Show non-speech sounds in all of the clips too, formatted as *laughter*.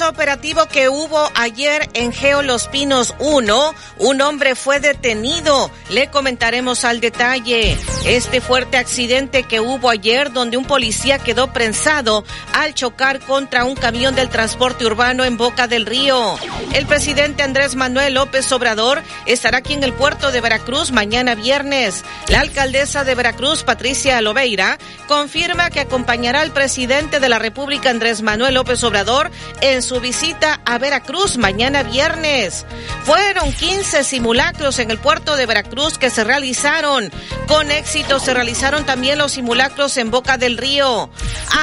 Operativo que hubo ayer en Geo Los Pinos 1, un hombre fue detenido. Le comentaremos al detalle. Este fuerte accidente que hubo ayer donde un policía quedó prensado al chocar contra un camión del transporte urbano en Boca del Río. El presidente Andrés Manuel López Obrador estará aquí en el puerto de Veracruz mañana viernes. La alcaldesa de Veracruz, Patricia Loveira, confirma que acompañará al presidente de la República Andrés Manuel López Obrador en su visita a Veracruz mañana viernes. Fueron 15 simulacros en el puerto de Veracruz que se realizaron. Con éxito se realizaron también los simulacros en Boca del Río.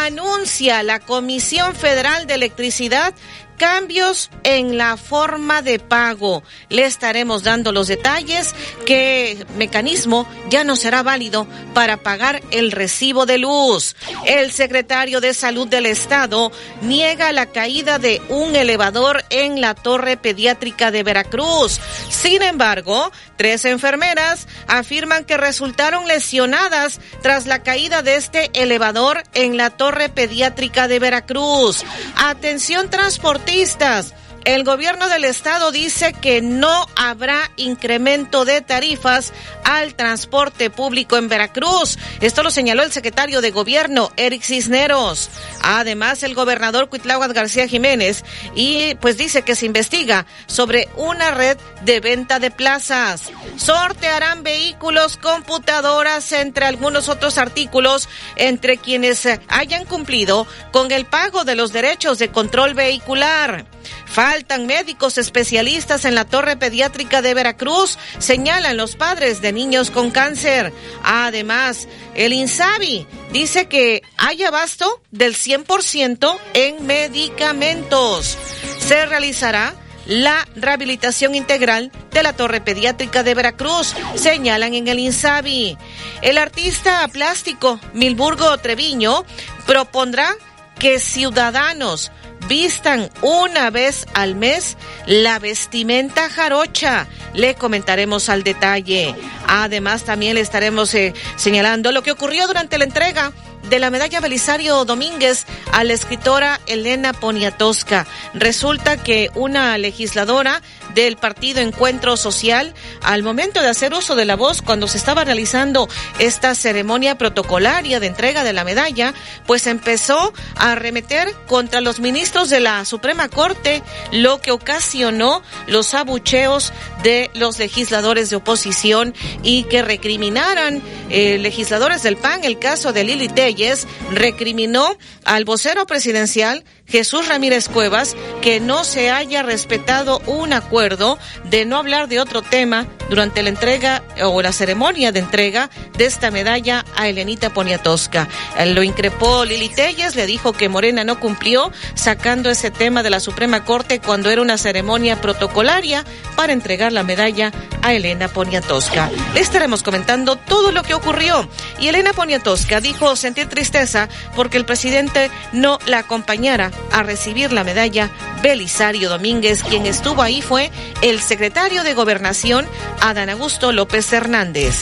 Anuncia la Comisión Federal de Electricidad cambios en la forma de pago. Le estaremos dando los detalles que mecanismo ya no será válido para pagar el recibo de luz. El secretario de Salud del Estado niega la caída de un elevador en la torre pediátrica de Veracruz. Sin embargo, tres enfermeras afirman que resultaron lesionadas tras la caída de este elevador en la torre pediátrica de Veracruz. Atención transporte artistas el gobierno del estado dice que no habrá incremento de tarifas al transporte público en Veracruz. Esto lo señaló el secretario de gobierno, Eric Cisneros. Además, el gobernador Cuitláhuac García Jiménez y pues dice que se investiga sobre una red de venta de plazas. Sortearán vehículos, computadoras, entre algunos otros artículos, entre quienes hayan cumplido con el pago de los derechos de control vehicular. Faltan médicos especialistas en la torre pediátrica de Veracruz, señalan los padres de niños con cáncer. Además, el INSABI dice que hay abasto del 100% en medicamentos. Se realizará la rehabilitación integral de la Torre Pediátrica de Veracruz, señalan en el INSABI. El artista plástico Milburgo Treviño propondrá que ciudadanos vistan una vez al mes la vestimenta jarocha. Le comentaremos al detalle. Además, también le estaremos eh, señalando lo que ocurrió durante la entrega de la medalla Belisario Domínguez a la escritora Elena Poniatowska. Resulta que una legisladora del partido Encuentro Social, al momento de hacer uso de la voz cuando se estaba realizando esta ceremonia protocolaria de entrega de la medalla, pues empezó a arremeter contra los ministros de la Suprema Corte, lo que ocasionó los abucheos de los legisladores de oposición y que recriminaran. Eh, legisladores del PAN el caso de Lili Telles, recriminó al vocero presidencial Jesús Ramírez Cuevas que no se haya respetado un acuerdo de no hablar de otro tema durante la entrega o la ceremonia de entrega de esta medalla a Elenita Poniatowska. Lo increpó Lili Telles, le dijo que Morena no cumplió sacando ese tema de la Suprema Corte cuando era una ceremonia protocolaria para entregar la medalla a Elena Poniatowska. Le estaremos comentando todo lo que ocurrió y Elena Poniatowska dijo sentir tristeza porque el presidente no la acompañara a recibir la medalla Belisario Domínguez. Quien estuvo ahí fue el secretario de Gobernación, Adán Augusto López Hernández.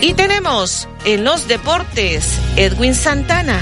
Y tenemos en los deportes Edwin Santana.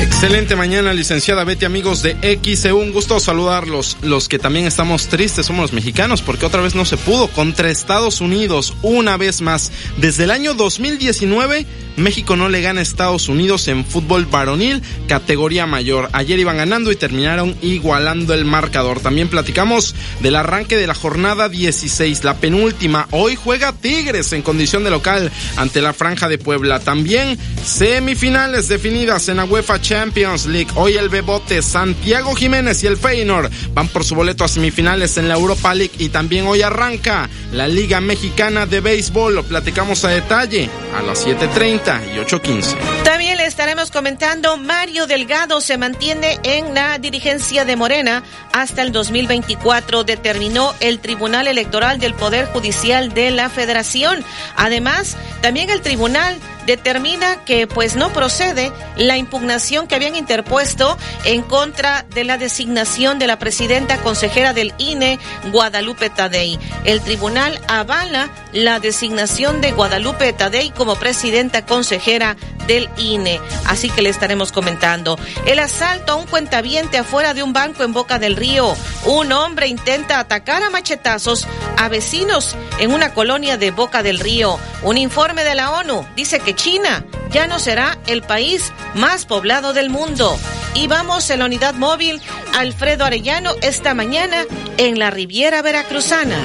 Excelente mañana, licenciada Betty, amigos de XEU. Un gusto saludarlos. Los que también estamos tristes somos los mexicanos porque otra vez no se pudo contra Estados Unidos una vez más. Desde el año 2019 México no le gana a Estados Unidos en fútbol varonil, categoría mayor. Ayer iban ganando y terminaron igualando el marcador. También platicamos del arranque de la jornada 16, la penúltima. Hoy juega Tigres en condición de local ante la Franja de Puebla. También semifinales definidas en la UEFA Champions League. Hoy el Bebote, Santiago Jiménez y el Feyenoord van por su boleto a semifinales en la Europa League y también hoy arranca la Liga Mexicana de Béisbol. Lo platicamos a detalle a las 7.30 8.30 y 8.15. También le estaremos comentando, Mario Delgado se mantiene en la dirigencia de Morena hasta el 2024, determinó el Tribunal Electoral del Poder Judicial de la Federación. Además, también el Tribunal determina que pues no procede la impugnación que habían interpuesto en contra de la designación de la presidenta consejera del INE, Guadalupe Tadei. El tribunal avala la designación de Guadalupe Tadei como presidenta consejera del INE. Así que le estaremos comentando. El asalto a un cuentaviente afuera de un banco en Boca del Río. Un hombre intenta atacar a machetazos a vecinos en una colonia de Boca del Río. Un informe de la ONU dice que China ya no será el país más poblado del mundo. Y vamos en la unidad móvil Alfredo Arellano esta mañana en la Riviera Veracruzana.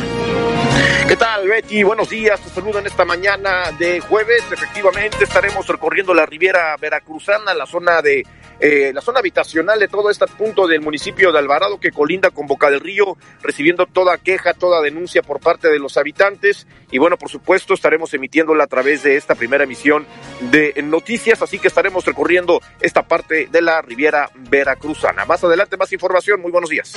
¿Qué tal, Betty? Buenos días. Te saludo en esta mañana de jueves. Efectivamente, estaremos recorriendo la Riviera Veracruzana, la zona de eh, la zona habitacional de todo este punto del municipio de Alvarado que colinda con Boca del Río, recibiendo toda queja, toda denuncia por parte de los habitantes. Y bueno, por supuesto, estaremos emitiéndola a través de esta primera emisión de noticias, así que estaremos recorriendo esta parte de la Riviera Veracruzana. Más adelante, más información. Muy buenos días.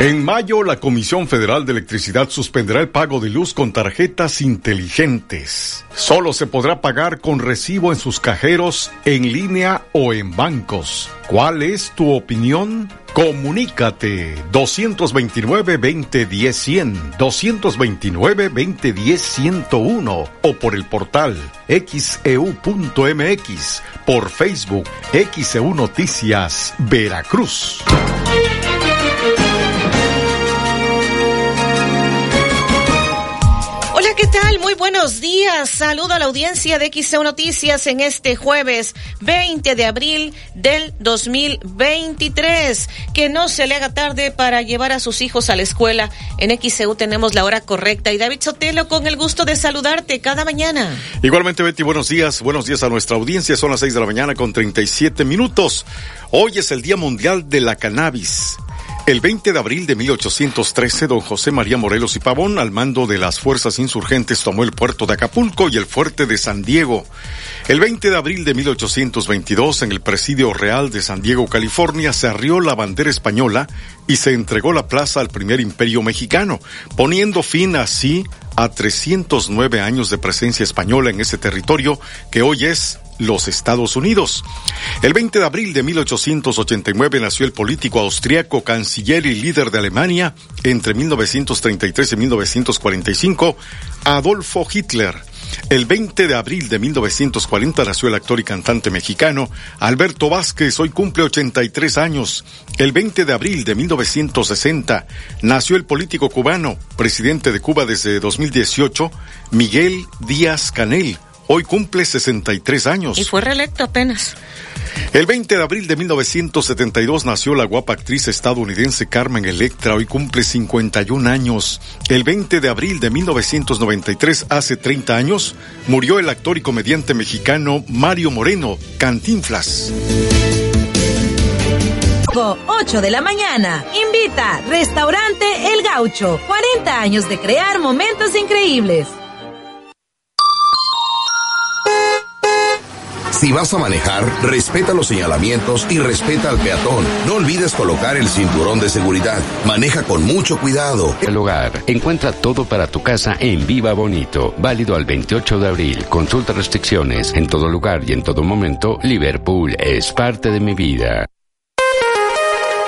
En mayo, la Comisión Federal de Electricidad suspenderá el pago de luz con tarjetas inteligentes. Solo se podrá pagar con recibo en sus cajeros, en línea o en bancos. ¿Cuál es tu opinión? Comunícate 229-2010-100, 229-2010-101 o por el portal xeu.mx, e por Facebook XEU Noticias Veracruz. ¿Qué tal? Muy buenos días. Saludo a la audiencia de XEU Noticias en este jueves 20 de abril del 2023. Que no se le haga tarde para llevar a sus hijos a la escuela. En XEU tenemos la hora correcta. Y David Sotelo, con el gusto de saludarte cada mañana. Igualmente, Betty, buenos días. Buenos días a nuestra audiencia. Son las 6 de la mañana con 37 minutos. Hoy es el Día Mundial de la Cannabis. El 20 de abril de 1813, don José María Morelos y Pavón, al mando de las fuerzas insurgentes, tomó el puerto de Acapulco y el fuerte de San Diego. El 20 de abril de 1822, en el Presidio Real de San Diego, California, se arrió la bandera española y se entregó la plaza al primer imperio mexicano, poniendo fin así a 309 años de presencia española en ese territorio que hoy es los Estados Unidos. El 20 de abril de 1889 nació el político austriaco, canciller y líder de Alemania entre 1933 y 1945, Adolfo Hitler. El 20 de abril de 1940 nació el actor y cantante mexicano Alberto Vázquez, hoy cumple 83 años. El 20 de abril de 1960 nació el político cubano, presidente de Cuba desde 2018, Miguel Díaz Canel, Hoy cumple 63 años. Y fue reelecto apenas. El 20 de abril de 1972 nació la guapa actriz estadounidense Carmen Electra, hoy cumple 51 años. El 20 de abril de 1993, hace 30 años, murió el actor y comediante mexicano Mario Moreno, Cantinflas. 8 de la mañana. Invita, Restaurante El Gaucho. 40 años de crear momentos increíbles. Si vas a manejar, respeta los señalamientos y respeta al peatón. No olvides colocar el cinturón de seguridad. Maneja con mucho cuidado. El hogar. Encuentra todo para tu casa en Viva Bonito. Válido al 28 de abril. Consulta restricciones. En todo lugar y en todo momento, Liverpool es parte de mi vida.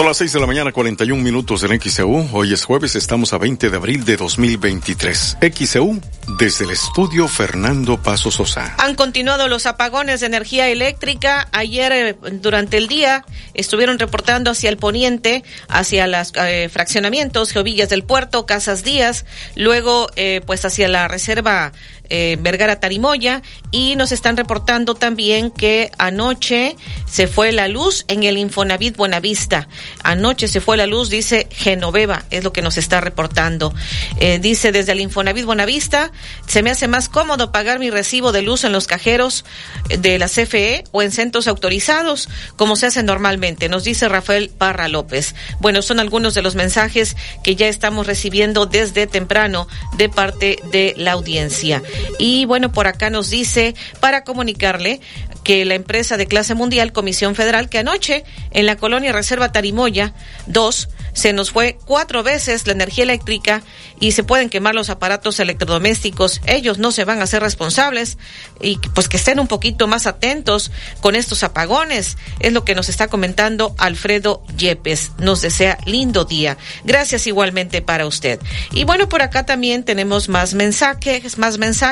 Son las 6 de la mañana, 41 minutos en XEU. Hoy es jueves, estamos a 20 de abril de 2023. XEU, desde el estudio Fernando Paso Sosa. Han continuado los apagones de energía eléctrica. Ayer, eh, durante el día, estuvieron reportando hacia el poniente, hacia los eh, fraccionamientos, Geovillas del Puerto, Casas Díaz, luego, eh, pues, hacia la reserva eh, Vergara Tarimoya y nos están reportando también que anoche se fue la luz en el Infonavit Buenavista. Anoche se fue la luz, dice Genoveva, es lo que nos está reportando. Eh, dice desde el Infonavit Buenavista, se me hace más cómodo pagar mi recibo de luz en los cajeros de la CFE o en centros autorizados, como se hace normalmente, nos dice Rafael Parra López. Bueno, son algunos de los mensajes que ya estamos recibiendo desde temprano de parte de la audiencia. Y bueno, por acá nos dice para comunicarle que la empresa de clase mundial, Comisión Federal, que anoche en la colonia Reserva Tarimoya 2 se nos fue cuatro veces la energía eléctrica y se pueden quemar los aparatos electrodomésticos. Ellos no se van a ser responsables y pues que estén un poquito más atentos con estos apagones. Es lo que nos está comentando Alfredo Yepes. Nos desea lindo día. Gracias igualmente para usted. Y bueno, por acá también tenemos más mensajes, más mensajes.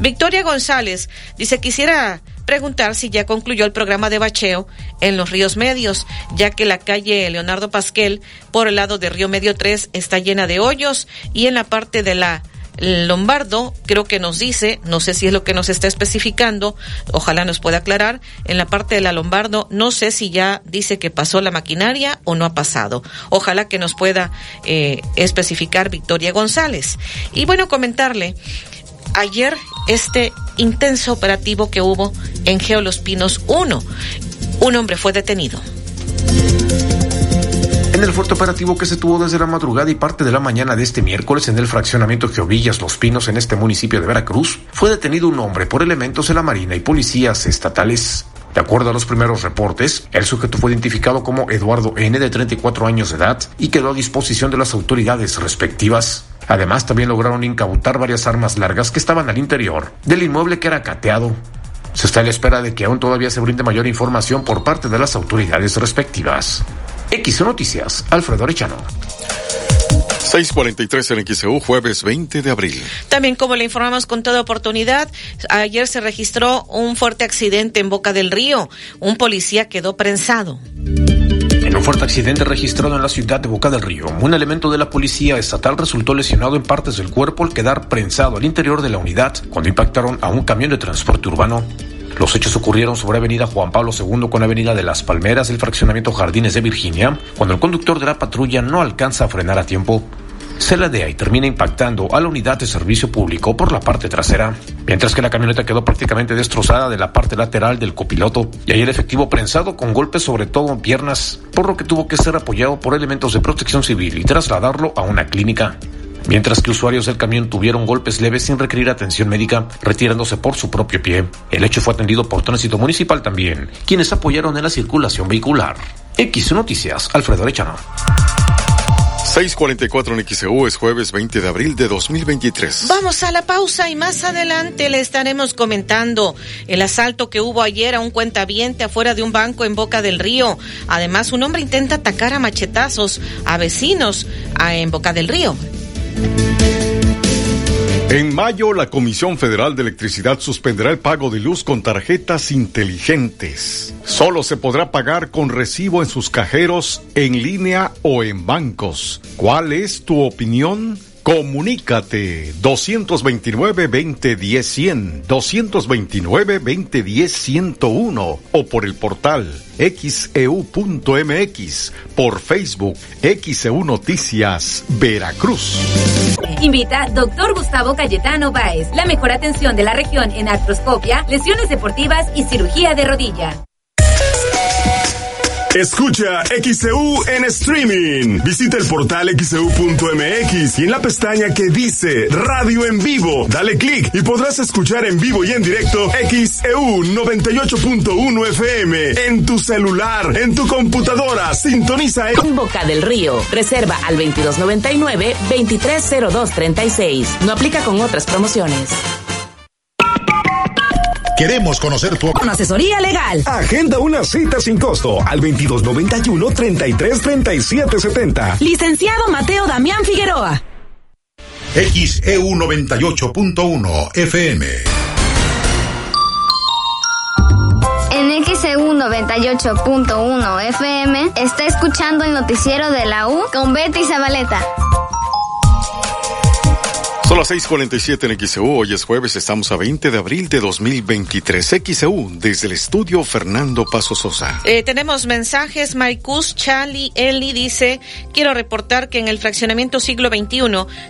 Victoria González dice, quisiera preguntar si ya concluyó el programa de bacheo en los ríos medios, ya que la calle Leonardo Pasquel por el lado de Río Medio 3 está llena de hoyos y en la parte de la Lombardo creo que nos dice, no sé si es lo que nos está especificando, ojalá nos pueda aclarar, en la parte de la Lombardo no sé si ya dice que pasó la maquinaria o no ha pasado. Ojalá que nos pueda eh, especificar Victoria González. Y bueno, comentarle ayer este intenso operativo que hubo en Geo Los Pinos 1. Un hombre fue detenido. En el fuerte operativo que se tuvo desde la madrugada y parte de la mañana de este miércoles en el fraccionamiento Geovillas Los Pinos en este municipio de Veracruz, fue detenido un hombre por elementos de la Marina y policías estatales. De acuerdo a los primeros reportes, el sujeto fue identificado como Eduardo N. de 34 años de edad y quedó a disposición de las autoridades respectivas. Además, también lograron incautar varias armas largas que estaban al interior del inmueble que era cateado. Se está a la espera de que aún todavía se brinde mayor información por parte de las autoridades respectivas. X Noticias, Alfredo Arechano. 643 en XEU, jueves 20 de abril. También, como le informamos con toda oportunidad, ayer se registró un fuerte accidente en Boca del Río. Un policía quedó prensado. En un fuerte accidente registrado en la ciudad de Boca del Río, un elemento de la policía estatal resultó lesionado en partes del cuerpo al quedar prensado al interior de la unidad cuando impactaron a un camión de transporte urbano. Los hechos ocurrieron sobre Avenida Juan Pablo II con Avenida de las Palmeras del fraccionamiento Jardines de Virginia, cuando el conductor de la patrulla no alcanza a frenar a tiempo se ladea y termina impactando a la unidad de servicio público por la parte trasera, mientras que la camioneta quedó prácticamente destrozada de la parte lateral del copiloto y hay el efectivo prensado con golpes sobre todo en piernas, por lo que tuvo que ser apoyado por elementos de protección civil y trasladarlo a una clínica. Mientras que usuarios del camión tuvieron golpes leves sin requerir atención médica, retirándose por su propio pie. El hecho fue atendido por tránsito municipal también, quienes apoyaron en la circulación vehicular. X Noticias, Alfredo Arechano. 644 en XEU es jueves 20 de abril de 2023. Vamos a la pausa y más adelante le estaremos comentando el asalto que hubo ayer a un cuentaviente afuera de un banco en Boca del Río. Además, un hombre intenta atacar a machetazos a vecinos en Boca del Río. En mayo, la Comisión Federal de Electricidad suspenderá el pago de luz con tarjetas inteligentes. Solo se podrá pagar con recibo en sus cajeros, en línea o en bancos. ¿Cuál es tu opinión? Comunícate 229-2010-100, 229-2010-101 o por el portal xeu.mx, por Facebook XEU Noticias Veracruz. Invita Dr. Gustavo Cayetano Báez, la mejor atención de la región en artroscopia, lesiones deportivas y cirugía de rodilla. Escucha XCU en streaming. Visita el portal xcu.mx y en la pestaña que dice Radio en vivo, dale clic y podrás escuchar en vivo y en directo XEU 98.1 FM en tu celular, en tu computadora. Sintoniza en Boca del Río. Reserva al 2299-230236. No aplica con otras promociones. Queremos conocer tu Con asesoría legal. Agenda una cita sin costo al 2291 333770. Licenciado Mateo Damián Figueroa. XEU 98.1 FM. En XEU 98.1 FM está escuchando el noticiero de la U con Betty Zabaleta. Son las 6:47 en XEU. Hoy es jueves, estamos a 20 de abril de 2023. XEU, desde el estudio Fernando Paso Sosa. Eh, tenemos mensajes. Maricus Charlie Eli dice: Quiero reportar que en el fraccionamiento siglo XXI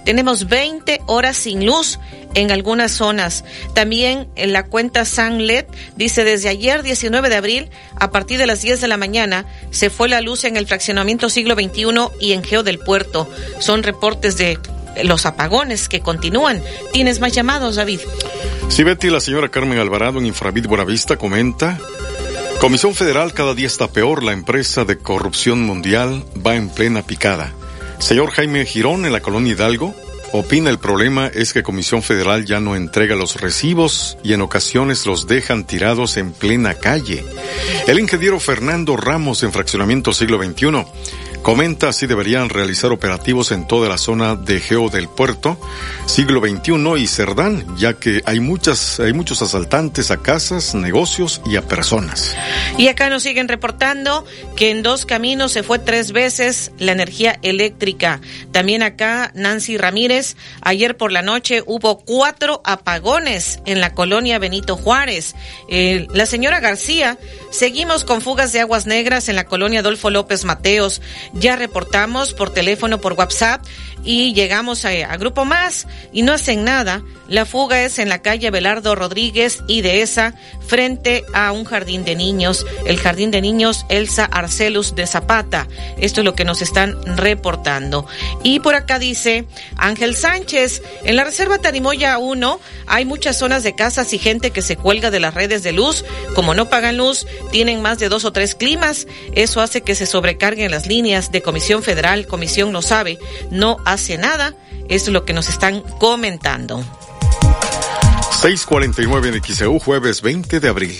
tenemos 20 horas sin luz en algunas zonas. También en la cuenta Sanlet dice: Desde ayer, 19 de abril, a partir de las 10 de la mañana, se fue la luz en el fraccionamiento siglo XXI y en Geo del Puerto. Son reportes de los apagones que continúan. ¿Tienes más llamados, David? Sí, Betty, la señora Carmen Alvarado en Infravid Buenavista comenta. Comisión Federal cada día está peor, la empresa de corrupción mundial va en plena picada. Señor Jaime Girón en la colonia Hidalgo opina el problema es que Comisión Federal ya no entrega los recibos y en ocasiones los dejan tirados en plena calle. El ingeniero Fernando Ramos en Fraccionamiento Siglo XXI Comenta si deberían realizar operativos en toda la zona de Geo del Puerto, siglo XXI y Cerdán, ya que hay muchas, hay muchos asaltantes a casas, negocios y a personas. Y acá nos siguen reportando que en dos caminos se fue tres veces la energía eléctrica. También acá Nancy Ramírez, ayer por la noche hubo cuatro apagones en la colonia Benito Juárez. Eh, la señora García, seguimos con fugas de aguas negras en la colonia Adolfo López Mateos. Ya reportamos por teléfono, por WhatsApp y llegamos a, Grupo Más y no hacen nada. La fuga es en la calle Belardo Rodríguez y de esa frente a un jardín de niños, el jardín de niños Elsa Arcelus de Zapata. Esto es lo que nos están reportando. Y por acá dice Ángel Sánchez, en la Reserva Tarimoya 1 hay muchas zonas de casas y gente que se cuelga de las redes de luz. Como no pagan luz, tienen más de dos o tres climas. Eso hace que se sobrecarguen las líneas de Comisión Federal. Comisión no sabe, no hace nada. Esto es lo que nos están comentando. 649 en XEU, jueves 20 de abril.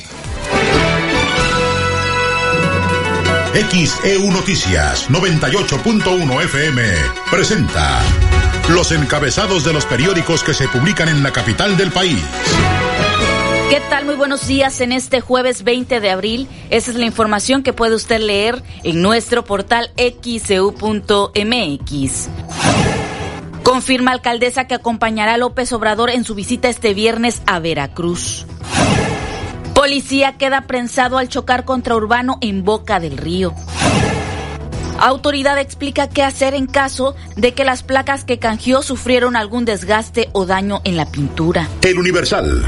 XEU Noticias 98.1 FM presenta los encabezados de los periódicos que se publican en la capital del país. ¿Qué tal? Muy buenos días en este jueves 20 de abril. Esa es la información que puede usted leer en nuestro portal xeu.mx. Confirma alcaldesa que acompañará a López Obrador en su visita este viernes a Veracruz. Policía queda prensado al chocar contra Urbano en Boca del Río. Autoridad explica qué hacer en caso de que las placas que canjeó sufrieron algún desgaste o daño en la pintura. El Universal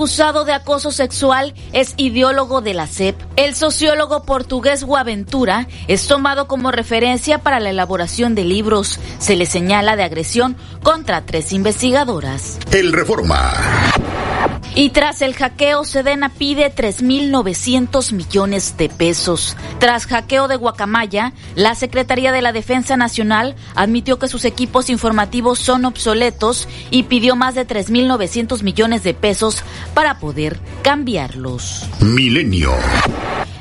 acusado de acoso sexual es ideólogo de la CEP. El sociólogo portugués Guaventura es tomado como referencia para la elaboración de libros. Se le señala de agresión contra tres investigadoras. El Reforma. Y tras el hackeo, Sedena pide 3.900 millones de pesos. Tras hackeo de Guacamaya, la Secretaría de la Defensa Nacional admitió que sus equipos informativos son obsoletos y pidió más de 3.900 millones de pesos para poder cambiarlos. Milenio.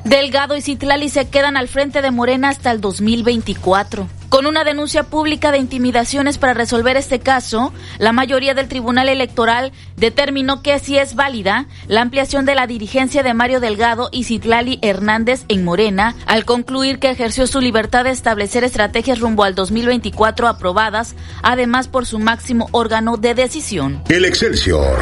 Delgado y Citlali se quedan al frente de Morena hasta el 2024. Con una denuncia pública de intimidaciones para resolver este caso, la mayoría del Tribunal Electoral determinó que sí es válida la ampliación de la dirigencia de Mario Delgado y Citlali Hernández en Morena, al concluir que ejerció su libertad de establecer estrategias rumbo al 2024 aprobadas, además por su máximo órgano de decisión. El Excelsior.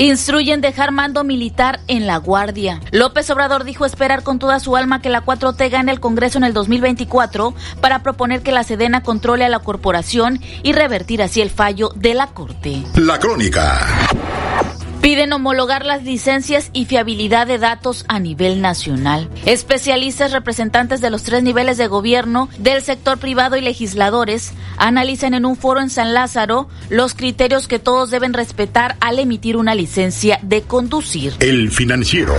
Instruyen dejar mando militar en la Guardia. López Obrador dijo esperar con toda su alma que la 4T gane el Congreso en el 2024 para proponer que la Sedena controle a la corporación y revertir así el fallo de la Corte. La Crónica. Piden homologar las licencias y fiabilidad de datos a nivel nacional. Especialistas representantes de los tres niveles de gobierno, del sector privado y legisladores analizan en un foro en San Lázaro los criterios que todos deben respetar al emitir una licencia de conducir. El financiero.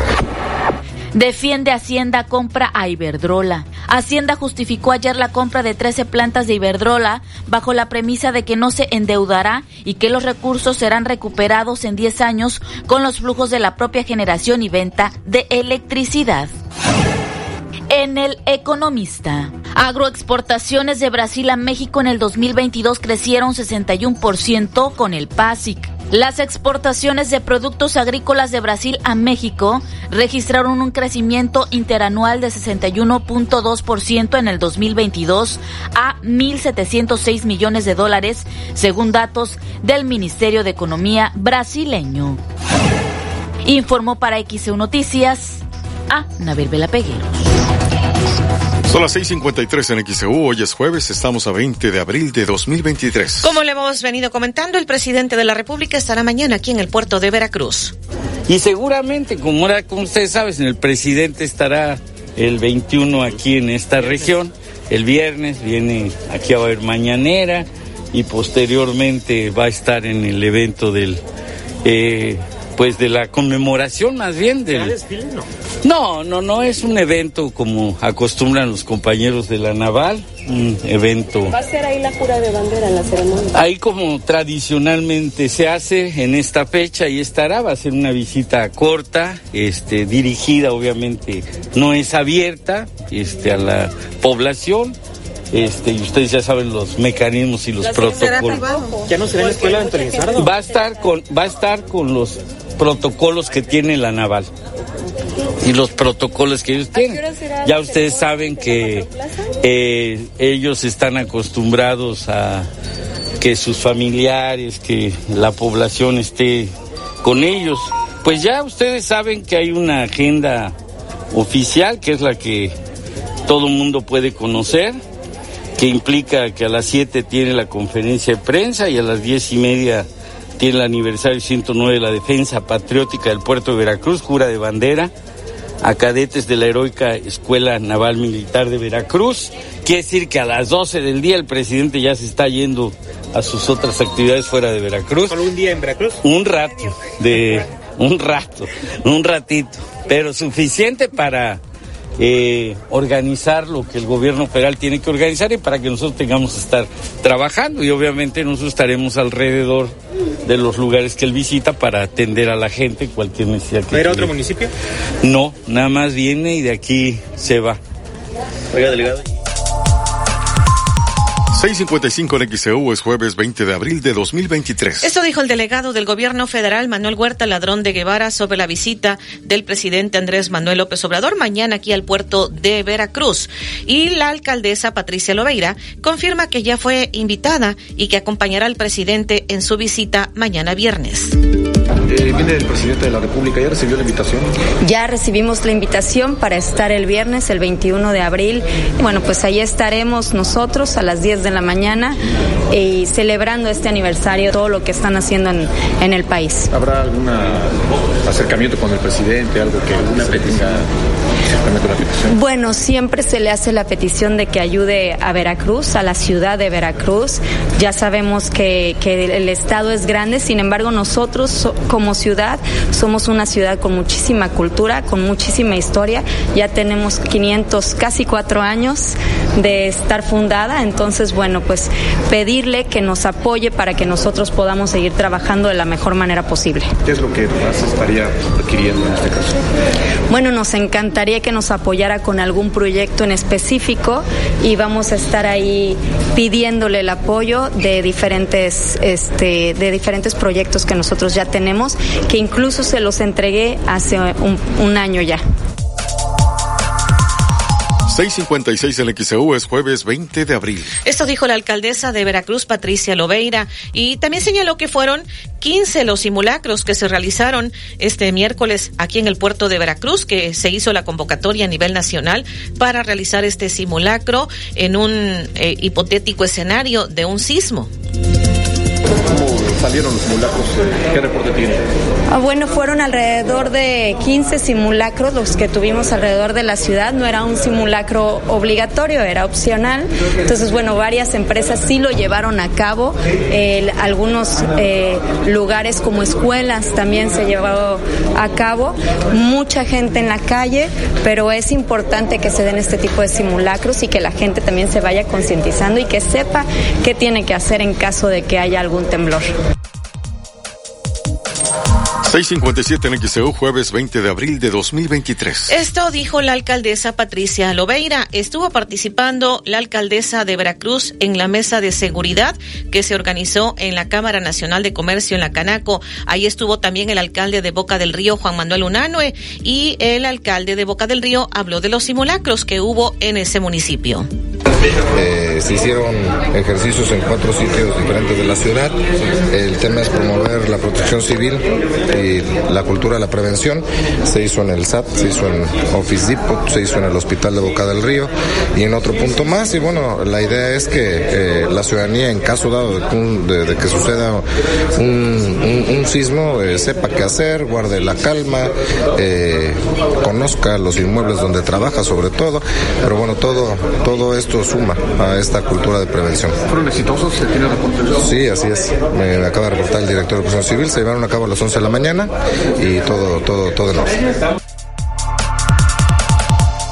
Defiende Hacienda compra a Iberdrola. Hacienda justificó ayer la compra de 13 plantas de Iberdrola bajo la premisa de que no se endeudará y que los recursos serán recuperados en 10 años con los flujos de la propia generación y venta de electricidad. En el Economista, agroexportaciones de Brasil a México en el 2022 crecieron 61% con el PASIC. Las exportaciones de productos agrícolas de Brasil a México registraron un crecimiento interanual de 61.2% en el 2022 a 1.706 millones de dólares, según datos del Ministerio de Economía brasileño. Informó para XEU Noticias a Nabil Vela son las 6:53 en XEU. Hoy es jueves, estamos a 20 de abril de 2023. Como le hemos venido comentando, el presidente de la República estará mañana aquí en el puerto de Veracruz. Y seguramente, como, era, como ustedes saben, el presidente estará el 21 aquí en esta región. El viernes viene aquí a ver mañanera y posteriormente va a estar en el evento del eh, pues de la conmemoración más bien del... No, no, no es un evento como acostumbran los compañeros de la naval, un evento... ¿Va a ser ahí la jura de bandera en la ceremonia? Ahí como tradicionalmente se hace en esta fecha y estará, va a ser una visita corta, este, dirigida obviamente, no es abierta este, a la población, este, y ustedes ya saben los mecanismos y los protocolos. ¿Ya no será en la escuela de Va a estar con, va a estar con los protocolos que tiene la naval y los protocolos que ellos tienen. Ya ustedes saben que eh, ellos están acostumbrados a que sus familiares, que la población esté con ellos. Pues ya ustedes saben que hay una agenda oficial que es la que todo mundo puede conocer, que implica que a las 7 tiene la conferencia de prensa y a las diez y media tiene el aniversario 109 de la defensa patriótica del puerto de Veracruz, jura de bandera a cadetes de la heroica Escuela Naval Militar de Veracruz. Quiere decir que a las 12 del día el presidente ya se está yendo a sus otras actividades fuera de Veracruz. ¿Solo un día en Veracruz? Un rato, de un rato, un ratito, pero suficiente para eh, organizar lo que el gobierno federal tiene que organizar y para que nosotros tengamos que estar trabajando y obviamente nosotros estaremos alrededor de los lugares que él visita para atender a la gente cualquier necesidad que ¿Era otro municipio? No, nada más viene y de aquí se va. Oiga, delegado. 655 en XEU es jueves 20 de abril de 2023. Esto dijo el delegado del gobierno federal Manuel Huerta Ladrón de Guevara sobre la visita del presidente Andrés Manuel López Obrador mañana aquí al puerto de Veracruz. Y la alcaldesa Patricia Loveira confirma que ya fue invitada y que acompañará al presidente en su visita mañana viernes. Eh, viene el presidente de la República, ¿ya recibió la invitación? Ya recibimos la invitación para estar el viernes, el 21 de abril. Bueno, pues ahí estaremos nosotros a las 10 de la mañana y celebrando este aniversario, todo lo que están haciendo en, en el país. ¿Habrá algún acercamiento con el presidente, algo que una petición? Bueno, siempre se le hace la petición de que ayude a Veracruz, a la ciudad de Veracruz. Ya sabemos que, que el estado es grande, sin embargo nosotros como ciudad somos una ciudad con muchísima cultura, con muchísima historia. Ya tenemos 500, casi cuatro años de estar fundada, entonces bueno, pues pedirle que nos apoye para que nosotros podamos seguir trabajando de la mejor manera posible. ¿Qué es lo que más estaría requiriendo en este caso? Bueno, nos que nos apoyara con algún proyecto en específico y vamos a estar ahí pidiéndole el apoyo de diferentes, este, de diferentes proyectos que nosotros ya tenemos, que incluso se los entregué hace un año ya. 656 en XEU es jueves 20 de abril. Esto dijo la alcaldesa de Veracruz, Patricia Loveira, y también señaló que fueron 15 los simulacros que se realizaron este miércoles aquí en el puerto de Veracruz, que se hizo la convocatoria a nivel nacional para realizar este simulacro en un eh, hipotético escenario de un sismo salieron los simulacros? ¿Qué reporte tiene? Ah, bueno, fueron alrededor de 15 simulacros los que tuvimos alrededor de la ciudad. No era un simulacro obligatorio, era opcional. Entonces, bueno, varias empresas sí lo llevaron a cabo. algunos eh, lugares como escuelas también se llevó a cabo. Mucha gente en la calle, pero es importante que se den este tipo de simulacros y que la gente también se vaya concientizando y que sepa qué tiene que hacer en caso de que haya algún temblor. 657 en XEU, jueves 20 de abril de 2023. Esto dijo la alcaldesa Patricia Lobeira. Estuvo participando la alcaldesa de Veracruz en la mesa de seguridad que se organizó en la Cámara Nacional de Comercio en la Canaco. Ahí estuvo también el alcalde de Boca del Río, Juan Manuel Unanue, y el alcalde de Boca del Río habló de los simulacros que hubo en ese municipio. Eh, se hicieron ejercicios en cuatro sitios diferentes de la ciudad. El tema es promover la protección civil y la cultura de la prevención. Se hizo en el SAT, se hizo en Office Depot, se hizo en el Hospital de Boca del Río y en otro punto más. Y bueno, la idea es que eh, la ciudadanía, en caso dado de, que suceda un, sismo, eh, sepa qué hacer, guarde la calma, conozca los inmuebles donde trabaja sobre todo. Pero bueno, todo, todo esto suma a esta cultura de prevención. ¿Fueron exitosos? ¿Se tiene reporte Sí, así es. Me, acaba de reportar el director de Protección Civil. Se llevaron a cabo a las 11 de la mañana y todo, todo, todo en orden.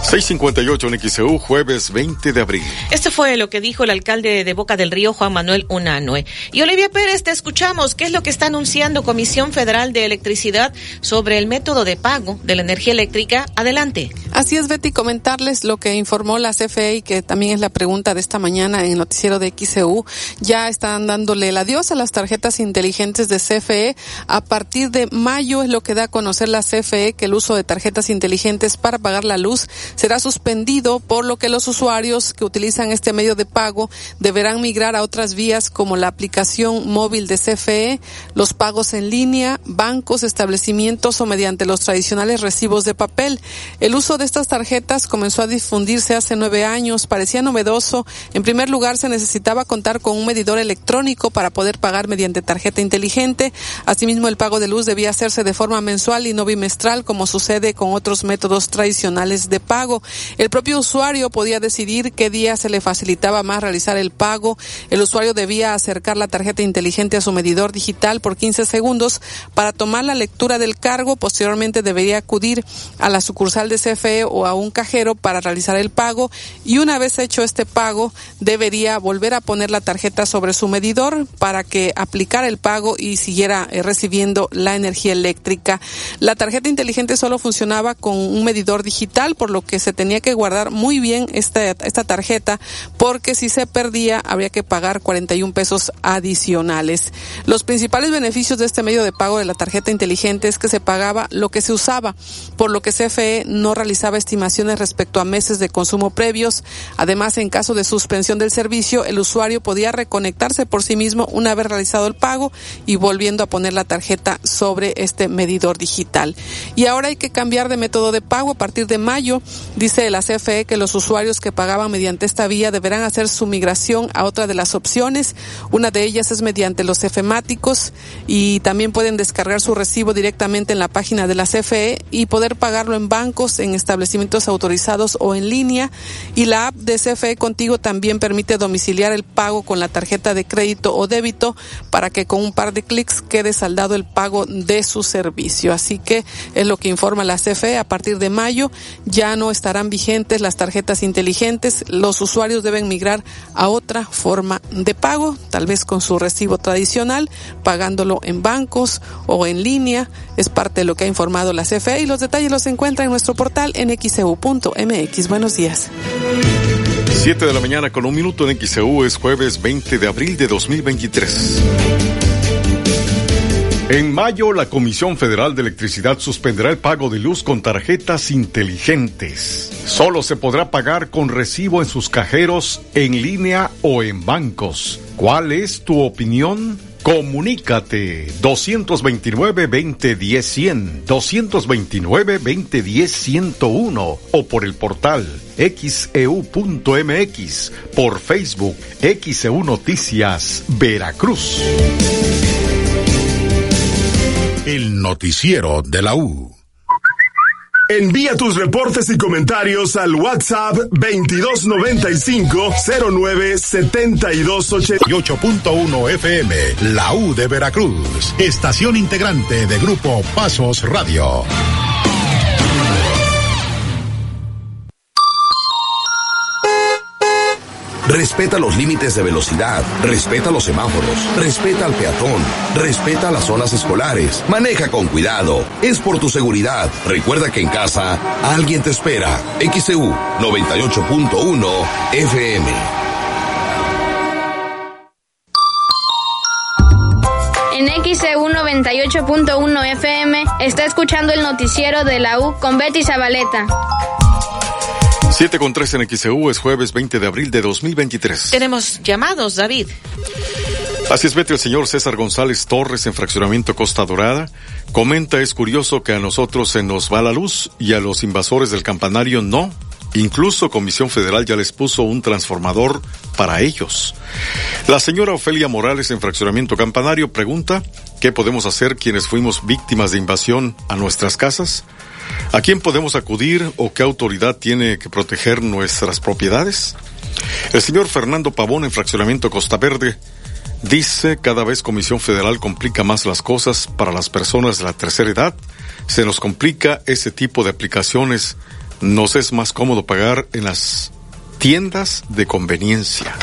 658 en XEU, jueves 20 de abril. Esto fue lo que dijo el alcalde de Boca del Río, Juan Manuel Unanue. Y Olivia Pérez, te escuchamos. ¿Qué es lo que está anunciando Comisión Federal de Electricidad sobre el método de pago de la energía eléctrica? Adelante. Así es, Betty, comentarles lo que informó la CFE y que también es la pregunta de esta mañana en el noticiero de XEU. Ya están dándole el adiós a las tarjetas inteligentes de CFE. A partir de mayo es lo que da a conocer la CFE que el uso de tarjetas inteligentes para pagar la luz será suspendido, por lo que los usuarios que utilizan este medio de pago deberán migrar a otras vías como la aplicación móvil de CFE, los pagos en línea, bancos, establecimientos o mediante los tradicionales recibos de papel. El uso de estas tarjetas comenzó a difundirse hace nueve años, parecía novedoso. En primer lugar, se necesitaba contar con un medidor electrónico para poder pagar mediante tarjeta inteligente. Asimismo, el pago de luz debía hacerse de forma mensual y no bimestral, como sucede con otros métodos tradicionales de pago. El propio usuario podía decidir qué día se le facilitaba más realizar el pago. El usuario debía acercar la tarjeta inteligente a su medidor digital por 15 segundos para tomar la lectura del cargo. Posteriormente debería acudir a la sucursal de CFE o a un cajero para realizar el pago y una vez hecho este pago debería volver a poner la tarjeta sobre su medidor para que aplicara el pago y siguiera eh, recibiendo la energía eléctrica. La tarjeta inteligente solo funcionaba con un medidor digital, por lo que se tenía que guardar muy bien esta, esta tarjeta porque si se perdía habría que pagar 41 pesos adicionales. Los principales beneficios de este medio de pago de la tarjeta inteligente es que se pagaba lo que se usaba, por lo que CFE no realizaba estimaciones respecto a meses de consumo previos. Además, en caso de suspensión del servicio, el usuario podía reconectarse por sí mismo una vez realizado el pago y volviendo a poner la tarjeta sobre este medidor digital. Y ahora hay que cambiar de método de pago a partir de mayo. Dice la CFE que los usuarios que pagaban mediante esta vía deberán hacer su migración a otra de las opciones. Una de ellas es mediante los efemáticos y también pueden descargar su recibo directamente en la página de la CFE y poder pagarlo en bancos, en establecimientos autorizados o en línea. Y la app de CFE Contigo también permite domiciliar el pago con la tarjeta de crédito o débito para que con un par de clics quede saldado el pago de su servicio. Así que es lo que informa la CFE. A partir de mayo ya no está estarán vigentes las tarjetas inteligentes. Los usuarios deben migrar a otra forma de pago, tal vez con su recibo tradicional, pagándolo en bancos o en línea. Es parte de lo que ha informado la CFE y los detalles los encuentra en nuestro portal en xeu.mx. Buenos días. 7 de la mañana con un minuto en XEU es jueves 20 de abril de 2023. En mayo, la Comisión Federal de Electricidad suspenderá el pago de luz con tarjetas inteligentes. Solo se podrá pagar con recibo en sus cajeros, en línea o en bancos. ¿Cuál es tu opinión? Comunícate 229-2010-100, 229-2010-101 o por el portal xeu.mx, e por Facebook XEU Noticias Veracruz. El noticiero de la U. Envía tus reportes y comentarios al WhatsApp 2295 09 8.1 FM, la U de Veracruz, estación integrante de Grupo Pasos Radio. Respeta los límites de velocidad, respeta los semáforos, respeta al peatón, respeta las zonas escolares, maneja con cuidado, es por tu seguridad. Recuerda que en casa alguien te espera. XCU 98.1 FM. En XCU 98.1 FM está escuchando el noticiero de la U con Betty Zabaleta. 7 con 3 en XEU es jueves 20 de abril de 2023. Tenemos llamados, David. Así es, Betty, el señor César González Torres en Fraccionamiento Costa Dorada comenta, es curioso que a nosotros se nos va la luz y a los invasores del campanario no. Incluso Comisión Federal ya les puso un transformador para ellos. La señora Ofelia Morales en Fraccionamiento Campanario pregunta, ¿qué podemos hacer quienes fuimos víctimas de invasión a nuestras casas? ¿A quién podemos acudir o qué autoridad tiene que proteger nuestras propiedades? El señor Fernando Pavón en Fraccionamiento Costa Verde dice cada vez Comisión Federal complica más las cosas para las personas de la tercera edad. Se nos complica ese tipo de aplicaciones. Nos es más cómodo pagar en las tiendas de conveniencia.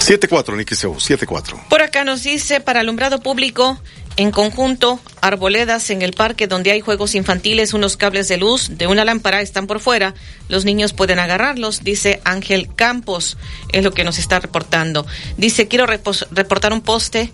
7-4 en XEU, 7-4. Por acá nos dice para alumbrado público en conjunto, arboledas en el parque donde hay juegos infantiles, unos cables de luz de una lámpara están por fuera. Los niños pueden agarrarlos, dice Ángel Campos, es lo que nos está reportando. Dice, quiero reportar un poste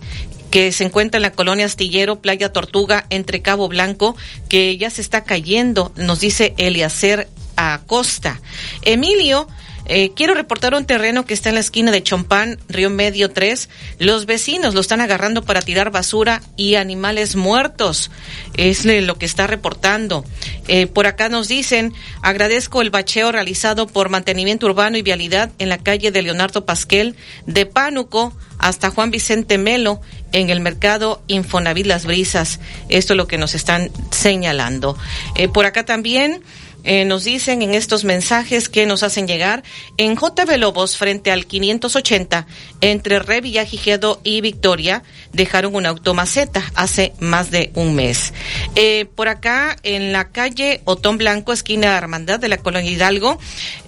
que se encuentra en la colonia Astillero, Playa Tortuga, entre Cabo Blanco, que ya se está cayendo, nos dice Eliacer Acosta. Emilio eh, quiero reportar un terreno que está en la esquina de Chompán, Río Medio 3. Los vecinos lo están agarrando para tirar basura y animales muertos. Es lo que está reportando. Eh, por acá nos dicen, agradezco el bacheo realizado por mantenimiento urbano y vialidad en la calle de Leonardo Pasquel, de Pánuco hasta Juan Vicente Melo, en el mercado Infonavit Las Brisas. Esto es lo que nos están señalando. Eh, por acá también eh, nos dicen en estos mensajes que nos hacen llegar en JB Lobos frente al 580 entre Revillagigedo y Victoria dejaron una automaceta hace más de un mes. Eh, por acá en la calle Otón Blanco, esquina Hermandad de la Colonia Hidalgo,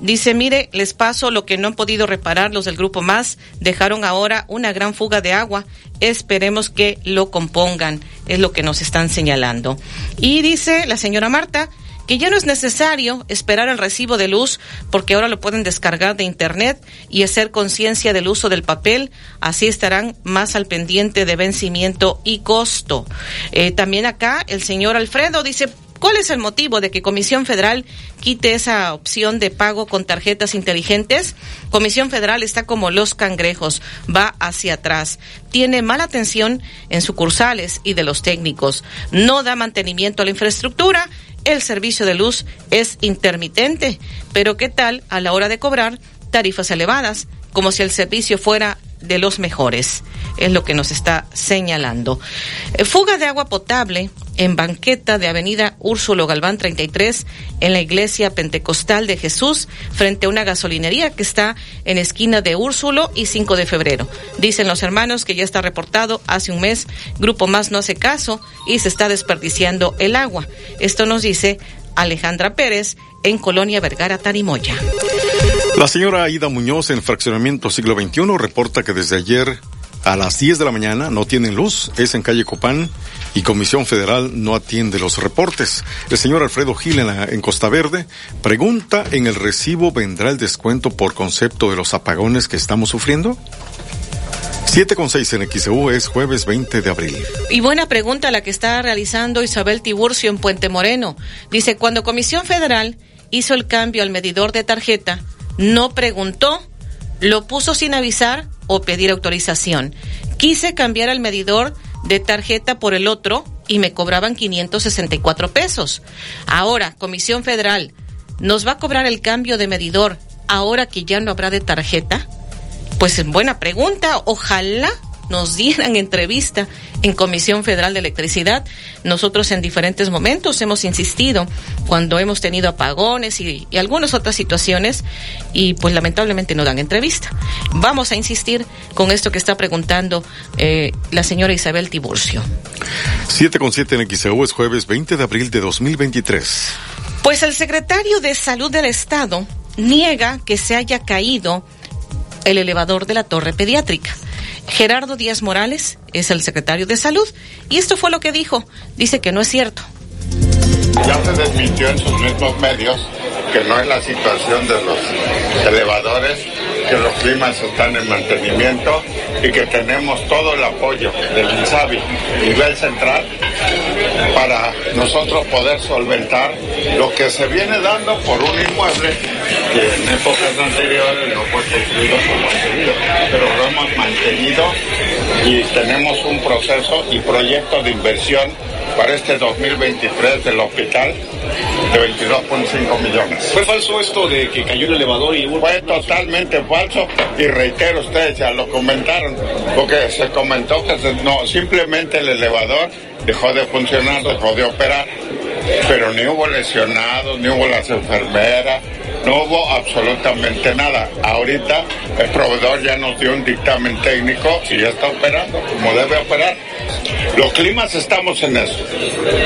dice, mire, les paso lo que no han podido reparar los del grupo más, dejaron ahora una gran fuga de agua, esperemos que lo compongan, es lo que nos están señalando. Y dice la señora Marta, que ya no es necesario esperar el recibo de luz porque ahora lo pueden descargar de internet y hacer conciencia del uso del papel, así estarán más al pendiente de vencimiento y costo. Eh, también acá el señor Alfredo dice, ¿Cuál es el motivo de que Comisión Federal quite esa opción de pago con tarjetas inteligentes? Comisión Federal está como los cangrejos, va hacia atrás. Tiene mala atención en sucursales y de los técnicos. No da mantenimiento a la infraestructura el servicio de luz es intermitente, pero ¿qué tal a la hora de cobrar tarifas elevadas, como si el servicio fuera de los mejores? Es lo que nos está señalando. Eh, fuga de agua potable en banqueta de Avenida Úrsulo Galván 33 en la Iglesia Pentecostal de Jesús frente a una gasolinería que está en esquina de Úrsulo y 5 de febrero. Dicen los hermanos que ya está reportado hace un mes, Grupo Más no hace caso y se está desperdiciando el agua. Esto nos dice Alejandra Pérez en Colonia Vergara Tarimoya. La señora Aida Muñoz en Fraccionamiento Siglo XXI reporta que desde ayer a las 10 de la mañana no tienen luz, es en calle Copán y Comisión Federal no atiende los reportes. El señor Alfredo Gil en, Costa Verde pregunta, ¿en el recibo vendrá el descuento por concepto de los apagones que estamos sufriendo? 7 con 6 en XEU es jueves 20 de abril. Y buena pregunta la que está realizando Isabel Tiburcio en Puente Moreno. Dice, cuando Comisión Federal hizo el cambio al medidor de tarjeta, no preguntó, lo puso sin avisar o pedir autorización. Quise cambiar el medidor de tarjeta por el otro y me cobraban 564 pesos. Ahora, Comisión Federal, ¿nos va a cobrar el cambio de medidor ahora que ya no habrá de tarjeta? Pues buena pregunta, ojalá nos dieran entrevista en Comisión Federal de Electricidad. Nosotros en diferentes momentos hemos insistido cuando hemos tenido apagones y, y algunas otras situaciones y pues lamentablemente no dan entrevista. Vamos a insistir con esto que está preguntando eh, la señora Isabel Tiburcio. 7 con 7 en XEU es jueves 20 de abril de 2023. Pues el secretario de Salud del Estado niega que se haya caído el elevador de la torre pediátrica. Gerardo Díaz Morales es el secretario de Salud y esto fue lo que dijo. Dice que no es cierto. Ya se desmintió en sus mismos medios que no es la situación de los elevadores, que los climas están en mantenimiento y que tenemos todo el apoyo del INSABI nivel central para nosotros poder solventar lo que se viene dando por un inmueble que en épocas anteriores no fue construido como pero lo hemos mantenido y tenemos un proceso y proyecto de inversión para este 2023 del hospital de 22.5 millones. ¿Fue falso esto de que cayó el elevador y hubo... Fue totalmente falso y reitero, ustedes ya lo comentaron, porque se comentó que no, simplemente el elevador dejó de funcionar, dejó de operar, pero ni hubo lesionados, ni hubo las enfermeras, no hubo absolutamente nada. Ahorita el proveedor ya nos dio un dictamen técnico y ya está operando como debe operar. Los climas estamos en eso.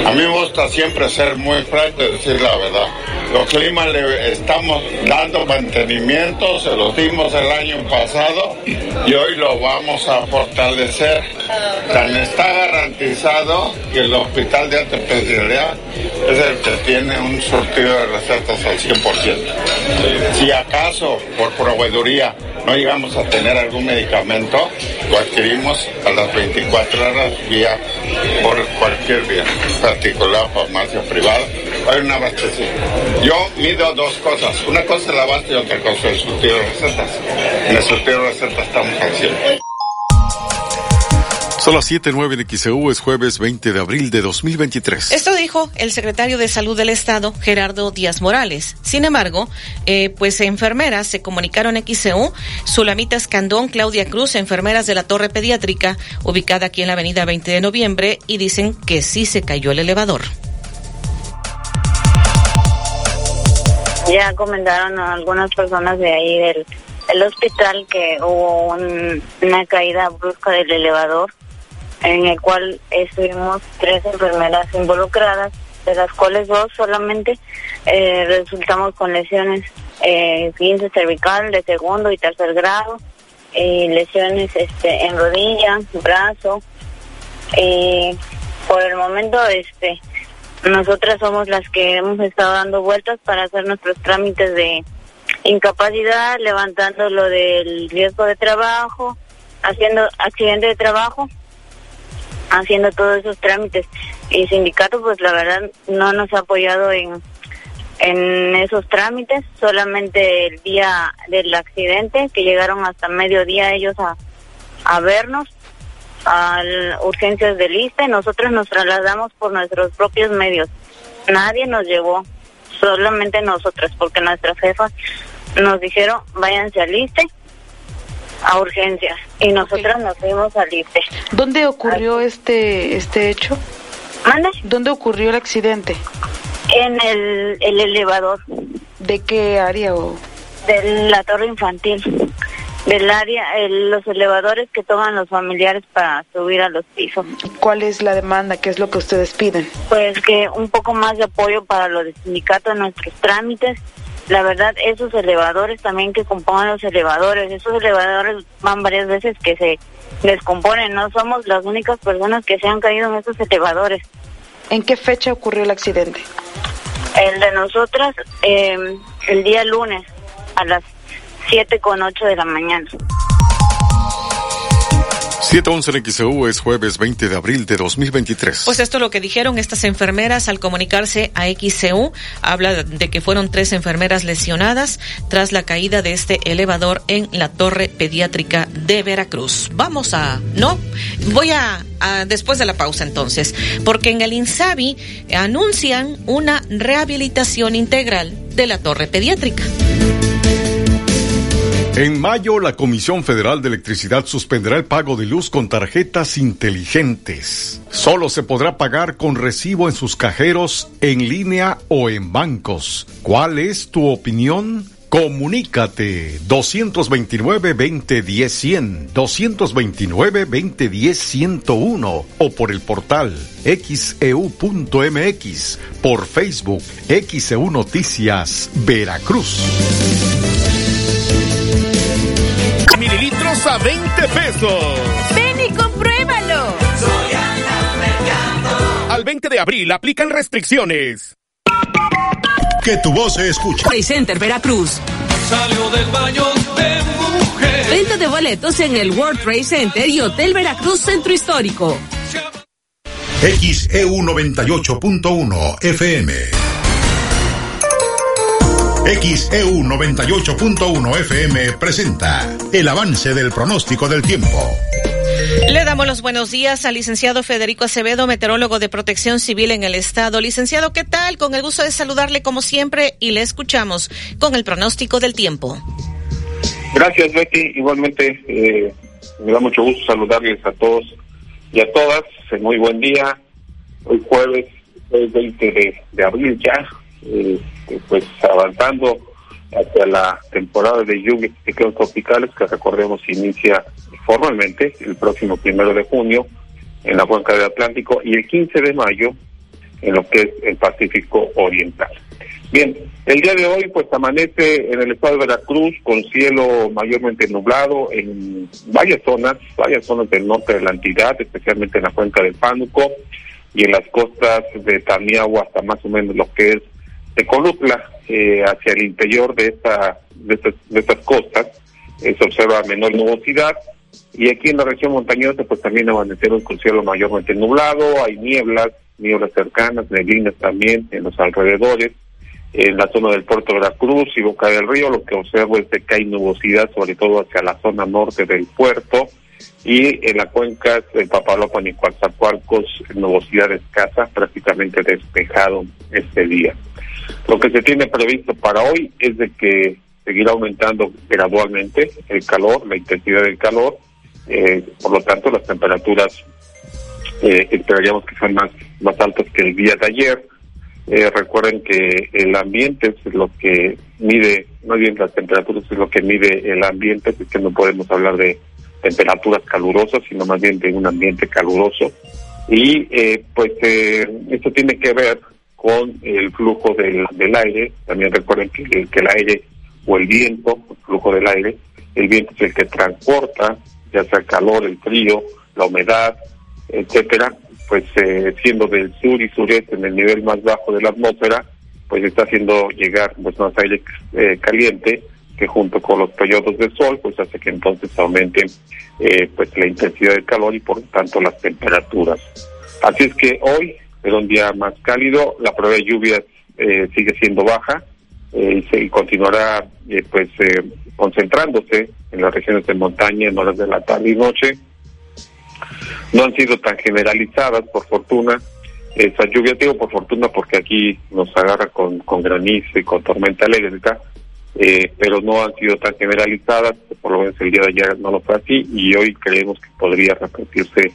A mí me gusta siempre ser muy franco y decir la verdad. Los climas le estamos dando mantenimiento, se los dimos el año pasado y hoy lo vamos a fortalecer. Tan está garantizado que el hospital de alta especialidad es el que tiene un surtido de recetas al 100%. Si acaso por proveeduría no llegamos a tener algún medicamento, lo adquirimos a las 24 horas vía por cualquier vía, particular, farmacia privada. Hay un abastecimiento. Yo mido dos cosas. Una cosa es el abasto y otra cosa es el surtido de recetas. En el surtido de recetas estamos 100. Son las 7.09 en XEU, es jueves 20 de abril de 2023. Esto dijo el secretario de Salud del Estado, Gerardo Díaz Morales. Sin embargo, eh, pues enfermeras se comunicaron en XCU, Sulamita Escandón, Claudia Cruz, enfermeras de la Torre Pediátrica, ubicada aquí en la avenida 20 de noviembre, y dicen que sí se cayó el elevador. Ya comentaron a algunas personas de ahí del, del hospital que hubo un- una caída brusca del elevador en el cual estuvimos tres enfermeras involucradas, de las cuales dos solamente eh, resultamos con lesiones eh, 15 cervical de segundo y tercer grado, y lesiones este, en rodilla, brazo. Por el momento, este, nosotras somos las que hemos estado dando vueltas para hacer nuestros trámites de incapacidad, levantando lo del riesgo de trabajo, haciendo accidente de trabajo, haciendo todos esos trámites. Y sindicato, pues la verdad, no nos ha apoyado en, en esos trámites, solamente el día del accidente, que llegaron hasta mediodía ellos a, a vernos a urgencias de lista y nosotros nos trasladamos por nuestros propios medios. Nadie nos llevó, solamente nosotras, porque nuestras jefas nos dijeron váyanse al liste a urgencias y nosotros nos fuimos al liste. ¿Dónde ocurrió este este hecho? ¿Dónde ocurrió el accidente? En el, el elevador. ¿De qué área o? De la torre infantil. Del área, el- los elevadores que toman los familiares para subir a los pisos. ¿Cuál es la demanda? ¿Qué es lo que ustedes piden? Pues que un poco más de apoyo para los de sindicato en nuestros trámites. La verdad, esos elevadores también que componen los elevadores, esos elevadores van varias veces que se descomponen. No somos las únicas personas que se han caído en esos elevadores. ¿En qué fecha ocurrió el accidente? El de nosotras, eh, el día lunes, a las siete con ocho de la mañana. 7.11 en XEU es jueves 20 de abril de 2023. Pues esto es lo que dijeron estas enfermeras al comunicarse a XCU. Habla de que fueron tres enfermeras lesionadas tras la caída de este elevador en la torre pediátrica de Veracruz. Vamos a, no, voy a- después de la pausa entonces, porque en el INSABI anuncian una rehabilitación integral de la torre pediátrica. En mayo, la Comisión Federal de Electricidad suspenderá el pago de luz con tarjetas inteligentes. Solo se podrá pagar con recibo en sus cajeros, en línea o en bancos. ¿Cuál es tu opinión? Comunícate 229-2010-100, 229-2010-101 o por el portal xeu.mx, e por Facebook XEU Noticias Veracruz a 20 pesos. Ven y compruébalo. Al 20 de abril aplican restricciones. Que tu voz se escuche. Play Center Veracruz. Salió del baño de mujer. Venta de boletos en el World Trade Center y Hotel Veracruz Centro Histórico. XEU 98.1 FM. XEU 98.1 FM presenta el avance del pronóstico del tiempo. Le damos los buenos días al licenciado Federico Acevedo, meteorólogo de protección civil en el estado. Licenciado, ¿qué tal? Con el gusto de saludarle como siempre y le escuchamos con el pronóstico del tiempo. Gracias, Betty. Igualmente, eh, me da mucho gusto saludarles a todos y a todas. Muy buen día. Hoy jueves, el 20 de, de abril ya, eh, pues avanzando hacia la temporada de lluvias y ciclones tropicales que recordemos inicia formalmente el próximo primero de junio en la cuenca del Atlántico y el 15 de mayo en lo que es el Pacífico Oriental. Bien, el día de hoy pues amanece en el estado de Veracruz con cielo mayormente nublado en varias zonas, varias zonas del norte de la entidad, especialmente en la cuenca del Pánuco y en las costas de Tamiagua hasta más o menos lo que es de Colutla eh, hacia el interior de, esta, de, estas, costas eh, se observa menor nubosidad y aquí en la región montañosa pues también amanecemos con cielo mayormente nublado, hay nieblas, nieblas cercanas, neblinas también en los alrededores, en la zona del puerto de Cruz y Boca del Río lo que observo es que hay nubosidad sobre todo hacia la zona norte del puerto y en la cuenca de Papalopan y Coatzacoalcos nubosidad escasa, prácticamente despejado este día. Lo que se tiene previsto para hoy es de que seguirá aumentando gradualmente el calor, la intensidad del calor, eh, por lo tanto las temperaturas eh, esperaríamos que sean más, más altas que el día de ayer. Eh, recuerden que el ambiente es lo que mide, no bien las temperaturas es lo que mide el ambiente, es que no podemos hablar de temperaturas calurosas, sino más bien de un ambiente caluroso. Y eh, pues esto tiene que ver con el flujo del, del aire. También recuerden que, que el aire o el viento, el flujo del aire, el viento es el que transporta, ya sea el calor, el frío, la humedad, etcétera, pues eh, siendo del sur y sureste en el nivel más bajo de la atmósfera, pues está haciendo llegar pues más aire eh, caliente que junto con los periodos de sol pues hace que entonces aumente eh, pues la intensidad del calor y por tanto las temperaturas. Así es que hoy era un día más cálido, la prueba de lluvias eh, sigue siendo baja eh, y, continuará eh, pues concentrándose en las regiones de montaña en horas de la tarde y noche. No han sido tan generalizadas, por fortuna. Esa lluvia, digo por fortuna porque aquí nos agarra con, con granizo y con tormenta eléctrica, pero no han sido tan generalizadas, por lo menos el día de ayer no lo fue así y hoy creemos que podría repetirse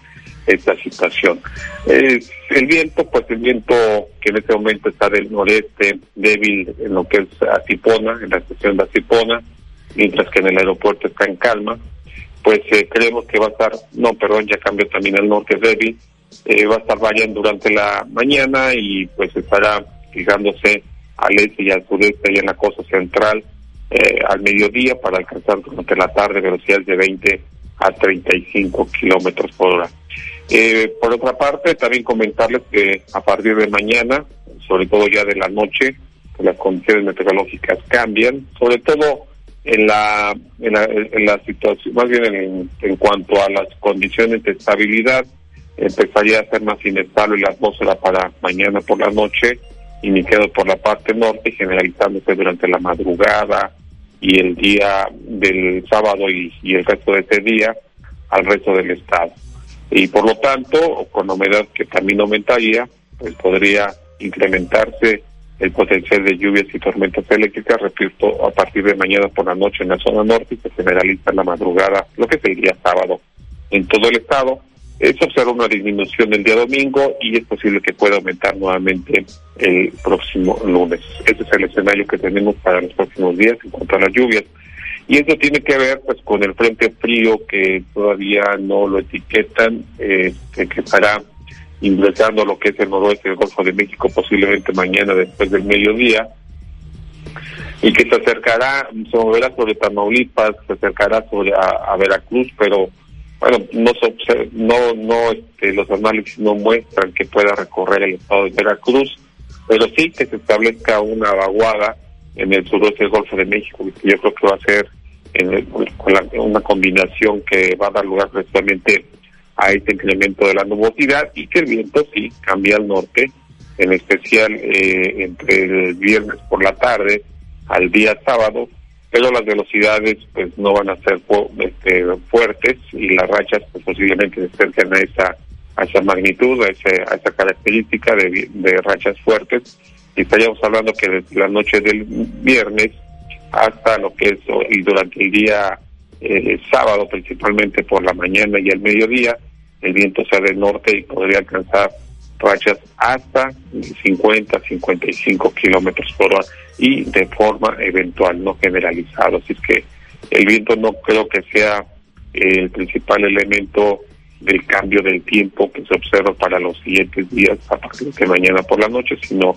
esta situación. el viento, pues el viento que en este momento está del noreste, débil en lo que es Atipona, en la estación de Atipona, mientras que en el aeropuerto está en calma, pues eh, creemos que va a estar, no, perdón, ya cambió también el norte débil, eh, va a estar variando durante la mañana y pues estará fijándose al este y al sureste y en la costa central eh, al mediodía para alcanzar durante la tarde velocidades de 20 a 35 kilómetros por hora. Eh, por otra parte, también comentarles que a partir de mañana, sobre todo ya de la noche, las condiciones meteorológicas cambian, sobre todo en la, en la, situación, más bien en, en, cuanto a las condiciones de estabilidad, empezaría a ser más inestable la atmósfera para mañana por la noche quedo por la parte norte, generalizándose durante la madrugada y el día del sábado y, y el resto de ese día al resto del estado y por lo tanto, con humedad que también aumentaría, pues podría incrementarse el potencial de lluvias y tormentas eléctricas, repito, a partir de mañana por la noche en la zona norte y se generaliza en la madrugada, lo que día sábado en todo el estado. Se observa una disminución el día domingo y es posible que pueda aumentar nuevamente el próximo lunes. Ese es el escenario que tenemos para los próximos días en cuanto a las lluvias. Y eso tiene que ver pues con el frente frío que todavía no lo etiquetan, eh, que estará ingresando lo que es el noroeste del Golfo de México posiblemente mañana después del mediodía. Y que se acercará, se moverá sobre Tamaulipas, se acercará sobre a, Veracruz, pero bueno, no no no este, los análisis no muestran que pueda recorrer el estado de Veracruz, pero sí que se establezca una vaguada en el suroeste del Golfo de México, yo creo que va a ser una combinación que va a dar lugar precisamente a este incremento de la nubosidad y que el viento sí cambia al norte, en especial eh, entre el viernes por la tarde al día sábado, pero las velocidades pues no van a ser este, fuertes y las rachas pues, posiblemente se acerquen a esa, a esa magnitud, a, ese, a esa característica de, de rachas fuertes. Estaríamos hablando que desde la noche del viernes hasta lo que es y durante el día eh, sábado, principalmente por la mañana y el mediodía, el viento sea del norte y podría alcanzar rachas hasta 50, 55 kilómetros por hora y de forma eventual, no generalizado. Así es que el viento no creo que sea el principal elemento del cambio del tiempo que se observa para los siguientes días a partir de mañana por la noche, sino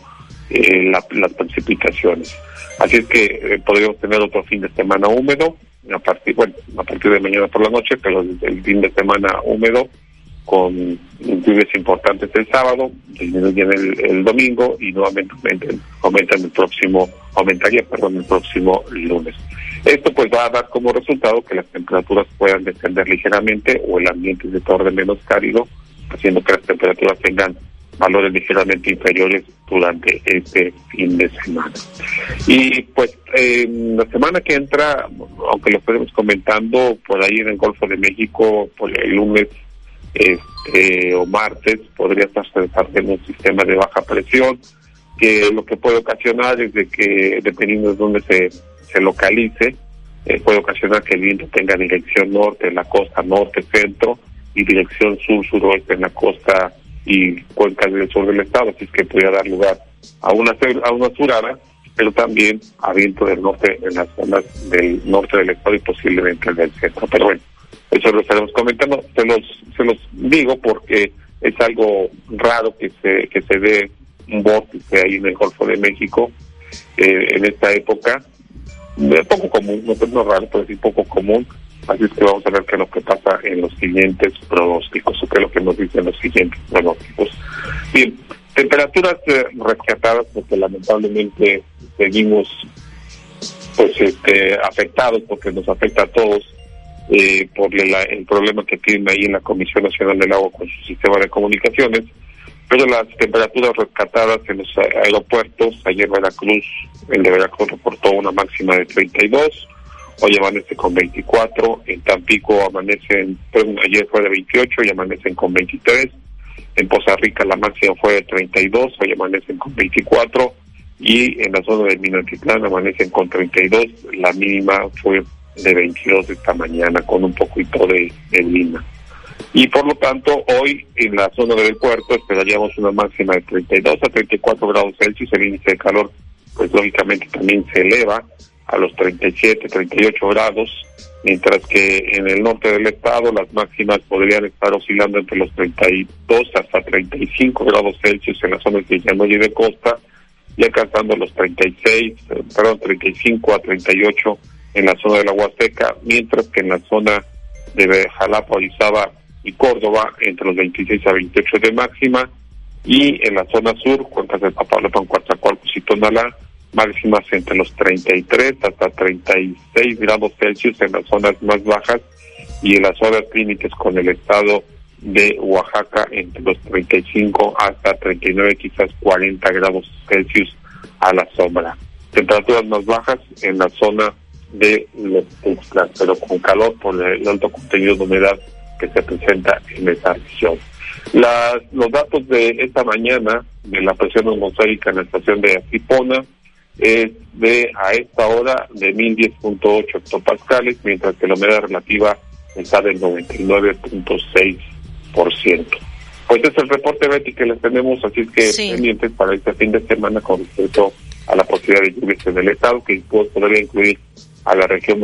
eh, las precipitaciones. Así es que eh, podríamos tener otro fin de semana húmedo, a partir, bueno, a partir de mañana por la noche, pero el fin de semana húmedo con lluvias importantes el sábado, disminuyen el, el domingo y nuevamente aumentan, el próximo, aumentaría, perdón, el próximo lunes. Esto pues va a dar como resultado que las temperaturas puedan descender ligeramente o el ambiente se torne menos cálido, haciendo que las temperaturas tengan valores ligeramente inferiores durante este fin de semana. Y pues la semana que entra, aunque lo estemos comentando, por ahí en el Golfo de México, por el lunes este, o martes, podría estarse en un sistema de baja presión, que lo que puede ocasionar es de que, dependiendo de dónde se, se localice, eh, puede ocasionar que el viento tenga dirección norte en la costa norte-centro y dirección sur-suroeste en la costa y cuencas del sur del estado, así que podría dar lugar a una a una surada, pero también a viento del norte en las zonas del norte del estado y posiblemente del centro. Pero bueno, eso lo estaremos comentando. Se los se los digo porque es algo raro que se que se dé un vórtice ahí en el Golfo de México eh, en esta época. Poco común, no, es raro, pero sí poco común. Así es que vamos a ver qué es lo que pasa en los siguientes pronósticos, o qué es lo que nos dicen los siguientes pronósticos. Bien, temperaturas eh, rescatadas porque lamentablemente seguimos pues este afectados porque nos afecta a todos eh, por el problema que tiene ahí en la Comisión Nacional del Agua con su sistema de comunicaciones pero las temperaturas rescatadas en los aeropuertos, ayer Veracruz, el de Veracruz reportó una máxima de 32, hoy amanece con 24, en Tampico amanecen, ayer fue de 28 y amanecen con 23, en Poza Rica la máxima fue de 32, hoy amanecen con 24, y en la zona de Minatitlán amanecen con 32, la mínima fue de 22 esta mañana, con un poquito de, lima. Y por lo tanto, hoy en la zona del puerto esperaríamos una máxima de 32 a 34 grados Celsius, el índice de calor pues lógicamente también se eleva a los 37, 38 grados, mientras que en el norte del estado las máximas podrían estar oscilando entre los 32 hasta 35 grados Celsius en la zona de Llanoya y de Costa y alcanzando los 36, perdón, 35 a 38 en la zona de la Huasteca, mientras que en la zona de Jalapa, Orizaba y Córdoba entre los 26 a 28 de máxima y en la zona sur, Cuencas de Papalopan, Coatzacoalcos y Tonalá, máximas entre los 33 hasta 36 grados Celsius en las zonas más bajas y en las zonas límites con el estado de Oaxaca entre los 35 hasta 39, quizás 40 grados Celsius a la sombra. Temperaturas más bajas en la zona de los Tuxtlas, pero con calor por el alto contenido de humedad que se presenta en esa región. Las, los datos de esta mañana de la presión atmosférica en la estación de Acipona es de a esta hora de 1010.8 hectopascales, mientras que la humedad relativa está del 99.6%. Pues es el reporte, Betty, que les tenemos, así es que pendientes para este fin de semana con respecto a la posibilidad de lluvias en el estado, que podría incluir a la región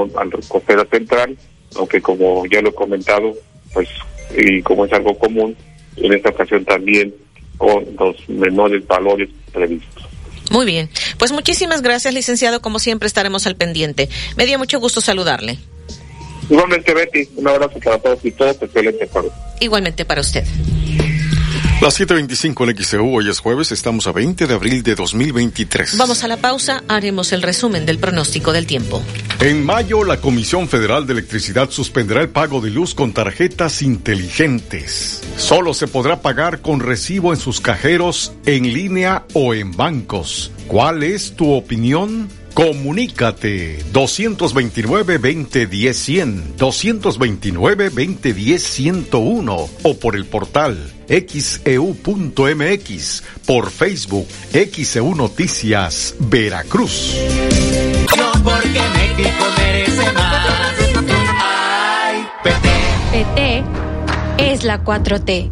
costera central, aunque como ya lo he comentado, pues y como es algo común, en esta ocasión también con los menores valores previstos. Muy bien, pues muchísimas gracias, licenciado. Como siempre estaremos al pendiente. Me dio mucho gusto saludarle. Igualmente, Betty, un abrazo para todos y todos. Excelente para Igualmente para usted. Las 7.25 en XEU, hoy es jueves, estamos a 20 de abril de 2023. Vamos a la pausa, haremos el resumen del pronóstico del tiempo. En mayo, la Comisión Federal de Electricidad suspenderá el pago de luz con tarjetas inteligentes. Solo se podrá pagar con recibo en sus cajeros, en línea o en bancos. ¿Cuál es tu opinión? Comunícate 229-2010-100, 229-2010-101 o por el portal xeu.mx, e por Facebook XEU Noticias Veracruz. No porque México merece más. Ay, PT. PT es la 4T.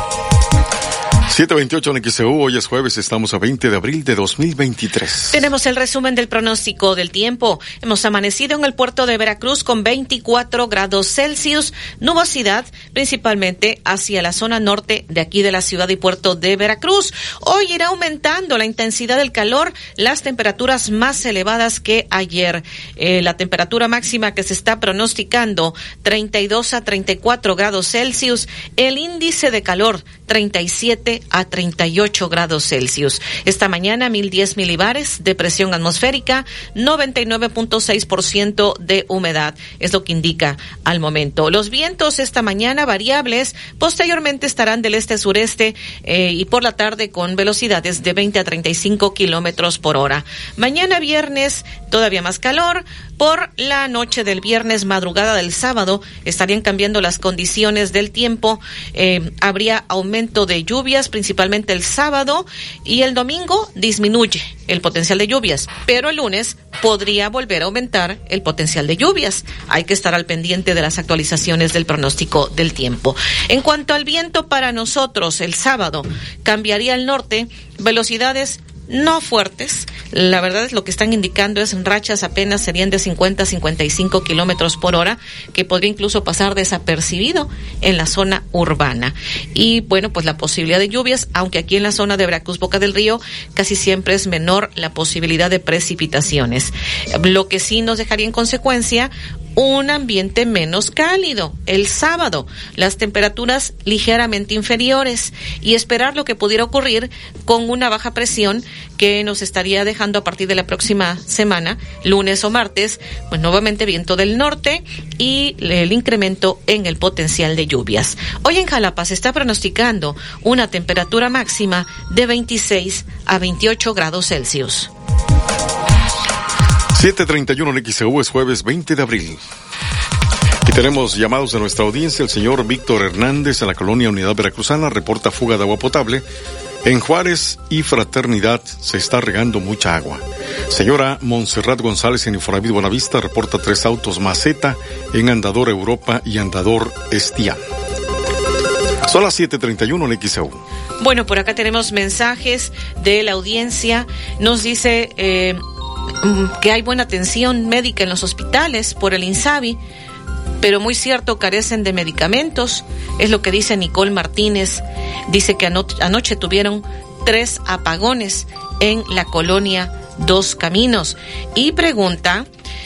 728 en XEU, hoy es jueves, estamos a 20 de abril de 2023. Tenemos el resumen del pronóstico del tiempo. Hemos amanecido en el puerto de Veracruz con 24 grados Celsius, nubosidad principalmente hacia la zona norte de aquí de la ciudad y puerto de Veracruz. Hoy irá aumentando la intensidad del calor, las temperaturas más elevadas que ayer. Eh, la temperatura máxima que se está pronosticando 32 a 34 grados Celsius, el índice de calor 37 a 38 grados Celsius. Esta mañana 1010 milibares de presión atmosférica, 99.6% de humedad, es lo que indica al momento. Los vientos esta mañana variables, posteriormente estarán del este-sureste eh, y por la tarde con velocidades de 20 a 35 kilómetros por hora. Mañana viernes todavía más calor, por la noche del viernes, madrugada del sábado, estarían cambiando las condiciones del tiempo. Eh, habría aumento de lluvias, principalmente el sábado, y el domingo disminuye el potencial de lluvias, pero el lunes podría volver a aumentar el potencial de lluvias. Hay que estar al pendiente de las actualizaciones del pronóstico del tiempo. En cuanto al viento para nosotros, el sábado cambiaría al norte, velocidades no fuertes. La verdad es lo que están indicando es rachas apenas serían de 50 a 55 kilómetros por hora, que podría incluso pasar desapercibido en la zona urbana. Y bueno, pues la posibilidad de lluvias, aunque aquí en la zona de Veracruz, Boca del Río, casi siempre es menor la posibilidad de precipitaciones. Lo que sí nos dejaría en consecuencia un ambiente menos cálido el sábado, las temperaturas ligeramente inferiores y esperar lo que pudiera ocurrir con una baja presión que nos estaría dejando a partir de la próxima semana, lunes o martes, pues nuevamente viento del norte y el incremento en el potencial de lluvias. Hoy en Jalapa se está pronosticando una temperatura máxima de 26 a 28 grados Celsius. 731 en XEU es jueves 20 de abril. Y tenemos llamados de nuestra audiencia. El señor Víctor Hernández en la colonia Unidad Veracruzana reporta fuga de agua potable. En Juárez y Fraternidad se está regando mucha agua. Señora Montserrat González en Infonavit Buenavista reporta tres autos maceta en Andador Europa y Andador Estia. Son las 7:31 en XEU. Bueno, por acá tenemos mensajes de la audiencia. Nos dice eh, que hay buena atención médica en los hospitales por el INSABI, pero muy cierto carecen de medicamentos. Es lo que dice Nicole Martínez. Dice que anoche tuvieron tres apagones en la colonia Dos Caminos y pregunta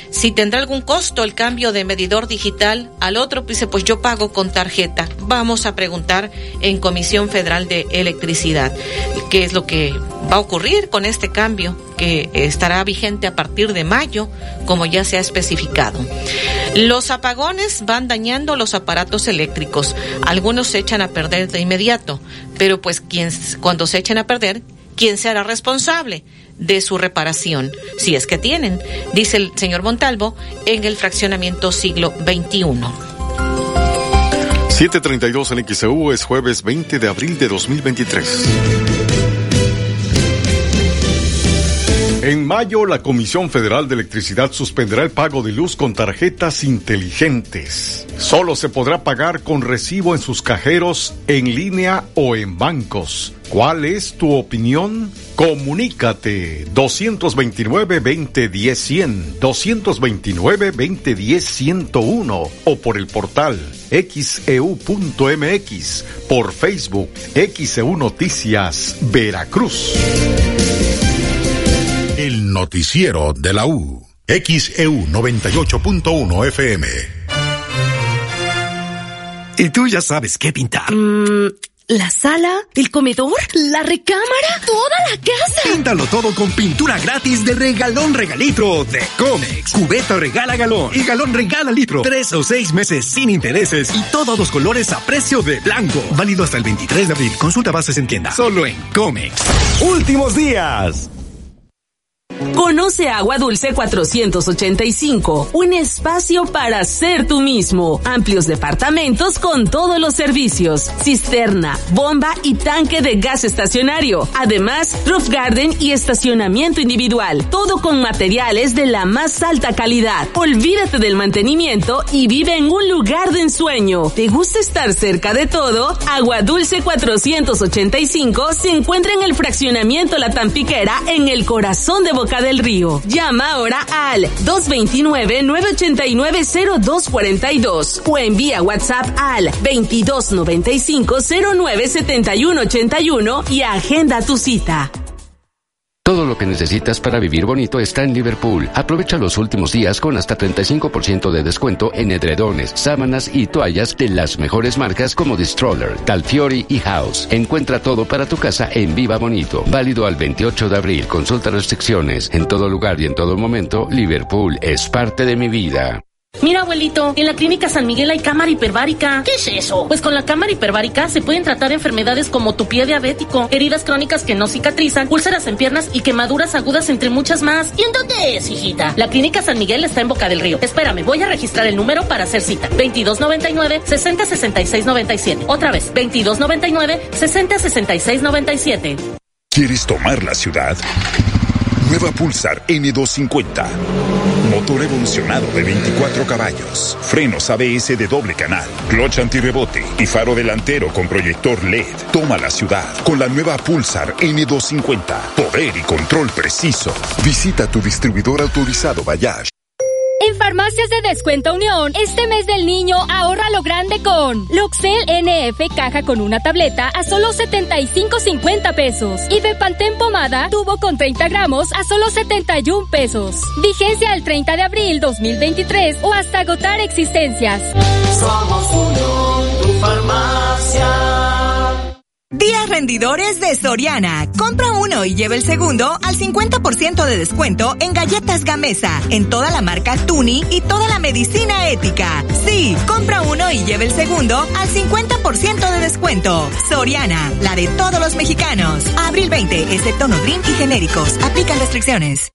si tendrá algún costo el cambio de medidor digital al otro, dice, pues yo pago con tarjeta. Vamos a preguntar en Comisión Federal de Electricidad qué es lo que va a ocurrir con este cambio que estará vigente a partir de mayo, como ya se ha especificado. Los apagones van dañando los aparatos eléctricos. Algunos se echan a perder de inmediato, pero pues cuando se echen a perder, ¿quién será responsable? De su reparación, si es que tienen, dice el señor Montalvo, en el fraccionamiento siglo XXI. 732 en XEU es jueves 20 de abril de 2023. En mayo, la Comisión Federal de Electricidad suspenderá el pago de luz con tarjetas inteligentes. Solo se podrá pagar con recibo en sus cajeros, en línea o en bancos. ¿Cuál es tu opinión? Comunícate 229-2010-100, 229-2010-101 o por el portal xeu.mx, por Facebook XEU Noticias Veracruz. Noticiero de la U. XEU 98.1 FM. ¿Y tú ya sabes qué pintar? Mm, ¿La sala? ¿El comedor? ¿La recámara? ¿Toda la casa? Píntalo todo con pintura gratis de regalón regalitro de Comex. Cubeta regala galón y galón regala litro. Tres o seis meses sin intereses y todos los colores a precio de blanco. Válido hasta el 23 de abril. Consulta bases en tienda. Solo en Comex. Últimos días. Conoce Agua Dulce 485, un espacio para ser tú mismo. Amplios departamentos con todos los servicios, cisterna, bomba y tanque de gas estacionario. Además, roof garden y estacionamiento individual. Todo con materiales de la más alta calidad. Olvídate del mantenimiento y vive en un lugar de ensueño. ¿Te gusta estar cerca de todo? Agua Dulce 485 se encuentra en el fraccionamiento La Tampiquera en el corazón de Del Río. Llama ahora al 229-989-0242 o envía WhatsApp al 2295-097181 y agenda tu cita. Todo lo que necesitas para vivir bonito está en Liverpool. Aprovecha los últimos días con hasta 35% de descuento en edredones, sábanas y toallas de las mejores marcas como The Stroller, y House. Encuentra todo para tu casa en Viva Bonito. Válido al 28 de abril. Consulta restricciones. En todo lugar y en todo momento, Liverpool es parte de mi vida. Mira, abuelito, en la clínica San Miguel hay cámara hiperbárica. ¿Qué es eso? Pues con la cámara hiperbárica se pueden tratar enfermedades como tu pie diabético, heridas crónicas que no cicatrizan, úlceras en piernas y quemaduras agudas, entre muchas más. ¿Y en dónde es, hijita? La clínica San Miguel está en Boca del Río. Espérame, voy a registrar el número para hacer cita. 2299-606697. Otra vez, 2299-606697. ¿Quieres tomar la ciudad? Nueva Pulsar N250. Motor evolucionado de 24 caballos. Frenos ABS de doble canal. Clutch antirrebote y faro delantero con proyector LED. Toma la ciudad con la nueva Pulsar N250. Poder y control preciso. Visita tu distribuidor autorizado Bayash. En Farmacias de Descuento Unión, este mes del niño ahorra lo grande con Luxel NF caja con una tableta a solo 75.50 pesos y Bepantén pomada tubo con 30 gramos a solo 71 pesos. Vigencia el 30 de abril 2023 o hasta agotar existencias. Somos Unión, tu farmacia. Días rendidores de Soriana. Compra uno y lleva el segundo al 50% de descuento en galletas Gamesa, en toda la marca Tuni y toda la medicina ética. Sí, compra uno y lleva el segundo al 50% de descuento. Soriana, la de todos los mexicanos. Abril 20, excepto Nodrim y genéricos. Aplican restricciones.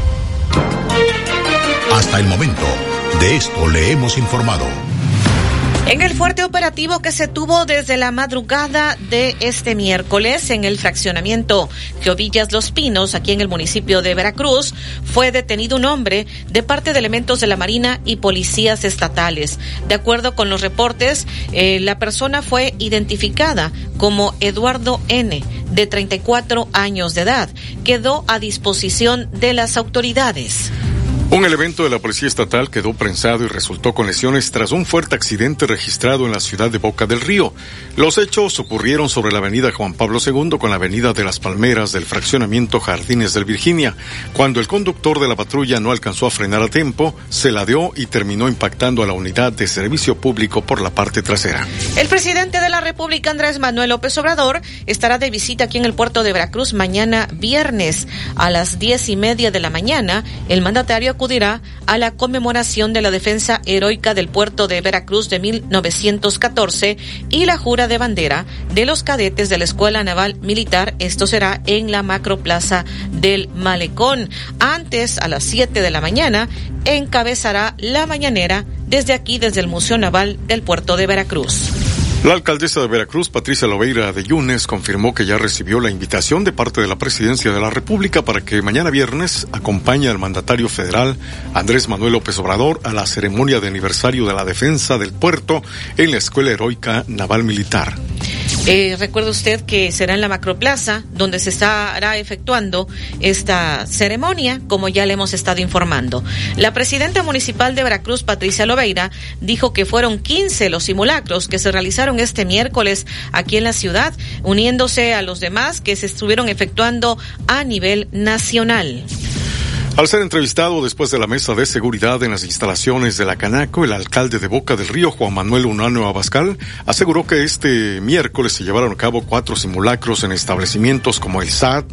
Hasta el momento, de esto le hemos informado. En el fuerte operativo que se tuvo desde la madrugada de este miércoles en el fraccionamiento Geovillas Los Pinos, aquí en el municipio de Veracruz, fue detenido un hombre de parte de elementos de la Marina y policías estatales. De acuerdo con los reportes, eh, la persona fue identificada como Eduardo N., de 34 años de edad. Quedó a disposición de las autoridades. Un elemento de la Policía Estatal quedó prensado y resultó con lesiones tras un fuerte accidente registrado en la ciudad de Boca del Río. Los hechos ocurrieron sobre la avenida Juan Pablo II con la avenida de las Palmeras del fraccionamiento Jardines del Virginia. Cuando el conductor de la patrulla no alcanzó a frenar a tiempo, se ladeó y terminó impactando a la unidad de servicio público por la parte trasera. El presidente de la República, Andrés Manuel López Obrador, estará de visita aquí en el puerto de Veracruz mañana viernes a las diez y media de la mañana. El mandatario acudirá a la conmemoración de la defensa heroica del puerto de Veracruz de 1914 y la jura de bandera de los cadetes de la Escuela Naval Militar. Esto será en la macroplaza del Malecón. Antes, a las 7 de la mañana, encabezará la mañanera desde aquí, desde el Museo Naval del puerto de Veracruz. La alcaldesa de Veracruz, Patricia Loveira de Yunes, confirmó que ya recibió la invitación de parte de la Presidencia de la República para que mañana viernes acompañe al mandatario federal Andrés Manuel López Obrador a la ceremonia de aniversario de la defensa del puerto en la Escuela Heroica Naval Militar. Eh, recuerde usted que será en la macroplaza donde se estará efectuando esta ceremonia, como ya le hemos estado informando. La presidenta municipal de Veracruz, Patricia Loveira, dijo que fueron 15 los simulacros que se realizaron este miércoles aquí en la ciudad, uniéndose a los demás que se estuvieron efectuando a nivel nacional. Al ser entrevistado después de la mesa de seguridad en las instalaciones de la Canaco, el alcalde de Boca del Río, Juan Manuel Unano Abascal, aseguró que este miércoles se llevaron a cabo cuatro simulacros en establecimientos como el SAT,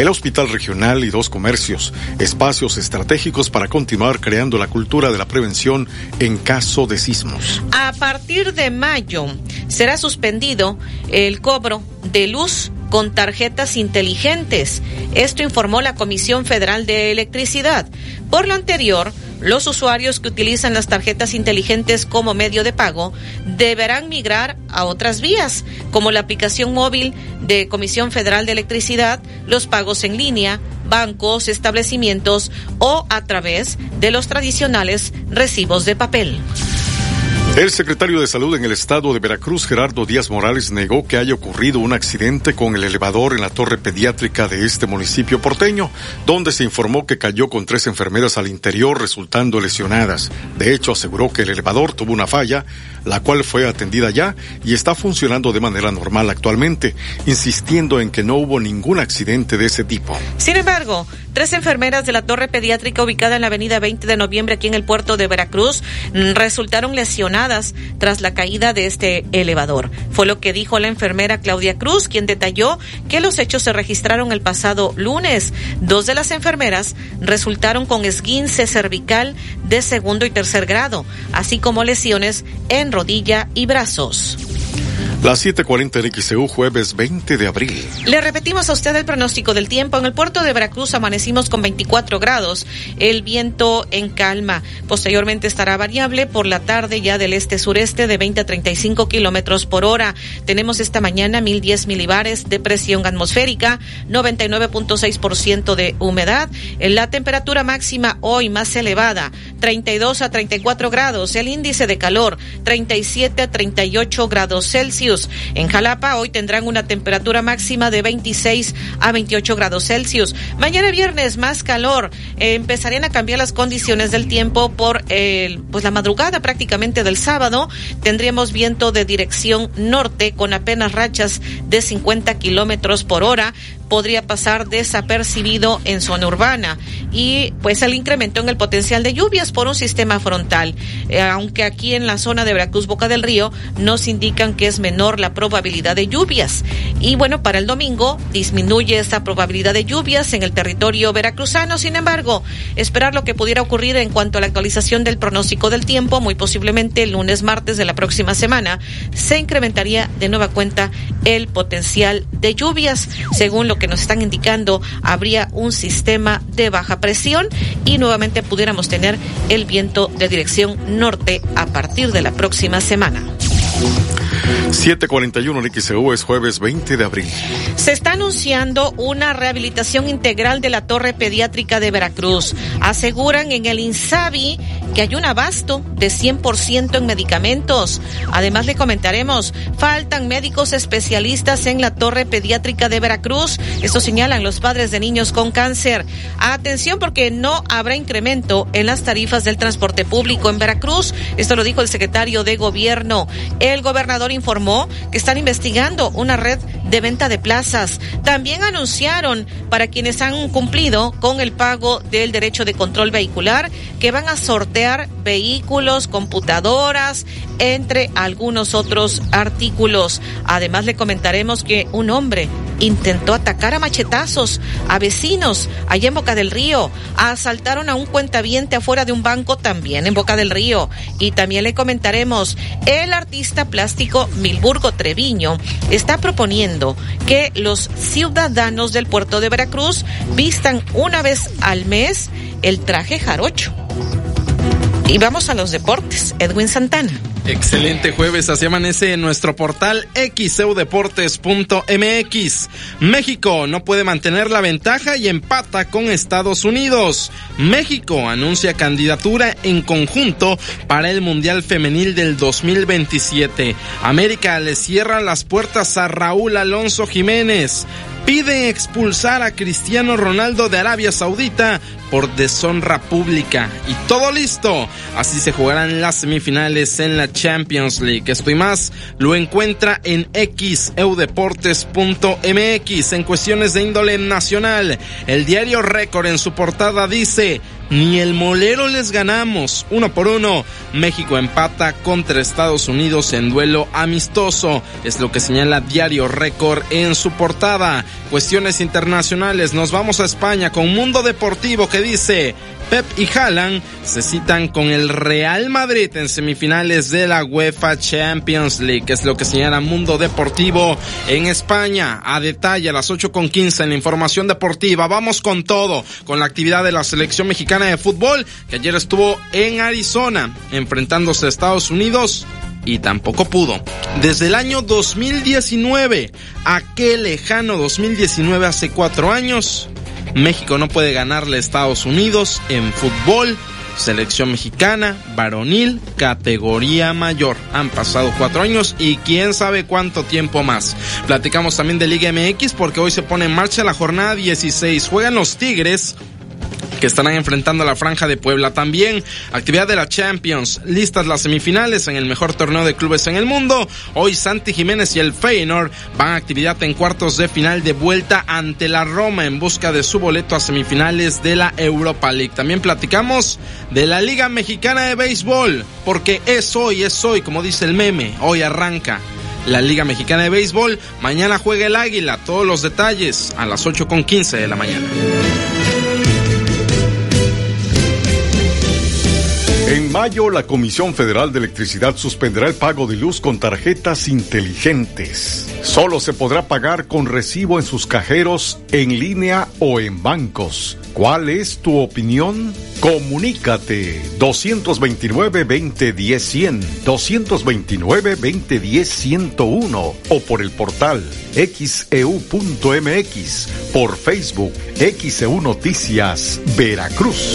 el Hospital Regional y dos comercios, espacios estratégicos para continuar creando la cultura de la prevención en caso de sismos. A partir de mayo será suspendido el cobro de luz con tarjetas inteligentes. Esto informó la Comisión Federal de Electricidad. Por lo anterior, los usuarios que utilizan las tarjetas inteligentes como medio de pago deberán migrar a otras vías, como la aplicación móvil de Comisión Federal de Electricidad, los pagos en línea, bancos, establecimientos o a través de los tradicionales recibos de papel. El secretario de Salud en el estado de Veracruz, Gerardo Díaz Morales, negó que haya ocurrido un accidente con el elevador en la torre pediátrica de este municipio porteño, donde se informó que cayó con tres enfermeras al interior resultando lesionadas. De hecho, aseguró que el elevador tuvo una falla, la cual fue atendida ya y está funcionando de manera normal actualmente, insistiendo en que no hubo ningún accidente de ese tipo. Sin embargo, tres enfermeras de la torre pediátrica ubicada en la avenida 20 de noviembre aquí en el puerto de Veracruz mm, resultaron lesionadas tras la caída de este elevador. Fue lo que dijo la enfermera Claudia Cruz, quien detalló que los hechos se registraron el pasado lunes. Dos de las enfermeras resultaron con esguince cervical de segundo y tercer grado, así como lesiones en rodilla y brazos. Las 7:40 en XEU, jueves 20 de abril. Le repetimos a usted el pronóstico del tiempo. En el puerto de Veracruz amanecimos con 24 grados. El viento en calma. Posteriormente estará variable por la tarde ya del este-sureste de 20 a 35 kilómetros por hora. Tenemos esta mañana 1010 milibares de presión atmosférica, 99.6% de humedad. La temperatura máxima hoy más elevada, 32 a 34 grados. El índice de calor, 37 a 38 grados Celsius. En Jalapa hoy tendrán una temperatura máxima de 26 a 28 grados Celsius. Mañana viernes más calor. Empezarían a cambiar las condiciones del tiempo por pues la madrugada prácticamente del sábado. Tendríamos viento de dirección norte con apenas rachas de 50 kilómetros por hora podría pasar desapercibido en zona urbana. Y pues el incremento en el potencial de lluvias por un sistema frontal, eh, aunque aquí en la zona de Veracruz Boca del Río nos indican que es menor la probabilidad de lluvias. Y bueno para el domingo disminuye esta probabilidad de lluvias en el territorio veracruzano, sin embargo esperar lo que pudiera ocurrir en cuanto a la actualización del pronóstico del tiempo, muy posiblemente el lunes martes de la próxima semana se incrementaría de nueva cuenta el potencial de lluvias según lo que nos están indicando habría un sistema de baja presión y nuevamente pudiéramos tener el viento de dirección norte a partir de la próxima semana. 741 en XEU es jueves 20 de abril. Se está anunciando una rehabilitación integral de la torre pediátrica de Veracruz. Aseguran en el INSABI que hay un abasto de 100% en medicamentos. Además le comentaremos, faltan médicos especialistas en la torre pediátrica de Veracruz. Esto señalan los padres de niños con cáncer. Atención porque no habrá incremento en las tarifas del transporte público en Veracruz. Esto lo dijo el secretario de gobierno. El gobernador informó que están investigando una red de venta de plazas. También anunciaron para quienes han cumplido con el pago del derecho de control vehicular que van a sortear vehículos, computadoras, entre algunos otros artículos. Además le comentaremos que un hombre intentó atacar a machetazos a vecinos allá en Boca del Río. Asaltaron a un cuentaviente afuera de un banco también en Boca del Río. Y también le comentaremos, el artista plástico Milburgo Treviño está proponiendo que los ciudadanos del puerto de Veracruz vistan una vez al mes el traje jarocho. Y vamos a los deportes. Edwin Santana. Excelente jueves, así amanece en nuestro portal xeudeportes.mx. México no puede mantener la ventaja y empata con Estados Unidos. México anuncia candidatura en conjunto para el Mundial Femenil del 2027. América le cierra las puertas a Raúl Alonso Jiménez. Pide expulsar a Cristiano Ronaldo de Arabia Saudita por deshonra pública. Y todo listo. Así se jugarán las semifinales en la Champions League. Esto y más lo encuentra en xeudeportes.mx en cuestiones de índole nacional. El diario Récord en su portada dice, ni el molero les ganamos. Uno por uno. México empata contra Estados Unidos en duelo amistoso. Es lo que señala Diario Récord en su portada. Cuestiones internacionales. Nos vamos a España con Mundo Deportivo que dice, Pep y Haaland se citan con el Real Madrid en semifinales de la UEFA Champions League, es lo que señala Mundo Deportivo en España. A detalle a las 8 con 15 en la información deportiva. Vamos con todo, con la actividad de la selección mexicana de fútbol, que ayer estuvo en Arizona, enfrentándose a Estados Unidos y tampoco pudo. Desde el año 2019, aquel lejano 2019 hace cuatro años, México no puede ganarle a Estados Unidos en fútbol. Selección mexicana, varonil, categoría mayor. Han pasado cuatro años y quién sabe cuánto tiempo más. Platicamos también de Liga MX porque hoy se pone en marcha la jornada 16. Juegan los Tigres que estarán enfrentando a la Franja de Puebla también. Actividad de la Champions, listas las semifinales en el mejor torneo de clubes en el mundo. Hoy Santi Jiménez y el Feyenoord van a actividad en cuartos de final de vuelta ante la Roma en busca de su boleto a semifinales de la Europa League. También platicamos de la Liga Mexicana de Béisbol, porque es hoy, es hoy, como dice el meme, hoy arranca la Liga Mexicana de Béisbol. Mañana juega el Águila. Todos los detalles a las 8 con 15 de la mañana. Mayo, la Comisión Federal de Electricidad suspenderá el pago de luz con tarjetas inteligentes. Solo se podrá pagar con recibo en sus cajeros, en línea o en bancos. ¿Cuál es tu opinión? Comunícate 229-2010-100, 229-2010-101 o por el portal xeu.mx, e por Facebook XEU Noticias Veracruz.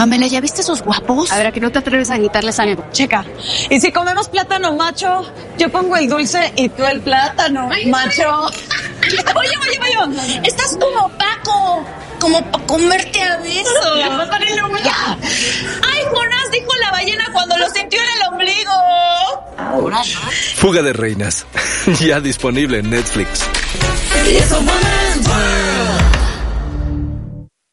Pamela, ¿ya viste esos guapos? A ver, ¿a que no te atreves a quitarles algo? Checa. Y si comemos plátano macho, yo pongo el dulce y tú el plátano macho. *laughs* Oye, oye, oye, estás como Paco, como para comerte a besos. Ya. Ay, Jonás dijo la ballena cuando lo sintió en el ombligo. Ahora Fuga de Reinas. *laughs* ya disponible en Netflix.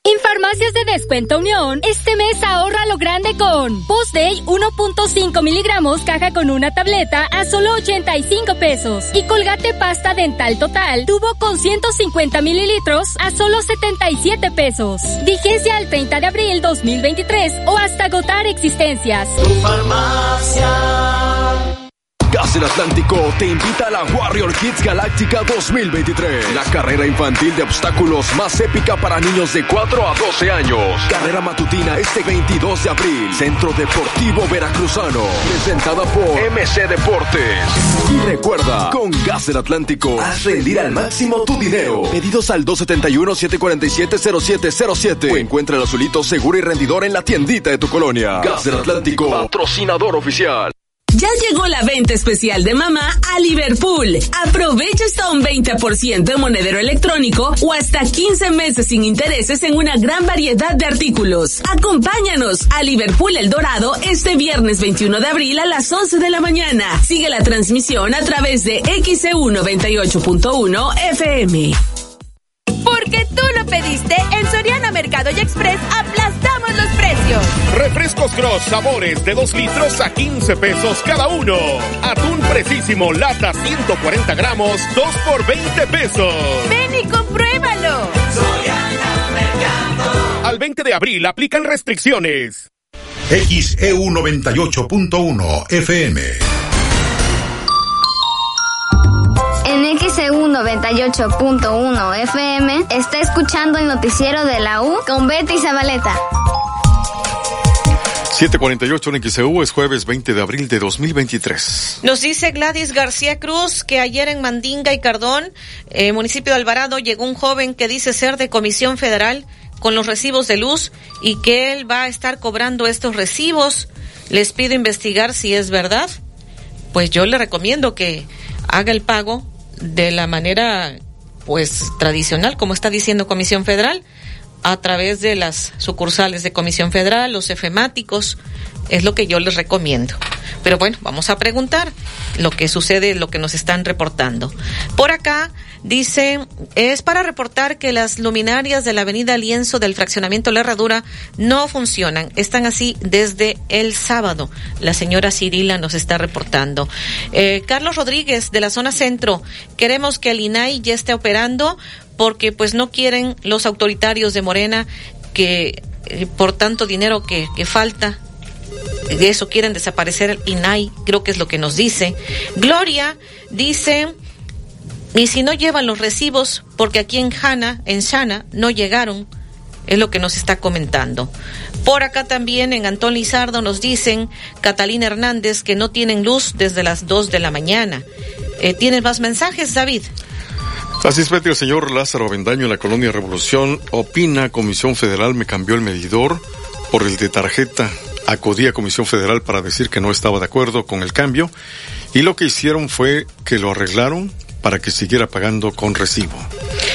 En Farmacias de Descuento Unión, este mes ahorra lo grande con Post Day 1.5 miligramos caja con una tableta a solo 85 pesos y Colgate Pasta Dental Total tubo con 150 mililitros a solo 77 pesos. Vigencia al 30 de abril 2023 o hasta agotar existencias. Gas del Atlántico te invita a la Warrior Kids Galáctica 2023. La carrera infantil de obstáculos más épica para niños de 4 a 12 años. Carrera matutina este 22 de abril. Centro Deportivo Veracruzano. Presentada por MC Deportes. Y recuerda, con Gas del Atlántico, haz rendir al máximo tu dinero. Pedidos al 271-747-0707. O encuentra el azulito seguro y rendidor en la tiendita de tu colonia. Gas del Atlántico, patrocinador oficial. Ya llegó la venta especial de mamá a Liverpool. Aprovecha hasta un 20% de monedero electrónico o hasta 15 meses sin intereses en una gran variedad de artículos. Acompáñanos a Liverpool El Dorado este viernes 21 de abril a las 11 de la mañana. Sigue la transmisión a través de XEU 98.1 FM. Porque tú lo pediste, en Soriana Mercado y Express aplastamos los precios. Refrescos Cross sabores de 2 litros a 15 pesos cada uno. Atún precisísimo lata 140 gramos, 2 por 20 pesos. Ven y compruébalo. Al 20 de abril aplican restricciones. XEU 98.1 FM. En XEU 98.1 FM está escuchando el noticiero de la U con Betty Zabaleta. 748 en XEU es jueves 20 de abril de 2023. Nos dice Gladys García Cruz que ayer en Mandinga y Cardón, eh, municipio de Alvarado, llegó un joven que dice ser de Comisión Federal con los recibos de luz y que él va a estar cobrando estos recibos. Les pido investigar si es verdad. Pues yo le recomiendo que haga el pago de la manera pues tradicional, como está diciendo Comisión Federal, a través de las sucursales de Comisión Federal, los efemáticos, es lo que yo les recomiendo. Pero bueno, vamos a preguntar lo que sucede, lo que nos están reportando. Por acá dice, es para reportar que las luminarias de la avenida Lienzo del fraccionamiento La Herradura no funcionan. Están así desde el sábado. La señora Cirila nos está reportando. Eh, Carlos Rodríguez de la zona centro, queremos que el INAI ya esté operando porque pues no quieren los autoritarios de Morena que eh, por tanto dinero que, que falta de eso quieren desaparecer el INAI, creo que es lo que nos dice. Gloria dice, y si no llevan los recibos, porque aquí en Jana, en Shana, no llegaron, es lo que nos está comentando. Por acá también en Antón Lizardo nos dicen, Catalina Hernández, que no tienen luz desde las 2 de la mañana. Eh, ¿Tienes más mensajes, David? Así es, Betty, el señor Lázaro Bendaño en la colonia Revolución opina, Comisión Federal me cambió el medidor por el de tarjeta acudí a Comisión Federal para decir que no estaba de acuerdo con el cambio y lo que hicieron fue que lo arreglaron para que siguiera pagando con recibo.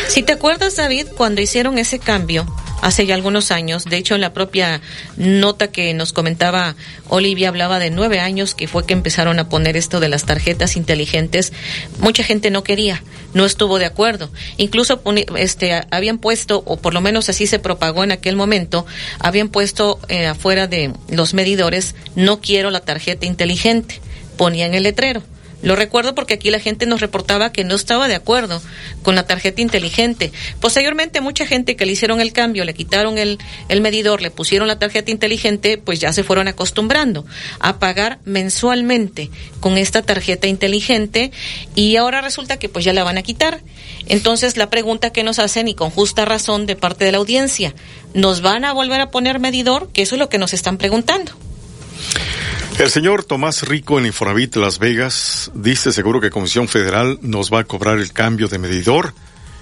Si te acuerdas, David, cuando hicieron ese cambio, hace ya algunos años. De hecho, en la propia nota que nos comentaba Olivia hablaba de nueve años que fue que empezaron a poner esto de las tarjetas inteligentes. Mucha gente no quería, no estuvo de acuerdo. Incluso este, habían puesto, o por lo menos así se propagó en aquel momento, habían puesto eh, afuera de los medidores, no quiero la tarjeta inteligente. Ponían el letrero lo recuerdo porque aquí la gente nos reportaba que no estaba de acuerdo con la tarjeta inteligente. Posteriormente, mucha gente que le hicieron el cambio, le quitaron el, el medidor, le pusieron la tarjeta inteligente, pues ya se fueron acostumbrando a pagar mensualmente con esta tarjeta inteligente y ahora resulta que pues ya la van a quitar. Entonces, la pregunta que nos hacen y con justa razón de parte de la audiencia, ¿nos van a volver a poner medidor? Que eso es lo que nos están preguntando. El señor Tomás Rico en Infonavit Las Vegas dice seguro que Comisión Federal nos va a cobrar el cambio de medidor.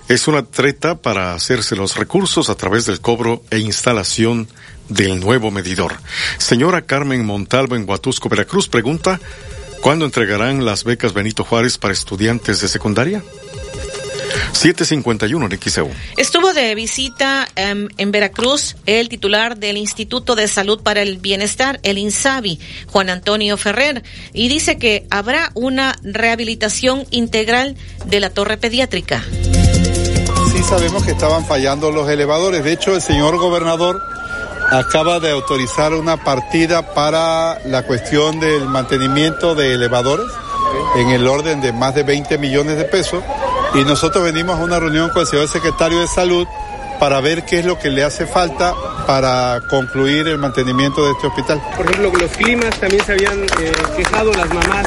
Es una treta para hacerse los recursos a través del cobro e instalación del nuevo medidor. Señora Carmen Montalvo en Huatusco, Veracruz pregunta, ¿cuándo entregarán las becas Benito Juárez para estudiantes de secundaria? 751 en XEU. Estuvo de visita em, en Veracruz el titular del Instituto de Salud para el Bienestar, el INSABI, Juan Antonio Ferrer, y dice que habrá una rehabilitación integral de la torre pediátrica. Sí sabemos que estaban fallando los elevadores. De hecho, el señor gobernador acaba de autorizar una partida para la cuestión del mantenimiento de elevadores en el orden de más de 20 millones de pesos y nosotros venimos a una reunión con el señor secretario de Salud para ver qué es lo que le hace falta para concluir el mantenimiento de este hospital. Por ejemplo, los climas también se habían eh, quejado las mamás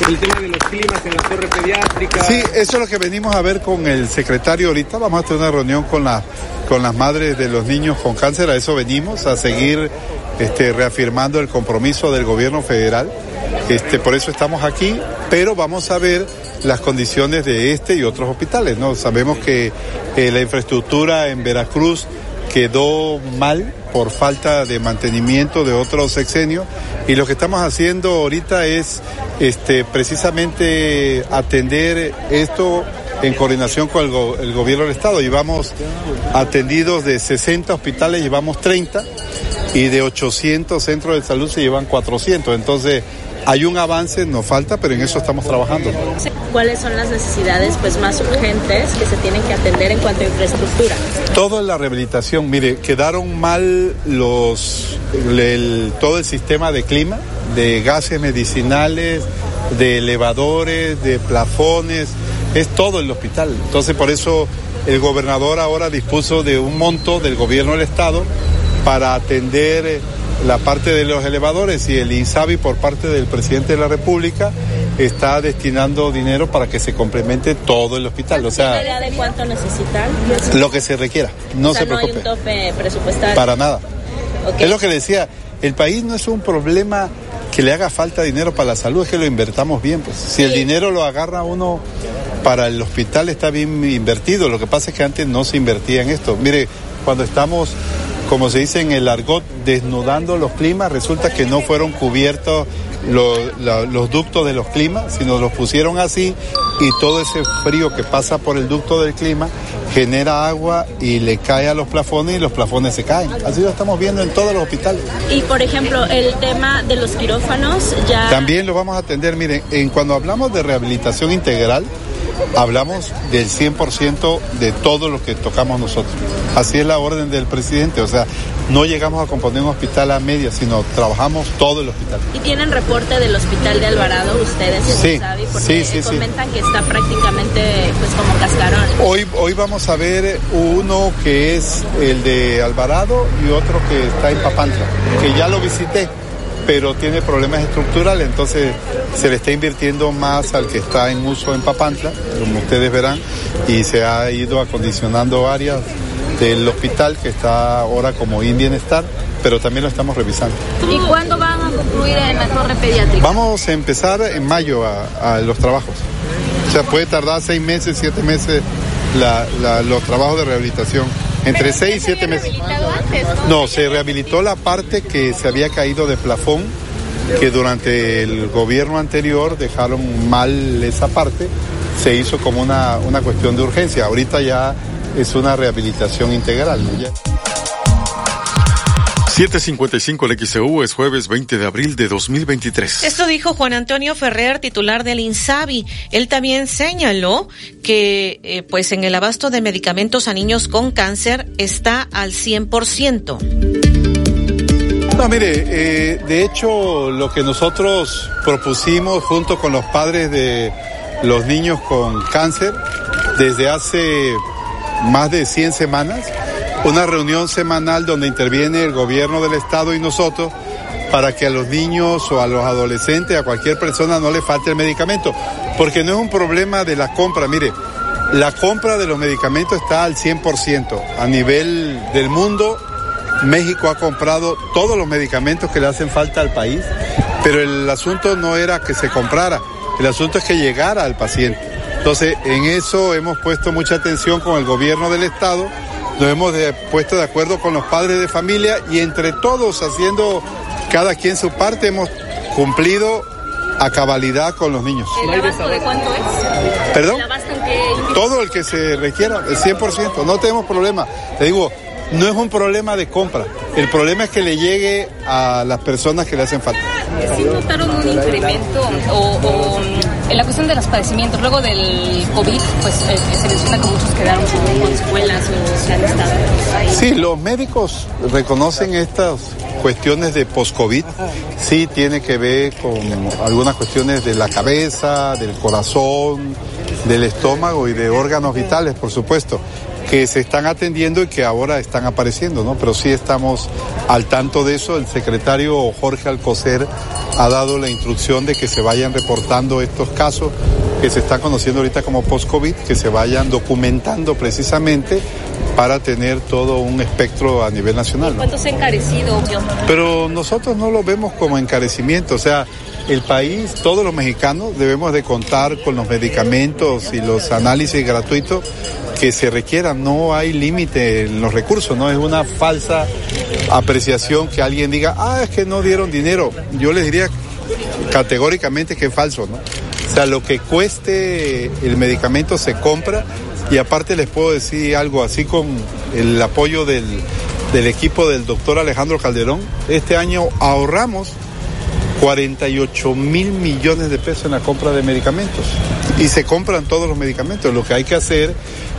por el tema de los climas en la torre pediátrica. Sí, eso es lo que venimos a ver con el secretario ahorita. Vamos a tener una reunión con, la, con las madres de los niños con cáncer. A eso venimos, a seguir este, reafirmando el compromiso del gobierno federal. Este, por eso estamos aquí, pero vamos a ver las condiciones de este y otros hospitales. ¿no? Sabemos que eh, la infraestructura en Veracruz quedó mal por falta de mantenimiento de otros sexenios y lo que estamos haciendo ahorita es este, precisamente atender esto en coordinación con el, el gobierno del Estado. Llevamos atendidos de 60 hospitales, llevamos 30 y de 800 centros de salud se llevan 400. Entonces, hay un avance, nos falta, pero en eso estamos trabajando. ¿Cuáles son las necesidades pues, más urgentes que se tienen que atender en cuanto a infraestructura? Todo en la rehabilitación, mire, quedaron mal los, todo el sistema de clima, de gases medicinales, de elevadores, de plafones, es todo el hospital. Entonces por eso el gobernador ahora dispuso de un monto del gobierno del estado para atender la parte de los elevadores y el INSABI por parte del presidente de la República está destinando dinero para que se complemente todo el hospital. O sea, idea de cuánto necesitan? Lo que se requiera, no se preocupe. No hay un tope presupuestario. Para nada. Es lo que decía, el país no es un problema que le haga falta dinero para la salud, es que lo invertamos bien. Pues. Si el dinero lo agarra uno para el hospital está bien invertido, lo que pasa es que antes no se invertía en esto. Mire, cuando estamos como se dice en el argot, desnudando los climas, resulta que no fueron cubiertos los, ductos de los climas, sino los pusieron así y todo ese frío que pasa por el ducto del clima genera agua y le cae a los plafones y los plafones se caen. Así lo estamos viendo en todos los hospitales. Y por ejemplo, el tema de los quirófanos ya... También lo vamos a atender, miren, en, cuando hablamos de rehabilitación integral, hablamos del 100% de todo lo que tocamos nosotros. Así es la orden del presidente, o sea, no llegamos a componer un hospital a media, sino trabajamos todo el hospital. ¿Y tienen reporte del hospital de Alvarado ustedes? Sí, porque sí, sí, comentan que está prácticamente pues como cascarón. Hoy, hoy vamos a ver uno que es el de Alvarado y otro que está en Papantla, que ya lo visité pero tiene problemas estructurales, entonces se le está invirtiendo más al que está en uso en Papantla, como ustedes verán, y se ha ido acondicionando áreas del hospital que está ahora como Indian Star, pero también lo estamos revisando. ¿Y cuándo van a concluir en la torre pediátrica? Vamos a empezar en mayo a, los trabajos. O sea, puede tardar seis meses, siete meses los trabajos de rehabilitación. Entre seis y siete meses. ¿no? se rehabilitó la parte que se había caído de plafón, que durante el gobierno anterior dejaron mal esa parte. Se hizo como una, una cuestión de urgencia. Ahorita ya es una rehabilitación integral. 755 el es jueves 20 de abril de 2023. Esto dijo Juan Antonio Ferrer, titular del INSABI. Él también señaló que eh, pues en el abasto de medicamentos a niños con cáncer está al 100%. No, mire, eh, de hecho lo que nosotros propusimos junto con los padres de los niños con cáncer desde hace más de 100 semanas una reunión semanal donde interviene el gobierno del estado y nosotros para que a los niños o a los adolescentes, a cualquier persona no le falte el medicamento, porque no es un problema de la compra, mire, la compra de los medicamentos está al 100%. A nivel del mundo, México ha comprado todos los medicamentos que le hacen falta al país, pero el asunto no era que se comprara, el asunto es que llegara al paciente. Entonces, en eso hemos puesto mucha atención con el gobierno del Estado nos hemos puesto de acuerdo con los padres de familia y entre todos haciendo cada quien su parte hemos cumplido a cabalidad con los niños. ¿El abasto de cuánto es? ¿Perdón? ¿El abasto en qué? Todo el que se requiera, el 100%, no tenemos problema. Te digo, no es un problema de compra, el problema es que le llegue a las personas que le hacen falta. ¿Sí notaron un incremento o, o en la cuestión de los padecimientos, luego del COVID, pues eh, se menciona que muchos quedaron con escuelas o se han estado ahí. Sí, los médicos reconocen estas cuestiones de post-COVID. Sí, tiene que ver con algunas cuestiones de la cabeza, del corazón, del estómago y de órganos vitales, por supuesto que se están atendiendo y que ahora están apareciendo, ¿no? Pero sí estamos al tanto de eso. El secretario Jorge Alcocer ha dado la instrucción de que se vayan reportando estos casos que se están conociendo ahorita como post-COVID, que se vayan documentando precisamente para tener todo un espectro a nivel nacional. ¿no? ¿Cuánto se ha encarecido? Pero nosotros no lo vemos como encarecimiento, o sea, el país, todos los mexicanos debemos de contar con los medicamentos y los análisis gratuitos que se requieran, no hay límite en los recursos, no es una falsa apreciación que alguien diga, ah, es que no dieron dinero. Yo les diría categóricamente que es falso, ¿no? O sea, lo que cueste el medicamento se compra y aparte les puedo decir algo, así con el apoyo del, del equipo del doctor Alejandro Calderón, este año ahorramos 48 mil millones de pesos en la compra de medicamentos. Y se compran todos los medicamentos. Lo que hay que hacer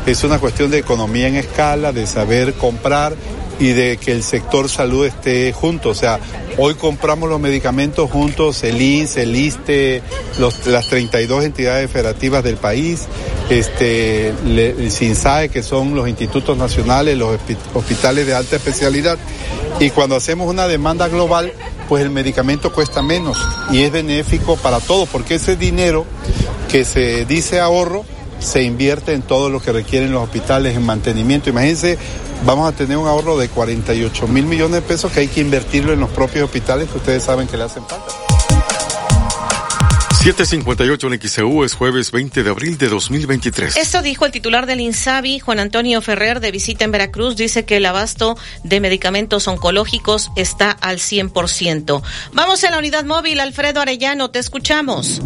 es una cuestión de economía en escala, de saber comprar y de que el sector salud esté junto. O sea, hoy compramos los medicamentos juntos, el INS, el ISTE, las 32 entidades federativas del país, este, le, el SINSAE, que son los institutos nacionales, los hospitales de alta especialidad. Y cuando hacemos una demanda global, pues el medicamento cuesta menos y es benéfico para todos, porque ese dinero que se dice ahorro se invierte en todo lo que requieren los hospitales, en mantenimiento. Imagínense, vamos a tener un ahorro de 48 mil millones de pesos que hay que invertirlo en los propios hospitales que ustedes saben que le hacen falta. 758 en XEU es jueves 20 de abril de 2023. Esto dijo el titular del INSABI, Juan Antonio Ferrer, de visita en Veracruz. Dice que el abasto de medicamentos oncológicos está al 100%. Vamos a la unidad móvil. Alfredo Arellano, te escuchamos.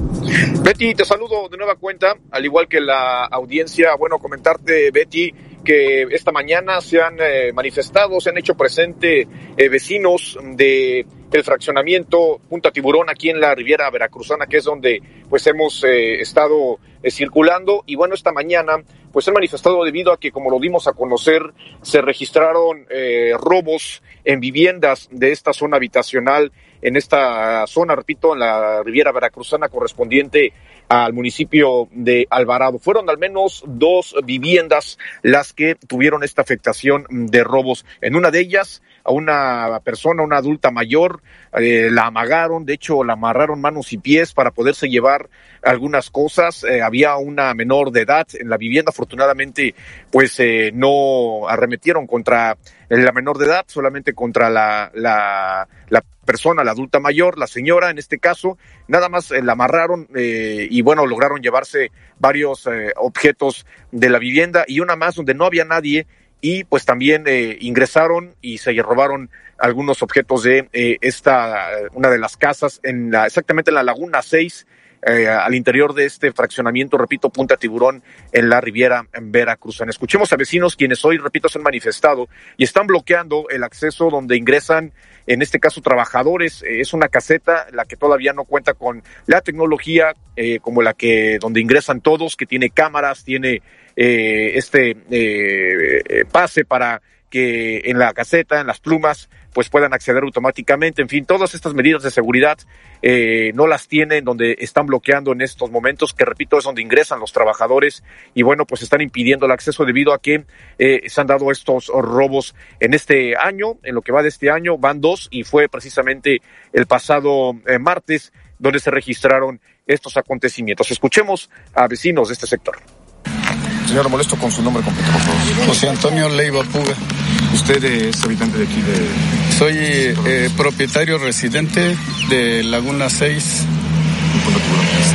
Betty, te saludo de nueva cuenta, al igual que la audiencia. Bueno, comentarte, Betty, que esta mañana se han eh, manifestado, se han hecho presente eh, vecinos de el fraccionamiento Punta Tiburón aquí en la Riviera Veracruzana, que es donde pues hemos eh, estado eh, circulando. Y bueno, esta mañana pues han manifestado debido a que, como lo dimos a conocer, se registraron eh, robos en viviendas de esta zona habitacional, en esta zona, repito, en la Riviera Veracruzana correspondiente al municipio de Alvarado. Fueron al menos dos viviendas las que tuvieron esta afectación de robos. En una de ellas, a una persona, una adulta mayor, eh, la amagaron, de hecho la amarraron manos y pies para poderse llevar algunas cosas. Eh, había una menor de edad en la vivienda, afortunadamente pues eh, no arremetieron contra la menor de edad, solamente contra la, la, la persona, la adulta mayor, la señora en este caso, nada más la amarraron y bueno, lograron llevarse varios objetos de la vivienda y una más donde no había nadie y pues también eh, ingresaron y se robaron algunos objetos de eh, esta, una de las casas en la, exactamente en la Laguna 6, eh, al interior de este fraccionamiento, repito, Punta Tiburón en la Riviera en Veracruz. Escuchemos a vecinos quienes hoy, repito, se han manifestado y están bloqueando el acceso donde ingresan en este caso trabajadores. Eh, es una caseta la que todavía no cuenta con la tecnología eh, como la que donde ingresan todos, que tiene cámaras, tiene eh, este eh, pase para que en la caseta, en las plumas, pues puedan acceder automáticamente. En fin, todas estas medidas de seguridad eh, no las tienen donde están bloqueando en estos momentos, que repito, es donde ingresan los trabajadores y bueno, pues están impidiendo el acceso debido a que eh, se han dado estos robos en este año, en lo que va de este año, van dos y fue precisamente el pasado eh, martes donde se registraron estos acontecimientos. Escuchemos a vecinos de este sector. Señor, molesto con su nombre completo, por favor. José Antonio Leiva Puga. ¿Usted es habitante de aquí de...? Soy eh, propietario residente de Laguna 6.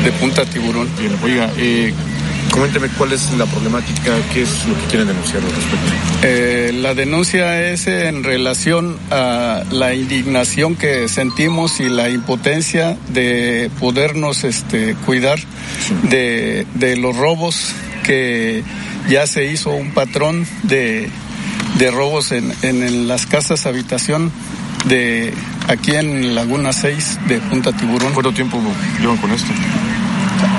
De Punta Tiburón. Bien, oiga, eh, coménteme cuál es la problemática, qué es lo que quieren denunciar al respecto. Eh, la denuncia es en relación a la indignación que sentimos y la impotencia de podernos este, cuidar de, de los robos que ya se hizo un patrón de, de robos en, en, las casas habitación de aquí en Laguna 6 de Punta Tiburón. ¿Cuánto tiempo llevan con esto?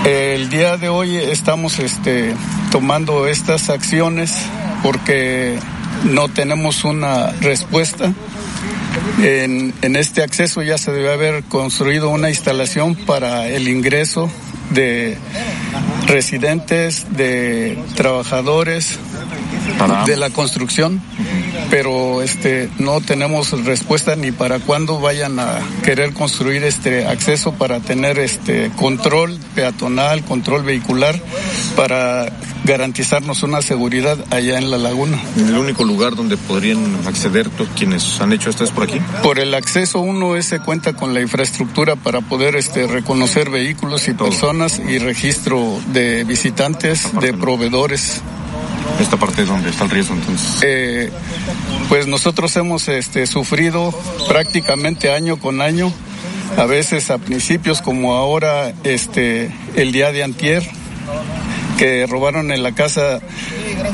El día de hoy estamos este, tomando estas acciones porque no tenemos una respuesta. En, en este acceso ya se debe haber construido una instalación para el ingreso de residentes, de trabajadores de la construcción, pero este no tenemos respuesta ni para cuándo vayan a querer construir este acceso para tener este control peatonal, control vehicular para garantizarnos una seguridad allá en la laguna. ¿El único lugar donde podrían acceder quienes han hecho esto es por aquí? Por el acceso uno ese cuenta con la infraestructura para poder este reconocer vehículos y personas y registro de visitantes, de proveedores. ¿Esta parte es donde está el riesgo entonces? Eh, pues nosotros hemos este, sufrido prácticamente año con año, a veces a principios como ahora este, el día de antier, que robaron en la casa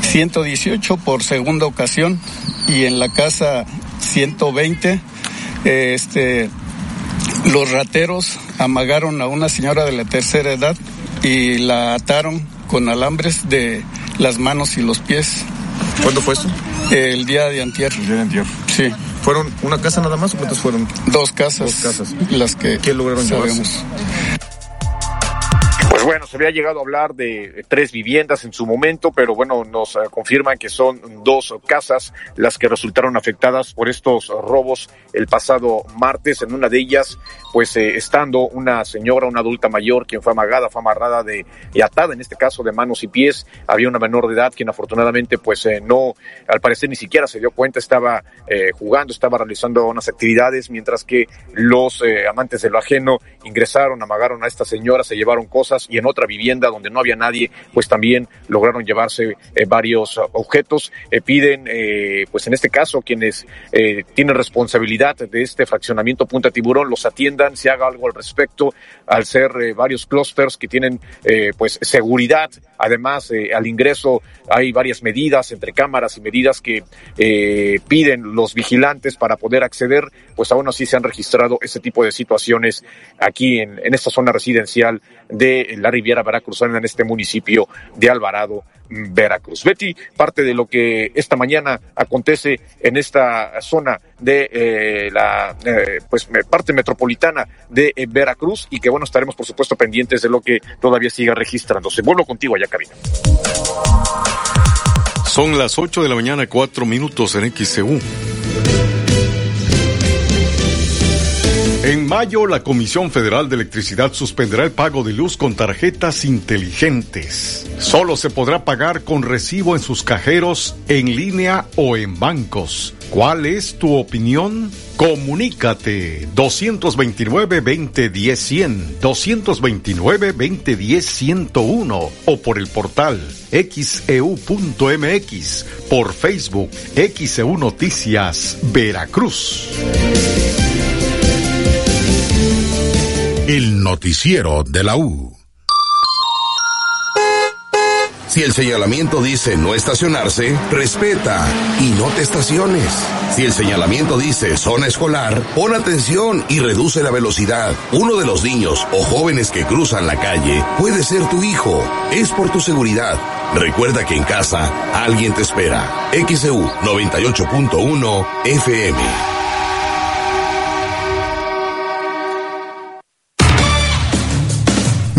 118 por segunda ocasión y en la casa 120 este los rateros amagaron a una señora de la tercera edad y la ataron con alambres de las manos y los pies. ¿Cuándo fue esto? El día de antier. El día de antier. Sí. ¿Fueron una casa nada más o cuántas fueron? Dos casas. Dos casas. Las que ¿Qué lograron sabemos. llevarse? Pues bueno, se había llegado a hablar de tres viviendas en su momento, pero bueno, nos eh, confirman que son dos casas las que resultaron afectadas por estos robos el pasado martes. En una de ellas, pues eh, estando una señora, una adulta mayor, quien fue amagada, fue amarrada de, y atada, en este caso de manos y pies. Había una menor de edad quien afortunadamente, pues eh, no, al parecer ni siquiera se dio cuenta, estaba eh, jugando, estaba realizando unas actividades, mientras que los eh, amantes de lo ajeno ingresaron, amagaron a esta señora, se llevaron cosas en otra vivienda donde no había nadie, pues también lograron llevarse eh, varios objetos. Eh, piden, eh, pues en este caso, quienes tienen responsabilidad de este fraccionamiento Punta Tiburón, los atiendan, se haga algo al respecto, al ser varios clústeres que tienen, pues, seguridad. Además, al ingreso hay varias medidas entre cámaras y medidas que piden los vigilantes para poder acceder, pues aún así se han registrado ese tipo de situaciones aquí en, en esta zona residencial de la Riviera Veracruzana, en este municipio de Alvarado, Veracruz. Betty, parte de lo que esta mañana acontece en esta zona de eh, la eh, pues parte metropolitana de eh, Veracruz y que bueno estaremos por supuesto pendientes de lo que todavía siga registrándose. Vuelvo contigo allá, Karina. Son las 8 de la mañana, 4 minutos en XCU. En mayo, la Comisión Federal de Electricidad suspenderá el pago de luz con tarjetas inteligentes. Solo se podrá pagar con recibo en sus cajeros, en línea o en bancos. ¿Cuál es tu opinión? Comunícate 229-2010-100, 229-2010-101 o por el portal xeu.mx, por Facebook XEU Noticias Veracruz. El noticiero de la U. Si el señalamiento dice no estacionarse, respeta y no te estaciones. Si el señalamiento dice zona escolar, pon atención y reduce la velocidad. Uno de los niños o jóvenes que cruzan la calle puede ser tu hijo. Es por tu seguridad. Recuerda que en casa alguien te espera. XEU 98.1 FM.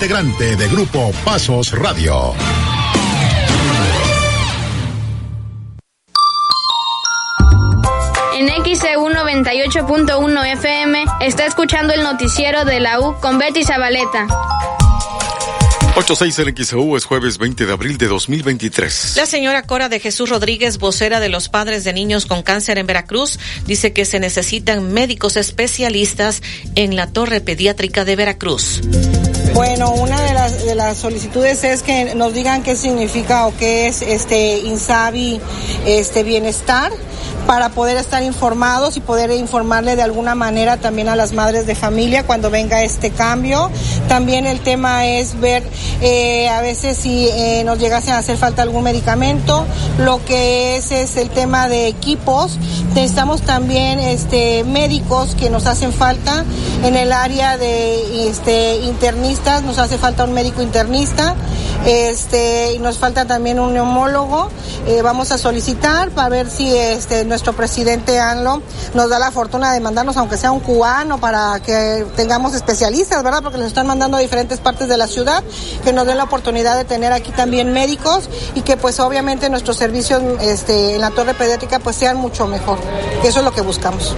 integrante de Grupo Pasos Radio. En XEU 98.1 FM está escuchando el noticiero de la U con Betty Zabaleta. 86 en XEU es jueves 20 de abril de 2023. La señora Cora de Jesús Rodríguez, vocera de los padres de niños con cáncer en Veracruz, dice que se necesitan médicos especialistas en la torre pediátrica de Veracruz. Bueno, una de las, de las solicitudes es que nos digan qué significa o qué es este INSABI este bienestar para poder estar informados y poder informarle de alguna manera también a las madres de familia cuando venga este cambio. También el tema es ver eh, a veces si eh, nos llegase a hacer falta algún medicamento. Lo que es es el tema de equipos. Necesitamos también este médicos que nos hacen falta en el área de este internistas. Nos hace falta un médico internista. Este, y nos falta también un neumólogo. Eh, vamos a solicitar para ver si este nuestro presidente ANLO nos da la fortuna de mandarnos, aunque sea un cubano, para que tengamos especialistas, ¿verdad? Porque nos están mandando a diferentes partes de la ciudad, que nos den la oportunidad de tener aquí también médicos y que pues obviamente nuestros servicios este, en la torre pediátrica pues sean mucho mejor. Eso es lo que buscamos.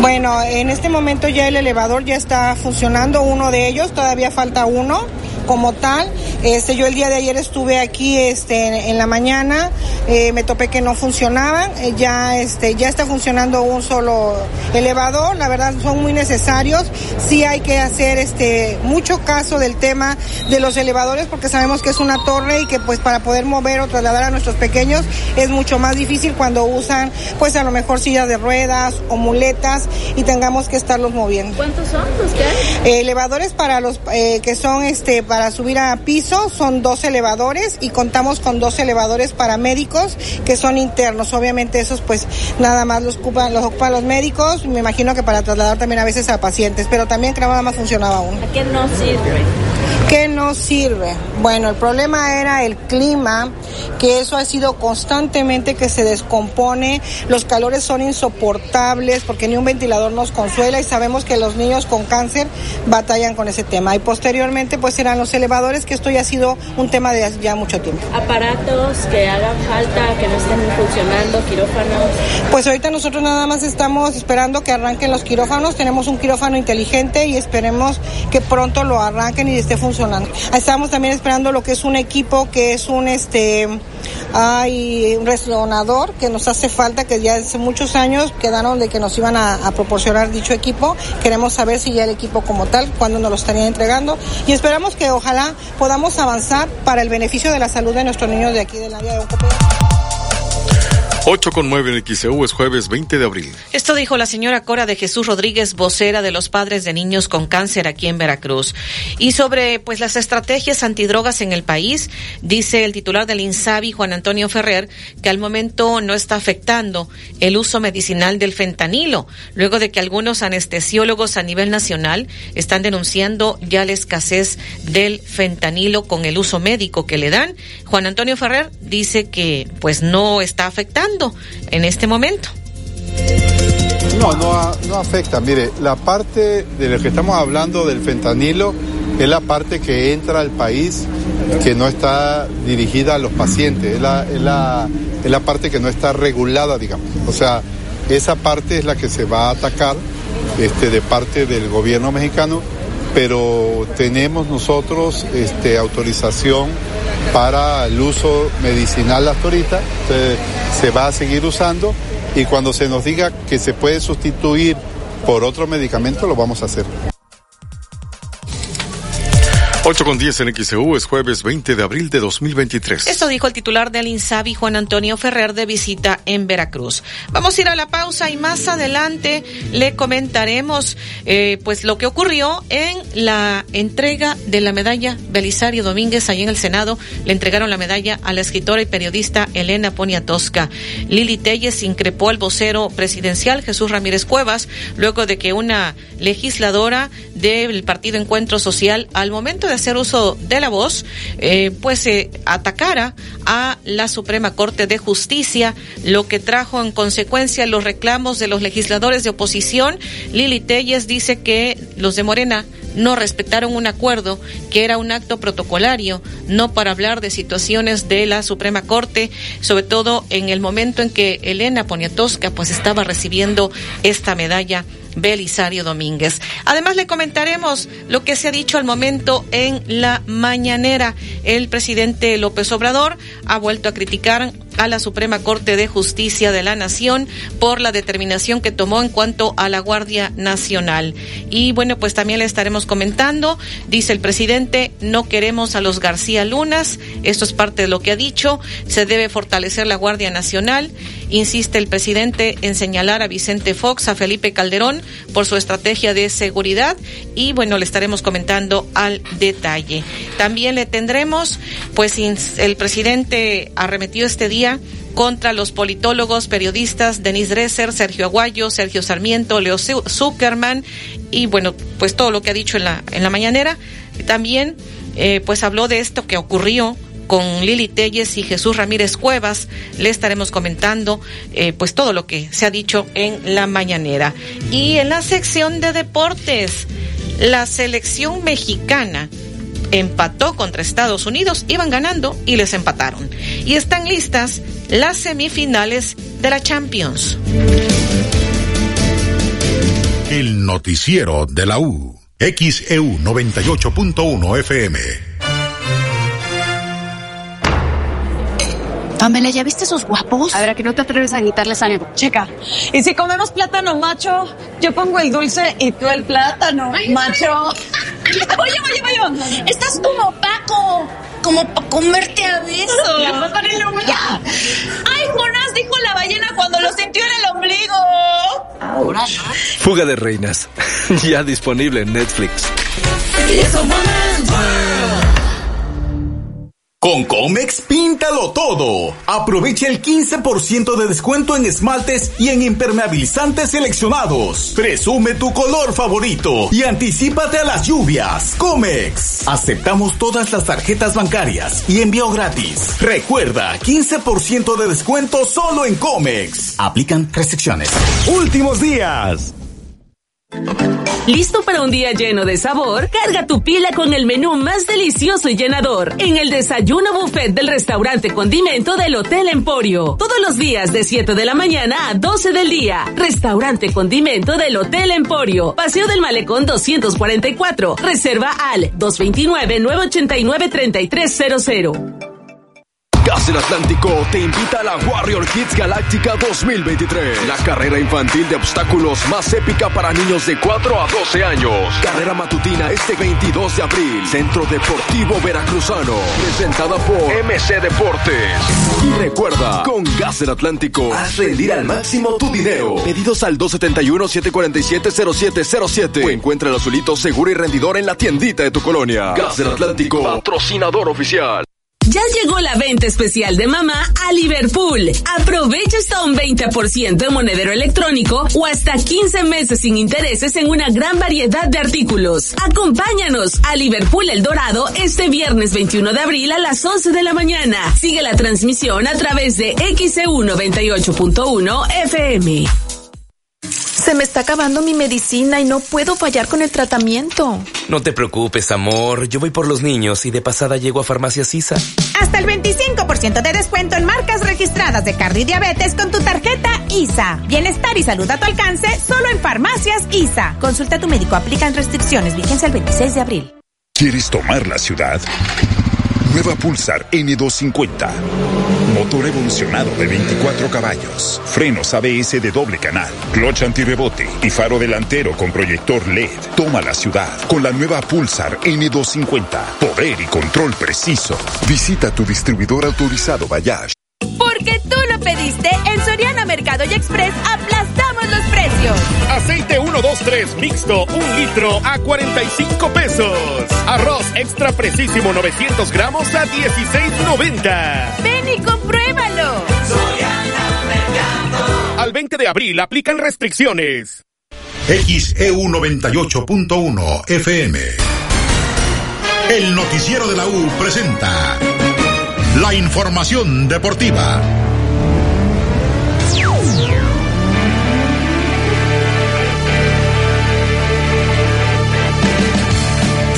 Bueno, en este momento ya el elevador ya está funcionando, uno de ellos, todavía falta uno como tal. Este, yo el día de ayer estuve aquí este, en, en la mañana, eh, me topé que no funcionaban, eh, ya, este, ya está funcionando un solo elevador, la verdad son muy necesarios, sí hay que hacer este, mucho caso del tema de los elevadores porque sabemos que es una torre y que pues para poder mover o trasladar a nuestros pequeños es mucho más difícil cuando usan pues a lo mejor sillas de ruedas o muletas y tengamos que estarlos moviendo. ¿Cuántos son los que hay? Eh, elevadores para los que son este para subir a piso son dos elevadores y contamos con dos elevadores para médicos que son internos. Obviamente esos pues nada más los ocupan los ocupan los médicos, me imagino que para trasladar también a veces a pacientes, pero también creo nada más funcionaba uno. ¿A qué no sirve? ¿Qué no sirve? Bueno, el problema era el clima, que eso ha sido constantemente que se descompone, los calores son insoportables porque ni un ventilador nos consuela y sabemos que los niños con cáncer batallan con ese tema. Y posteriormente pues eran los elevadores, que esto ya ha sido un tema de ya mucho tiempo. Aparatos que hagan falta, que no estén funcionando, quirófanos. Pues ahorita nosotros nada más estamos esperando que arranquen los quirófanos, tenemos un quirófano inteligente y esperemos que pronto lo arranquen y esté funcionando. Estamos también esperando lo que es un equipo que es un este hay un resonador que nos hace falta, que ya hace muchos años quedaron de que nos iban a, proporcionar dicho equipo. Queremos saber si ya el equipo como tal, cuándo nos lo estarían entregando. Y esperamos que ojalá podamos avanzar para el beneficio de la salud de nuestros niños de aquí del área de Ocupé. 8 con 9 en XEU es jueves 20 de abril. Esto dijo la señora Cora de Jesús Rodríguez, vocera de los padres de niños con cáncer aquí en Veracruz. Y sobre pues las estrategias antidrogas en el país, dice el titular del INSABI, Juan Antonio Ferrer, que al momento no está afectando el uso medicinal del fentanilo, luego de que algunos anestesiólogos a nivel nacional están denunciando ya la escasez del fentanilo con el uso médico que le dan. Juan Antonio Ferrer dice que pues no está afectando en este momento? No, no, no, afecta. Mire, la parte de lo que estamos hablando del fentanilo es la parte que entra al país que no está dirigida a los pacientes, es la, es la, es la parte que no está regulada, digamos. O sea, esa parte es la que se va a atacar este, de parte del gobierno mexicano pero tenemos nosotros este, autorización para el uso medicinal hasta ahorita, se va a seguir usando y cuando se nos diga que se puede sustituir por otro medicamento lo vamos a hacer. 8 con 10 en XEU es jueves 20 de abril de 2023. Esto dijo el titular del INSABI, Juan Antonio Ferrer, de visita en Veracruz. Vamos a ir a la pausa y más adelante le comentaremos eh, pues lo que ocurrió en la entrega de la medalla Belisario Domínguez ahí en el Senado. Le entregaron la medalla a la escritora y periodista Elena Poniatowska. Lili Telles increpó al vocero presidencial Jesús Ramírez Cuevas luego de que una legisladora del Partido Encuentro Social al momento de hacer uso de la voz, eh, pues se atacara a la Suprema Corte de Justicia, lo que trajo en consecuencia los reclamos de los legisladores de oposición. Lili Telles dice que los de Morena no respetaron un acuerdo que era un acto protocolario, no para hablar de situaciones de la Suprema Corte, sobre todo en el momento en que Elena Poniatowska pues estaba recibiendo esta medalla Belisario Domínguez. Además, le comentaremos lo que se ha dicho al momento en la mañanera. El presidente López Obrador ha vuelto a criticar a la Suprema Corte de Justicia de la Nación por la determinación que tomó en cuanto a la Guardia Nacional. Y bueno, pues también le estaremos comentando, dice el presidente, no queremos a los García Lunas, esto es parte de lo que ha dicho, se debe fortalecer la Guardia Nacional, insiste el presidente en señalar a Vicente Fox, a Felipe Calderón, por su estrategia de seguridad y bueno, le estaremos comentando al detalle. También le tendremos, pues el presidente arremetió este día contra los politólogos, periodistas Denis Dresser, Sergio Aguayo, Sergio Sarmiento, Leo Zuckerman y bueno, pues todo lo que ha dicho en la, en la mañanera. También eh, pues habló de esto que ocurrió con Lili Telles y Jesús Ramírez Cuevas. Le estaremos comentando eh, pues todo lo que se ha dicho en la mañanera. Y en la sección de deportes, la selección mexicana empató contra Estados Unidos, iban ganando y les empataron. Y están listas las semifinales de la Champions. El noticiero de la U. XEU 98.1 FM. Pamela, ¿ya viste esos guapos? A ver, ¿a que no te atreves a quitarles algo? Checa. Y si comemos plátano macho, yo pongo el dulce y tú el plátano macho. Oye, oye, oye, estás como Paco, como para comerte a besos. Ay, Jonás dijo la ballena cuando lo sintió en el ombligo. Ahora Fuga de reinas. *laughs* ya disponible en Netflix. Con Comex píntalo todo. Aprovecha el 15% de descuento en esmaltes y en impermeabilizantes seleccionados. Presume tu color favorito y anticipate a las lluvias. Comex. Aceptamos todas las tarjetas bancarias y envío gratis. Recuerda, 15% de descuento solo en Comex. Aplican restricciones. Últimos días. ¿Listo para un día lleno de sabor? Carga tu pila con el menú más delicioso y llenador en el desayuno buffet del restaurante Condimento del Hotel Emporio. Todos los días de 7 de la mañana a 12 del día. Restaurante Condimento del Hotel Emporio. Paseo del Malecón 244. Reserva al 229-989-3300. Gas del Atlántico te invita a la Warrior Kids Galáctica 2023. La carrera infantil de obstáculos más épica para niños de 4 a 12 años. Carrera matutina este 22 de abril. Centro Deportivo Veracruzano. Presentada por MC Deportes. Y recuerda, con Gas del Atlántico, haz rendir al máximo tu dinero. Pedidos al 271-747-0707. O encuentra el azulito seguro y rendidor en la tiendita de tu colonia. Gas del Atlántico, patrocinador oficial. Ya llegó la venta especial de mamá a Liverpool. Aprovecha hasta un 20% en monedero electrónico o hasta 15 meses sin intereses en una gran variedad de artículos. Acompáñanos a Liverpool El Dorado este viernes 21 de abril a las 11 de la mañana. Sigue la transmisión a través de XEU 98.1 FM. Se me está acabando mi medicina y no puedo fallar con el tratamiento. No te preocupes, amor. Yo voy por los niños y de pasada llego a Farmacia Sisa. Hasta el 25% 15% de descuento en marcas registradas de cardio y diabetes con tu tarjeta ISA. Bienestar y salud a tu alcance solo en farmacias ISA. Consulta a tu médico. Aplican restricciones. Vigencia el 26 de abril. ¿Quieres tomar la ciudad? Nueva Pulsar N250. Motor evolucionado de 24 caballos. Frenos ABS de doble canal. Clutch antirrebote y faro delantero con proyector LED. Toma la ciudad con la nueva Pulsar N250. Poder y control preciso. Visita tu distribuidor autorizado Bayash. Porque tú lo pediste, en Soriana Mercado y Express aplastamos los precios. Aceite 123 mixto, un litro a 45 pesos. Arroz extra precisísimo 900 gramos a 16.90. Ven y compruébalo. Al 20 de abril aplican restricciones. XEU 98.1 FM. El noticiero de la U presenta la información deportiva.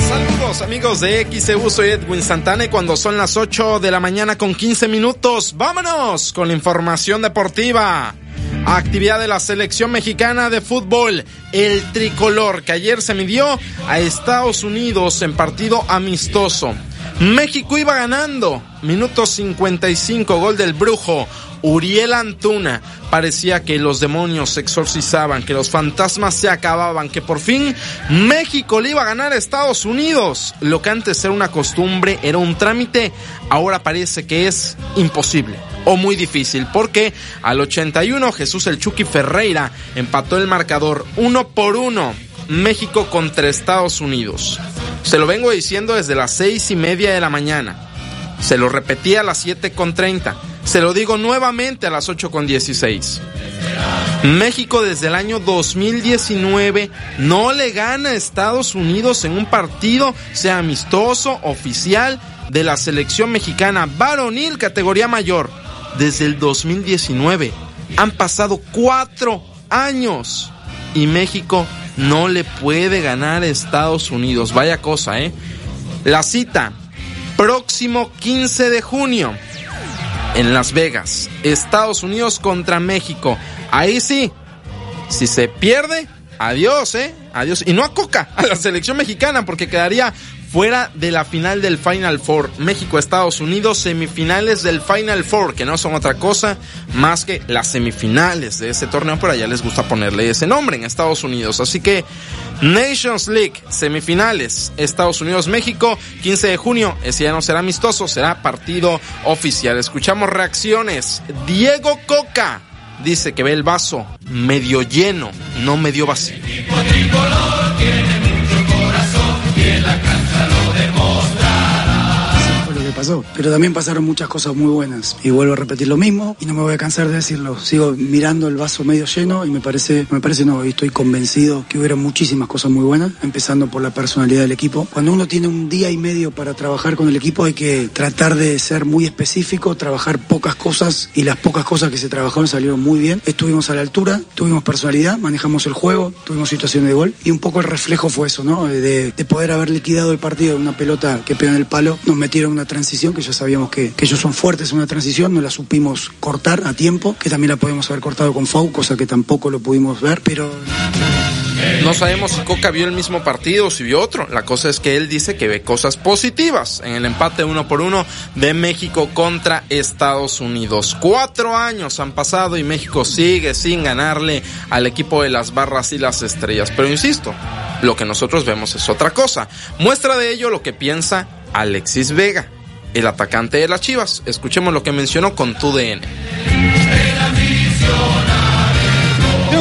Saludos amigos de XEU, soy Edwin Santana y cuando son las 8 de la mañana con 15 minutos, vámonos con la información deportiva. Actividad de la selección mexicana de fútbol, el tricolor, que ayer se midió a Estados Unidos en partido amistoso. México iba ganando. Minuto 55, gol del brujo. Uriel Antuna. Parecía que los demonios se exorcizaban, que los fantasmas se acababan, que por fin México le iba a ganar a Estados Unidos. Lo que antes era una costumbre, era un trámite, ahora parece que es imposible o muy difícil, porque al 81 Jesús el Chucky Ferreira empató el marcador uno por uno. México contra Estados Unidos. Se lo vengo diciendo desde las seis y media de la mañana. Se lo repetí a las siete con treinta. Se lo digo nuevamente a las ocho con dieciséis. México desde el año 2019 no le gana a Estados Unidos en un partido, sea amistoso, oficial, de la selección mexicana varonil categoría mayor. Desde el 2019. Han pasado cuatro años y México no le puede ganar a Estados Unidos. Vaya cosa, ¿eh? La cita, próximo 15 de junio, en Las Vegas, Estados Unidos contra México. Ahí sí, si se pierde, adiós, ¿eh? Adiós. Y no a Coca, *laughs* a la selección mexicana, porque quedaría fuera de la final del Final Four. México-Estados Unidos, semifinales del Final Four, que no son otra cosa más que las semifinales de ese torneo, pero allá les gusta ponerle ese nombre en Estados Unidos. Así que Nations League, semifinales, Estados Unidos-México, 15 de junio, ese ya no será amistoso, será partido oficial. Escuchamos reacciones. Diego Coca dice que ve el vaso medio lleno, no medio vacío la cancha pasó. Pero también pasaron muchas cosas muy buenas. Y vuelvo a repetir lo mismo y no me voy a cansar de decirlo. Sigo mirando el vaso medio lleno y me parece, me parece no, y estoy convencido que hubiera muchísimas cosas muy buenas, empezando por la personalidad del equipo. Cuando uno tiene un día y medio para trabajar con el equipo hay que tratar de ser muy específico, trabajar pocas cosas y las pocas cosas que se trabajaron salieron muy bien. Estuvimos a la altura, tuvimos personalidad, manejamos el juego, tuvimos situaciones de gol y un poco el reflejo fue eso, ¿no? De, de poder haber liquidado el partido en una pelota que pega en el palo, nos metieron una transición que ya sabíamos que, ellos son fuertes en una transición, no la supimos cortar a tiempo, que también la podemos haber cortado con Fau, cosa que tampoco lo pudimos ver, pero... No sabemos si Coca vio el mismo partido o si vio otro. La cosa es que él dice que ve cosas positivas en el empate uno por uno de México contra Estados Unidos. Cuatro años han pasado y México sigue sin ganarle al equipo de las barras y las estrellas. Pero insisto, lo que nosotros vemos es otra cosa. Muestra de ello lo que piensa Alexis Vega el atacante de las Chivas. Escuchemos lo que mencionó con tu DN.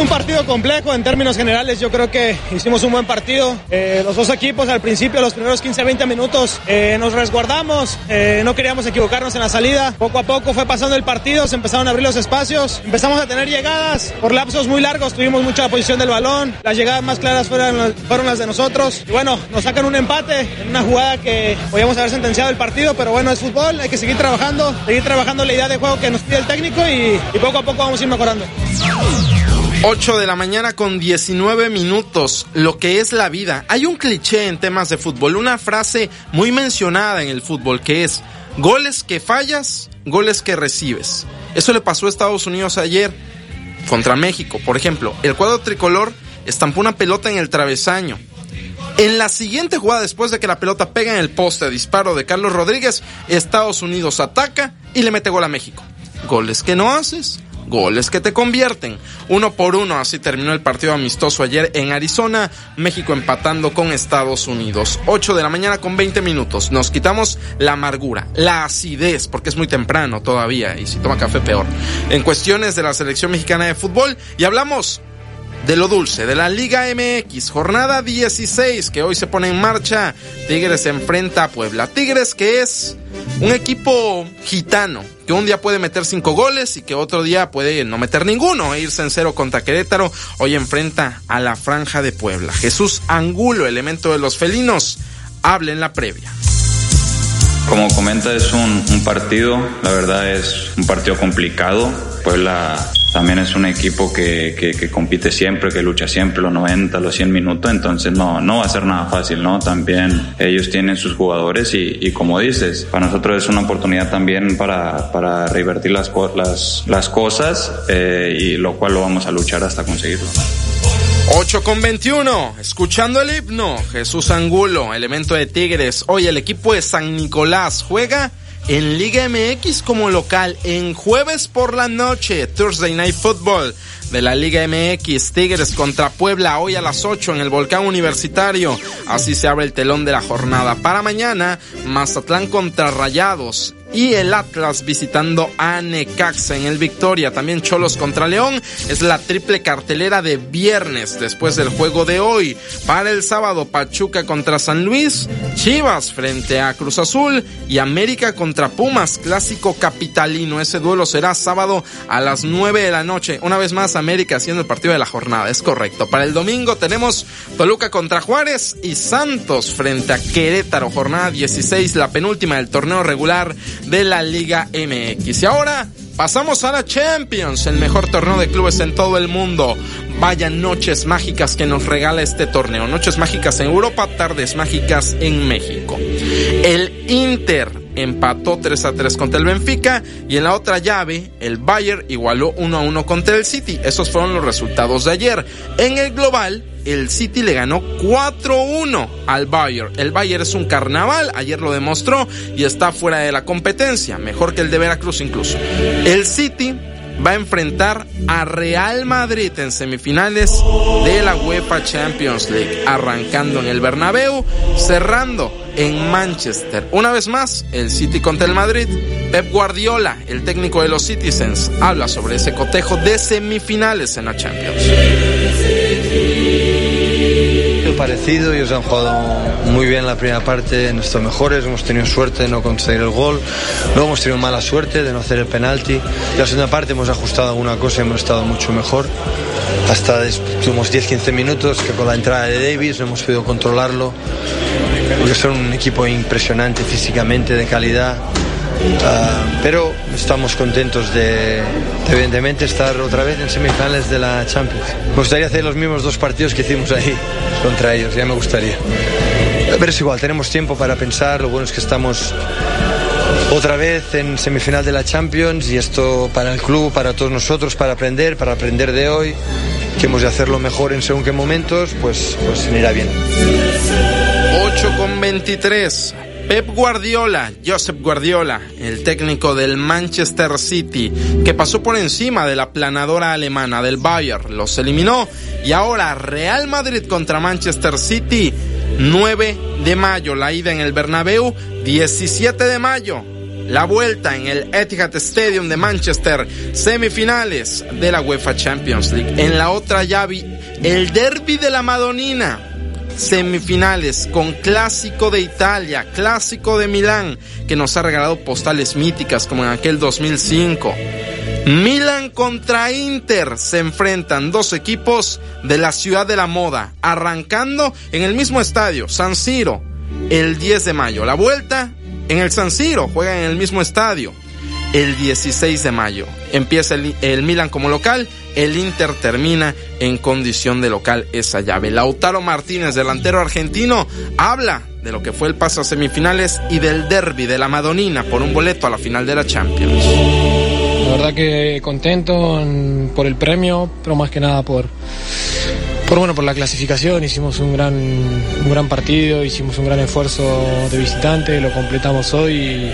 Un partido complejo en términos generales. Yo creo que hicimos un buen partido. Eh, los dos equipos al principio, los primeros 15-20 minutos, eh, nos resguardamos. Eh, no queríamos equivocarnos en la salida. Poco a poco fue pasando el partido, se empezaron a abrir los espacios. Empezamos a tener llegadas por lapsos muy largos. Tuvimos mucha posición del balón. Las llegadas más claras fueron, las de nosotros. Y bueno, nos sacan un empate en una jugada que podíamos haber sentenciado el partido, pero bueno, es fútbol. Hay que seguir trabajando, seguir trabajando la idea de juego que nos pide el técnico y poco a poco vamos a ir mejorando. 8 de la mañana con 19 minutos, lo que es la vida. Hay un cliché en temas de fútbol, una frase muy mencionada en el fútbol que es, goles que fallas, goles que recibes. Eso le pasó a Estados Unidos ayer contra México. Por ejemplo, el cuadro tricolor estampó una pelota en el travesaño. En la siguiente jugada, después de que la pelota pega en el poste, disparo de Carlos Rodríguez, Estados Unidos ataca y le mete gol a México. Goles que no haces, goles que te convierten. Uno por uno, así terminó el partido amistoso ayer en Arizona, México empatando con Estados Unidos. 8 de la mañana con 20 minutos. Nos quitamos la amargura, la acidez, porque es muy temprano todavía y si toma café peor. En cuestiones de la selección mexicana de fútbol y hablamos de lo dulce, de la Liga MX, jornada 16 que hoy se pone en marcha. Tigres enfrenta a Puebla. Tigres que es un equipo gitano, que un día puede meter cinco goles y que otro día puede no meter ninguno e irse en cero contra Querétaro. Hoy enfrenta a la Franja de Puebla. Jesús Angulo, elemento de los felinos, habla en la previa. Como comenta, es un, un partido, la verdad es un partido complicado. Puebla también es un equipo que, que, que, compite siempre, que lucha siempre los 90, los 100 minutos, entonces no, no va a ser nada fácil, ¿no? También ellos tienen sus jugadores y, y como dices, para nosotros es una oportunidad también para, para revertir las, las, las cosas eh, y lo cual lo vamos a luchar hasta conseguirlo. 8 con 21, escuchando el himno, Jesús Angulo, elemento de Tigres. Hoy el equipo de San Nicolás juega en Liga MX como local en jueves por la noche, Thursday Night Football de la Liga MX, Tigres contra Puebla hoy a las 8 en el Volcán Universitario. Así se abre el telón de la jornada. Para mañana, Mazatlán contra Rayados y el Atlas visitando a Necaxa en el Victoria. También Cholos contra León. Es la triple cartelera de viernes después del juego de hoy. Para el sábado, Pachuca contra San Luis, Chivas frente a Cruz Azul y América contra Pumas, clásico capitalino. Ese duelo será sábado a las 9 de la noche. Una vez más, América haciendo el partido de la jornada. Es correcto. Para el domingo tenemos Toluca contra Juárez y Santos frente a Querétaro. Jornada 16, la penúltima del torneo regular de la Liga MX. Y ahora pasamos a la Champions, el mejor torneo de clubes en todo el mundo. Vaya noches mágicas que nos regala este torneo. Noches mágicas en Europa, tardes mágicas en México. El Inter empató 3 a 3 contra el Benfica y en la otra llave el Bayern igualó 1 a 1 contra el City. Esos fueron los resultados de ayer. En el global, el City le ganó 4-1 al Bayern. El Bayern es un carnaval, ayer lo demostró y está fuera de la competencia, mejor que el de Veracruz incluso. El City va a enfrentar a Real Madrid en semifinales de la UEFA Champions League, arrancando en el Bernabéu, cerrando en Manchester. Una vez más, el City contra el Madrid. Pep Guardiola, el técnico de los Citizens, habla sobre ese cotejo de semifinales en la Champions parecido, ellos han jugado muy bien la primera parte, nuestros mejores, hemos tenido suerte de no conseguir el gol, luego hemos tenido mala suerte de no hacer el penalti, la segunda parte hemos ajustado alguna cosa y hemos estado mucho mejor, hasta tuvimos 10-15 minutos que con la entrada de Davis no hemos podido controlarlo, porque son un equipo impresionante físicamente, de calidad, Uh, pero estamos contentos de, de, evidentemente estar otra vez en semifinales de la Champions. Me gustaría hacer los mismos dos partidos que hicimos ahí *laughs* contra ellos, ya me gustaría. Pero es igual, tenemos tiempo para pensar, lo bueno es que estamos otra vez en semifinal de la Champions y esto para el club, para todos nosotros, para aprender, para aprender de hoy, que hemos de hacerlo mejor en según qué momentos, pues, pues irá bien. 8 con 23. Pep Guardiola, Josep Guardiola, el técnico del Manchester City, que pasó por encima de la planadora alemana del Bayern, los eliminó y ahora Real Madrid contra Manchester City, 9 de mayo, la ida en el Bernabéu, 17 de mayo, la vuelta en el Etihad Stadium de Manchester, semifinales de la UEFA Champions League. En la otra llave, el derby de la Madonina, semifinales con Clásico de Italia, Clásico de Milán, que nos ha regalado postales míticas como en aquel 2005. Milan contra Inter se enfrentan dos equipos de la ciudad de la moda, arrancando en el mismo estadio, San Siro, el 10 de mayo. La vuelta en el San Siro, juegan en el mismo estadio, el 16 de mayo. Empieza el, el Milan como local el Inter termina en condición de local esa llave. Lautaro Martínez, delantero argentino, habla de lo que fue el paso a semifinales y del derby de la Madonina por un boleto a la final de la Champions. La verdad que contento por el premio, pero más que nada por, por bueno por la clasificación. Hicimos un gran, un gran partido, hicimos un gran esfuerzo de visitante, lo completamos hoy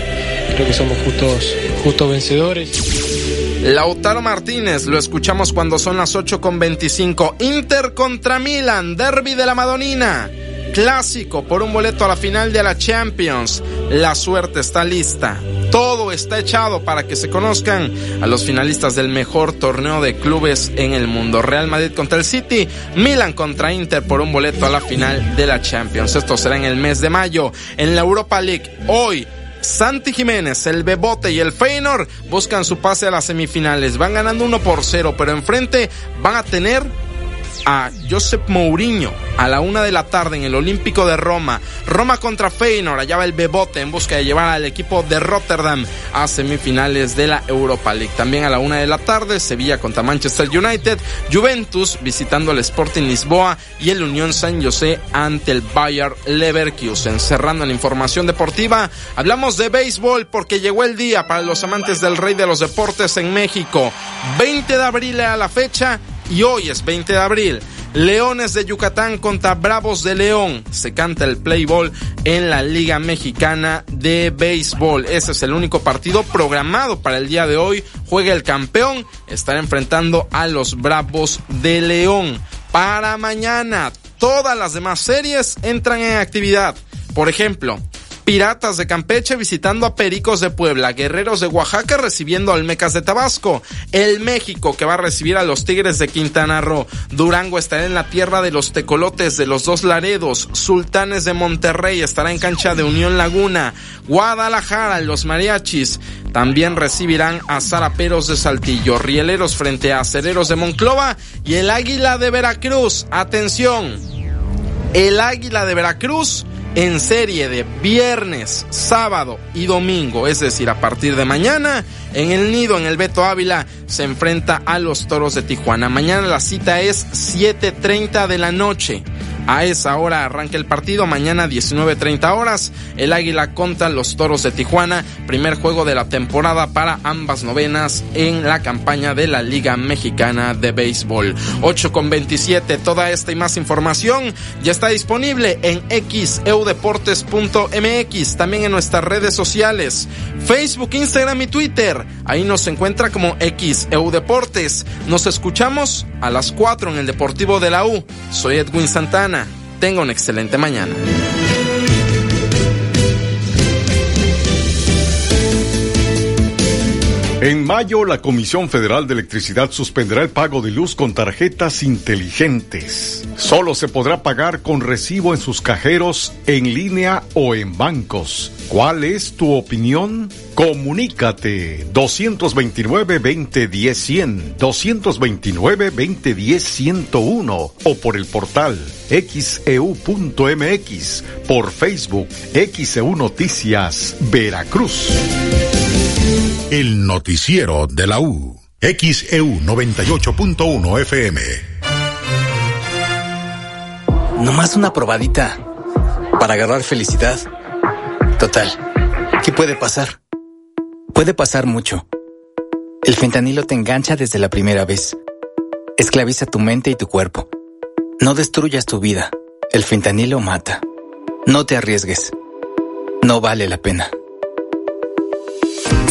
creo que somos justos, justos vencedores. Lautaro Martínez, lo escuchamos cuando son las 8 con 25. Inter contra Milan, derby de la Madonina. Clásico por un boleto a la final de la Champions. La suerte está lista. Todo está echado para que se conozcan a los finalistas del mejor torneo de clubes en el mundo. Real Madrid contra el City, Milan contra Inter por un boleto a la final de la Champions. Esto será en el mes de mayo. En la Europa League, hoy Santi Jiménez, el Bebote y el Feyenoord buscan su pase a las semifinales. Van ganando 1 por 0, pero enfrente van a tener a Josep Mourinho a la una de la tarde en el Olímpico de Roma. Roma contra Feyenoord, allá va el Bebote en busca de llevar al equipo de Rotterdam a semifinales de la Europa League. También a la una de la tarde, Sevilla contra Manchester United, Juventus visitando el Sporting Lisboa y el Unión San José ante el Bayer Leverkusen. Cerrando la información deportiva, hablamos de béisbol porque llegó el día para los amantes del rey de los deportes en México. 20 de abril a la fecha y hoy es 20 de abril. Leones de Yucatán contra Bravos de León. Se canta el play ball en la Liga Mexicana de Béisbol. Ese es el único partido programado para el día de hoy. Juega el campeón. Estará enfrentando a los Bravos de León. Para mañana, todas las demás series entran en actividad. Por ejemplo, Piratas de Campeche visitando a Pericos de Puebla, Guerreros de Oaxaca recibiendo al Mecas de Tabasco, el México que va a recibir a los Tigres de Quintana Roo, Durango estará en la tierra de los Tecolotes de los Dos Laredos, Sultanes de Monterrey estará en cancha de Unión Laguna, Guadalajara los Mariachis también recibirán a Zaraperos de Saltillo, Rieleros frente a Acereros de Monclova y el Águila de Veracruz. Atención, el Águila de Veracruz en serie de viernes, sábado y domingo, es decir, a partir de mañana, en el nido, en el Beto Ávila, se enfrenta a los Toros de Tijuana. Mañana la cita es 7.30 de la noche. A esa hora arranca el partido, mañana 19.30 horas, el Águila contra los Toros de Tijuana, primer juego de la temporada para ambas novenas en la campaña de la Liga Mexicana de Béisbol. 8 con 27, toda esta y más información ya está disponible en xeudeportes.mx, también en nuestras redes sociales, Facebook, Instagram y Twitter. Ahí nos encuentra como xeudeportes. Nos escuchamos a las 4 en el Deportivo de la U. Soy Edwin Santana. Tenga una excelente mañana. En mayo, la Comisión Federal de Electricidad suspenderá el pago de luz con tarjetas inteligentes. Solo se podrá pagar con recibo en sus cajeros, en línea o en bancos. ¿Cuál es tu opinión? Comunícate 229-2010-100, 229-2010-101 o por el portal xeu.mx, e por Facebook XEU Noticias Veracruz. El noticiero de la U. XEU 98.1 FM. Nomás una probadita para agarrar felicidad. Total, ¿qué puede pasar? Puede pasar mucho. El fentanilo te engancha desde la primera vez. Esclaviza tu mente y tu cuerpo. No destruyas tu vida. El fentanilo mata. No te arriesgues. No vale la pena.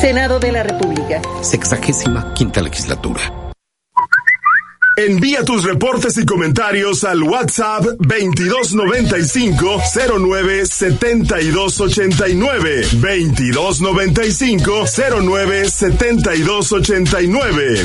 Senado de la República. Sexagésima quinta legislatura. Envía tus reportes y comentarios al WhatsApp 2295 09 7289 2295 09 7289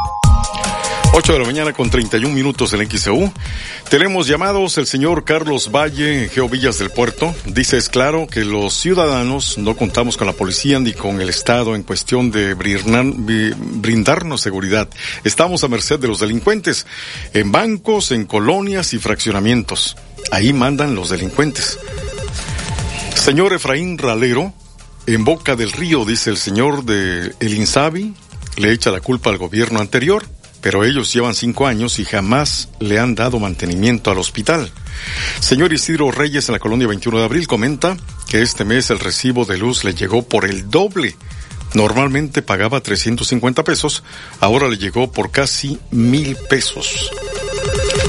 8 de la mañana con 31 minutos en XEU. Tenemos llamados el señor Carlos Valle, Geovillas del Puerto. Dice, es claro que los ciudadanos no contamos con la policía ni con el Estado en cuestión de brindarnos seguridad. Estamos a merced de los delincuentes en bancos, en colonias y fraccionamientos. Ahí mandan los delincuentes. Señor Efraín Ralero, en Boca del Río, dice el señor de El Insabi, le echa la culpa al gobierno anterior pero ellos llevan cinco años y jamás le han dado mantenimiento al hospital. Señor Isidro Reyes en la colonia 21 de abril comenta que este mes el recibo de luz le llegó por el doble. Normalmente pagaba 350 pesos, ahora le llegó por casi mil pesos.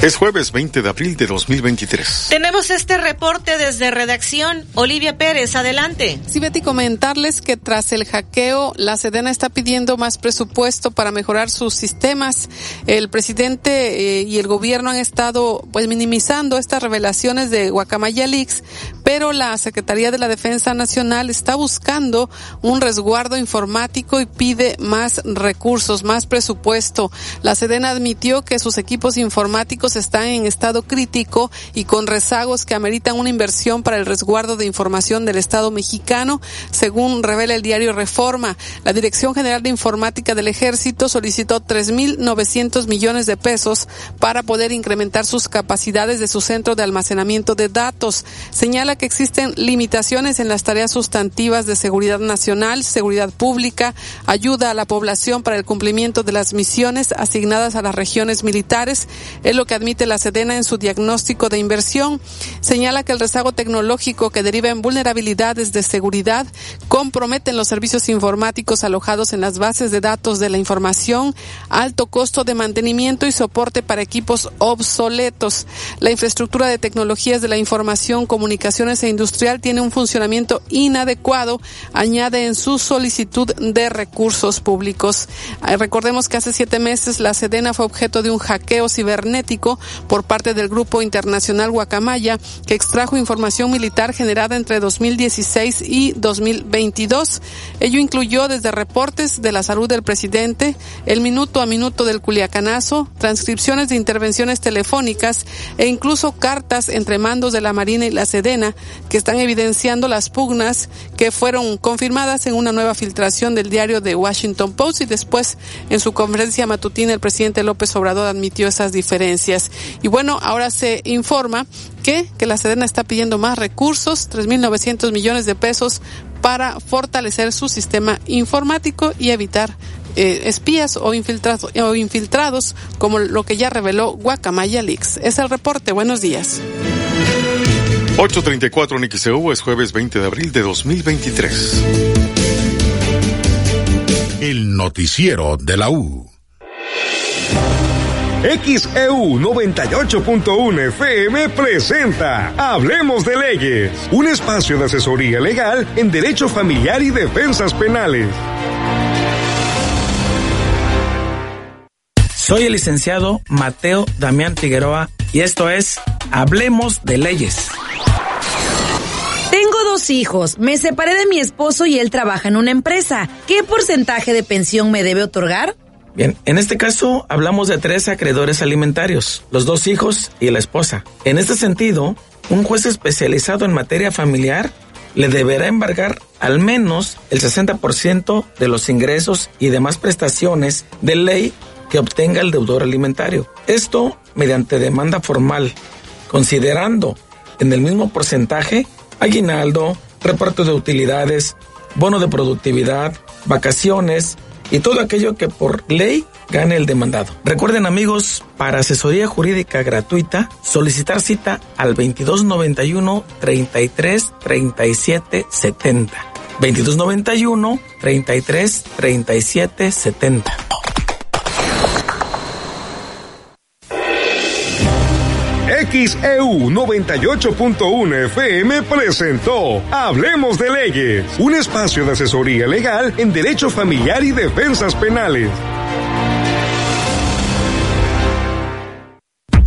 Es jueves 20 de abril de 2023. Tenemos este reporte desde redacción. Olivia Pérez, adelante. Sí, Betty, comentarles que tras el hackeo, la Sedena está pidiendo más presupuesto para mejorar sus sistemas. El presidente eh, y el gobierno han estado pues minimizando estas revelaciones de Guacamaya Leaks, pero la Secretaría de la Defensa Nacional está buscando un resguardo informático y pide más recursos, más presupuesto. La Sedena admitió que sus equipos informáticos están en estado crítico y con rezagos que ameritan una inversión para el resguardo de información del Estado mexicano, según revela el diario Reforma. La Dirección General de Informática del Ejército solicitó 3.900 millones de pesos para poder incrementar sus capacidades de su centro de almacenamiento de datos. Señala que existen limitaciones en las tareas sustantivas de seguridad nacional, seguridad pública, ayuda a la población para el cumplimiento de las misiones asignadas a las regiones militares, es lo que admite la Sedena en su diagnóstico de inversión. Señala que el rezago tecnológico que deriva en vulnerabilidades de seguridad comprometen los servicios informáticos alojados en las bases de datos de la información, alto costo de mantenimiento y soporte para equipos obsoletos. La infraestructura de tecnologías de la información, comunicaciones e industrial tiene un funcionamiento inadecuado, añade en su solicitud de recursos públicos. Recordemos que hace siete meses la Sedena fue objeto de un hackeo cibernético por parte del Grupo Internacional Guacamaya, que extrajo información militar generada entre 2016 y 2022. Ello incluyó desde reportes de la salud del presidente, el minuto a minuto del Culiacanazo, transcripciones de intervenciones telefónicas e incluso cartas entre mandos de la Marina y la Sedena que están evidenciando las pugnas que fueron confirmadas en una nueva filtración del diario The Washington Post y después en su conferencia matutina el presidente López Obrador admitió esas diferencias. Y bueno, ahora se informa que, que la Sedena está pidiendo más recursos, 3.900 millones de pesos para fortalecer su sistema informático y evitar eh, espías o, infiltrados, o infiltrados, como lo que ya reveló Guacamaya Leaks. Es el reporte. Buenos días. 834 en es jueves 20 de abril de 2023. El noticiero de la U. XEU 98.1 FM presenta Hablemos de Leyes, un espacio de asesoría legal en derecho familiar y defensas penales. Soy el licenciado Mateo Damián Figueroa y esto es Hablemos de Leyes. Tengo dos hijos, me separé de mi esposo y él trabaja en una empresa. ¿Qué porcentaje de pensión me debe otorgar? Bien, en este caso hablamos de tres acreedores alimentarios, los dos hijos y la esposa. En este sentido, un juez especializado en materia familiar le deberá embargar al menos el 60% de los ingresos y demás prestaciones de ley que obtenga el deudor alimentario. Esto mediante demanda formal, considerando en el mismo porcentaje aguinaldo, reparto de utilidades, bono de productividad, vacaciones y todo aquello que por ley gane el demandado. Recuerden amigos, para asesoría jurídica gratuita, solicitar cita al 2291 33 37 70. 2291 33 37 70. XEU 98.1 FM presentó Hablemos de Leyes, un espacio de asesoría legal en derecho familiar y defensas penales.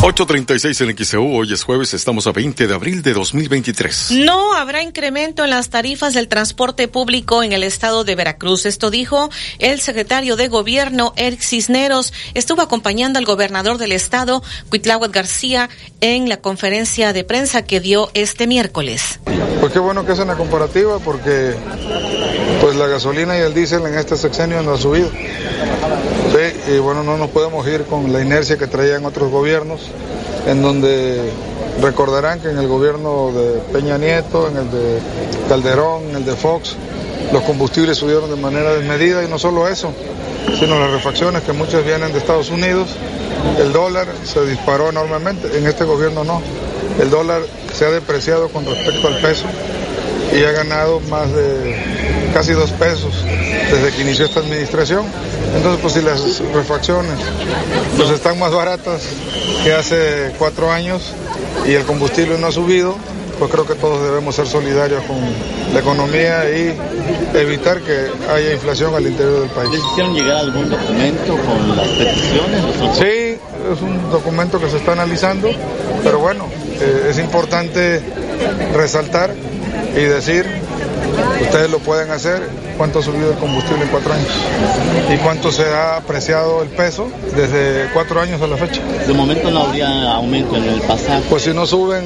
8.36 en XEU, hoy es jueves, estamos a 20 de abril de 2023. No habrá incremento en las tarifas del transporte público en el estado de Veracruz. Esto dijo el secretario de gobierno, Eric Cisneros. Estuvo acompañando al gobernador del estado, Cuitláhuac García, en la conferencia de prensa que dio este miércoles. Pues qué bueno que es una comparativa porque pues la gasolina y el diésel en este sexenio no ha subido. Sí, y bueno, no nos podemos ir con la inercia que traían otros gobiernos, en donde recordarán que en el gobierno de Peña Nieto, en el de Calderón, en el de Fox, los combustibles subieron de manera desmedida y no solo eso, sino las refacciones que muchas vienen de Estados Unidos, el dólar se disparó enormemente, en este gobierno no, el dólar se ha depreciado con respecto al peso y ha ganado más de casi dos pesos desde que inició esta administración. Entonces, pues si las refacciones pues están más baratas que hace cuatro años y el combustible no ha subido, pues creo que todos debemos ser solidarios con la economía y evitar que haya inflación al interior del país. ¿Hicieron llegar algún documento con las peticiones? Sí, es un documento que se está analizando, pero bueno, eh, es importante resaltar y decir, ustedes lo pueden hacer, cuánto ha subido el combustible en cuatro años y cuánto se ha apreciado el peso desde cuatro años a la fecha. De momento no habría aumento en el pasaje. Pues si no suben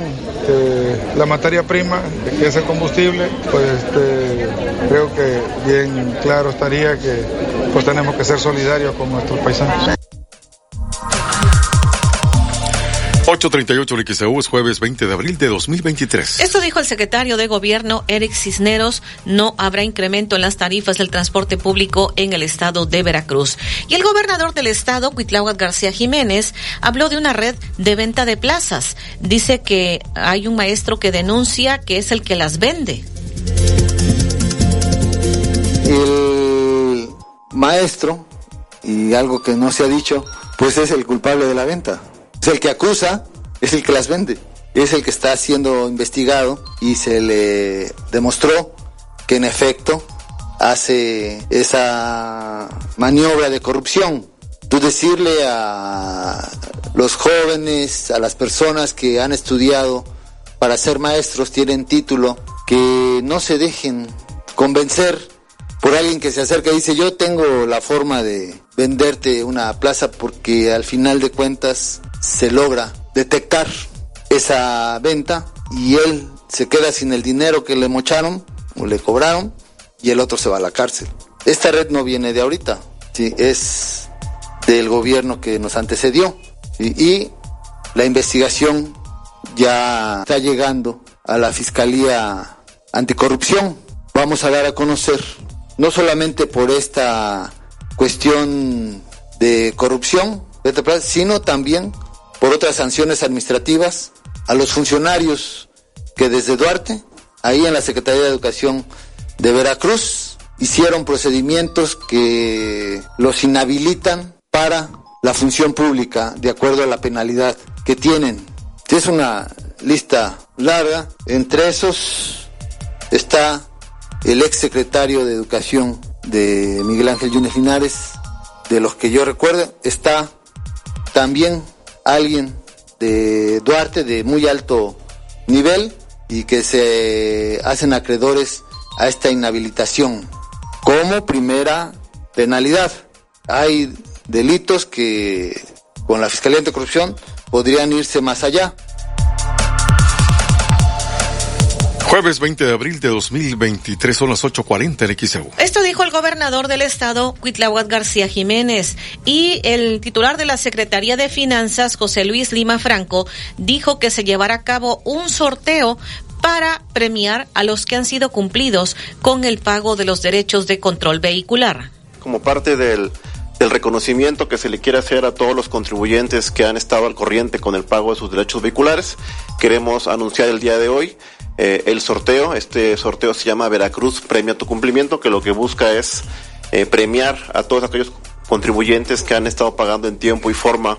eh, la materia prima, que es el combustible, pues este, creo que bien claro estaría que pues tenemos que ser solidarios con nuestros paisanos. 838 XEU es jueves 20 de abril de 2023. Esto dijo el secretario de Gobierno, Eric Cisneros. No habrá incremento en las tarifas del transporte público en el estado de Veracruz. Y el gobernador del estado, Cuitláhuac García Jiménez, habló de una red de venta de plazas. Dice que hay un maestro que denuncia que es el que las vende. El maestro, y algo que no se ha dicho, pues es el culpable de la venta. Es el que acusa, es el que las vende, es el que está siendo investigado y se le demostró que en efecto hace esa maniobra de corrupción. Tú decirle a los jóvenes, a las personas que han estudiado para ser maestros, tienen título, que no se dejen convencer por alguien que se acerca y dice yo tengo la forma de venderte una plaza porque al final de cuentas se logra detectar esa venta y él se queda sin el dinero que le mocharon o le cobraron y el otro se va a la cárcel. Esta red no viene de ahorita, ¿sí? es del gobierno que nos antecedió y la investigación ya está llegando a la Fiscalía Anticorrupción. Vamos a dar a conocer, no solamente por esta cuestión de corrupción, sino también por otras sanciones administrativas a los funcionarios que desde Duarte, ahí en la Secretaría de Educación de Veracruz, hicieron procedimientos que los inhabilitan para la función pública de acuerdo a la penalidad que tienen. Es una lista larga, entre esos está el ex secretario de Educación de Miguel Ángel Yunes Linares, de los que yo recuerdo, está también alguien de Duarte de muy alto nivel y que se hacen acreedores a esta inhabilitación como primera penalidad. Hay delitos que con la Fiscalía Anticorrupción podrían irse más allá. Jueves 20 de abril de 2023 son las 8.40 en XEU. Esto dijo el gobernador del estado, Cuitlahuat García Jiménez, y el titular de la Secretaría de Finanzas, José Luis Lima Franco, dijo que se llevará a cabo un sorteo para premiar a los que han sido cumplidos con el pago de los derechos de control vehicular. Como parte del del reconocimiento que se le quiere hacer a todos los contribuyentes que han estado al corriente con el pago de sus derechos vehiculares. Queremos anunciar el día de hoy eh, el sorteo. Este sorteo se llama Veracruz Premia tu Cumplimiento, que lo que busca es eh, premiar a todos aquellos contribuyentes que han estado pagando en tiempo y forma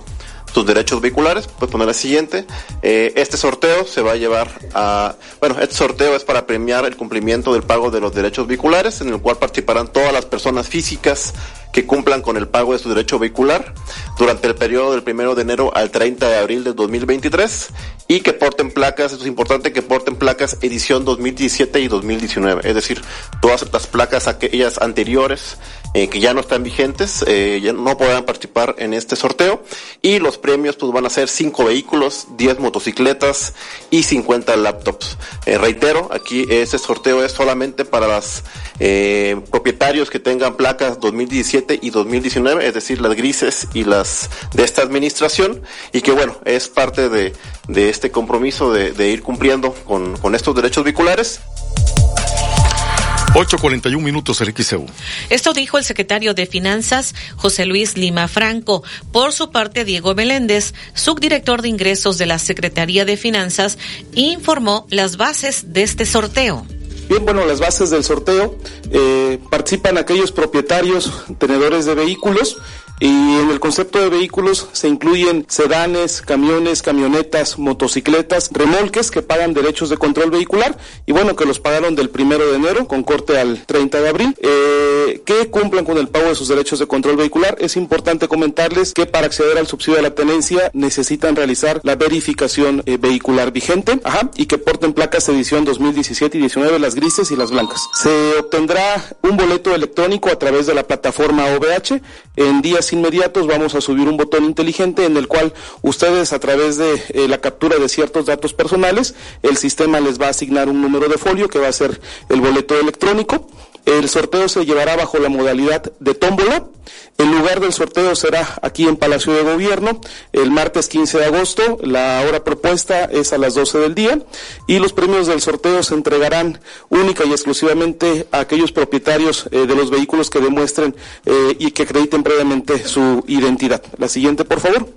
sus derechos vehiculares. Puedes poner la siguiente. Eh, este sorteo se va a llevar a, bueno, este sorteo es para premiar el cumplimiento del pago de los derechos vehiculares, en el cual participarán todas las personas físicas que cumplan con el pago de su derecho vehicular durante el periodo del primero de enero al 30 de abril del 2023 y que porten placas, esto es importante, que porten placas edición 2017 y 2019, es decir, todas las placas aquellas anteriores eh, que ya no están vigentes, eh, ya no podrán participar en este sorteo y los premios pues van a ser 5 vehículos, 10 motocicletas y 50 laptops. Eh, reitero, aquí este sorteo es solamente para los propietarios que tengan placas 2017 y 2019, es decir, las grises y las de esta administración y que bueno, es parte de, de este compromiso de, de ir cumpliendo con, con estos derechos vehiculares. 8.41 minutos el XEU. Esto dijo el secretario de Finanzas, José Luis Lima Franco. Por su parte, Diego Meléndez, subdirector de ingresos de la Secretaría de Finanzas, informó las bases de este sorteo. Bien, bueno, las bases del sorteo eh, participan aquellos propietarios, tenedores de vehículos y en el concepto de vehículos se incluyen sedanes, camiones, camionetas, motocicletas, remolques que pagan derechos de control vehicular y bueno, que los pagaron del primero de enero con corte al 30 de abril, eh, que cumplan con el pago de sus derechos de control vehicular. Es importante comentarles que para acceder al subsidio de la tenencia necesitan realizar la verificación eh, vehicular vigente ajá, y que porten placas edición 2017 y 19, las grises y las blancas. Se obtendrá un boleto electrónico a través de la plataforma OVH en días inmediatos vamos a subir un botón inteligente en el cual ustedes a través de eh, la captura de ciertos datos personales, el sistema les va a asignar un número de folio que va a ser el boleto electrónico. El sorteo se llevará bajo la modalidad de tómbola. El lugar del sorteo será aquí en Palacio de Gobierno el martes 15 de agosto. La hora propuesta es a las 12 del día y los premios del sorteo se entregarán única y exclusivamente a aquellos propietarios eh, de los vehículos que demuestren eh, y que acrediten previamente su identidad. La siguiente, por favor.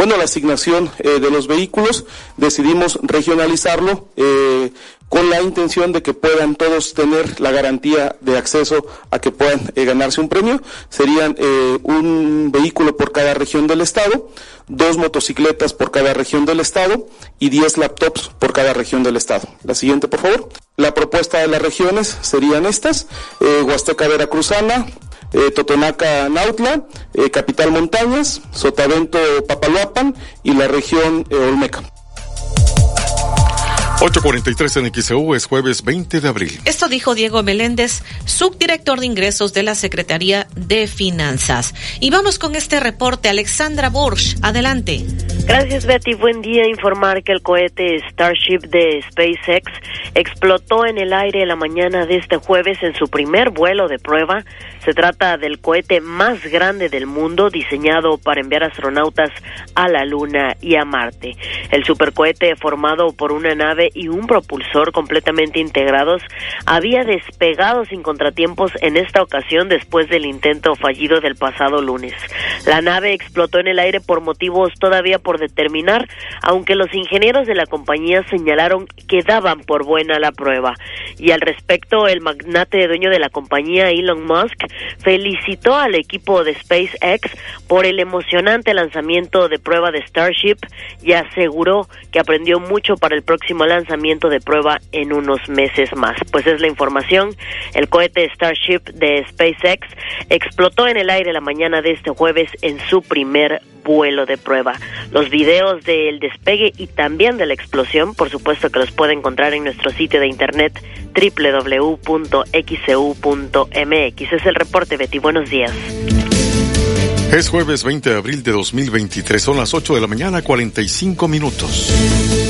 Bueno, la asignación eh, de los vehículos decidimos regionalizarlo eh, con la intención de que puedan todos tener la garantía de acceso a que puedan eh, ganarse un premio. Serían un vehículo por cada región del estado, dos motocicletas por cada región del estado y diez laptops por cada región del estado. La siguiente, por favor. La propuesta de las regiones serían estas, Huasteca Veracruzana, eh, Totonaca Nautla, eh, Capital Montañas, Sotavento Papaloapan y la región eh, Olmeca. 8.43 en XEU es jueves 20 de abril. Esto dijo Diego Meléndez, subdirector de ingresos de la Secretaría de Finanzas. Y vamos con este reporte. Alexandra Bursch, adelante. Gracias Betty. Buen día. Informar que el cohete Starship de SpaceX explotó en el aire la mañana de este jueves en su primer vuelo de prueba. Se trata del cohete más grande del mundo diseñado para enviar astronautas a la Luna y a Marte. El supercohete formado por una nave y un propulsor completamente integrados había despegado sin contratiempos en esta ocasión después del intento fallido del pasado lunes. La nave explotó en el aire por motivos todavía por determinar, aunque los ingenieros de la compañía señalaron que daban por buena la prueba. Y al respecto, el magnate dueño de la compañía, Elon Musk, felicitó al equipo de SpaceX por el emocionante lanzamiento de prueba de Starship y aseguró que aprendió mucho para el próximo lanzamiento de prueba en unos meses más. Pues es la información. El cohete Starship de SpaceX explotó en el aire la mañana de este jueves en su primer vuelo de prueba. Los videos del despegue y también de la explosión, por supuesto que los puede encontrar en nuestro sitio de internet www.xcu.mx. Es el reporte, Betty. Buenos días. Es jueves 20 de abril de 2023, son las 8 de la mañana, 45 minutos.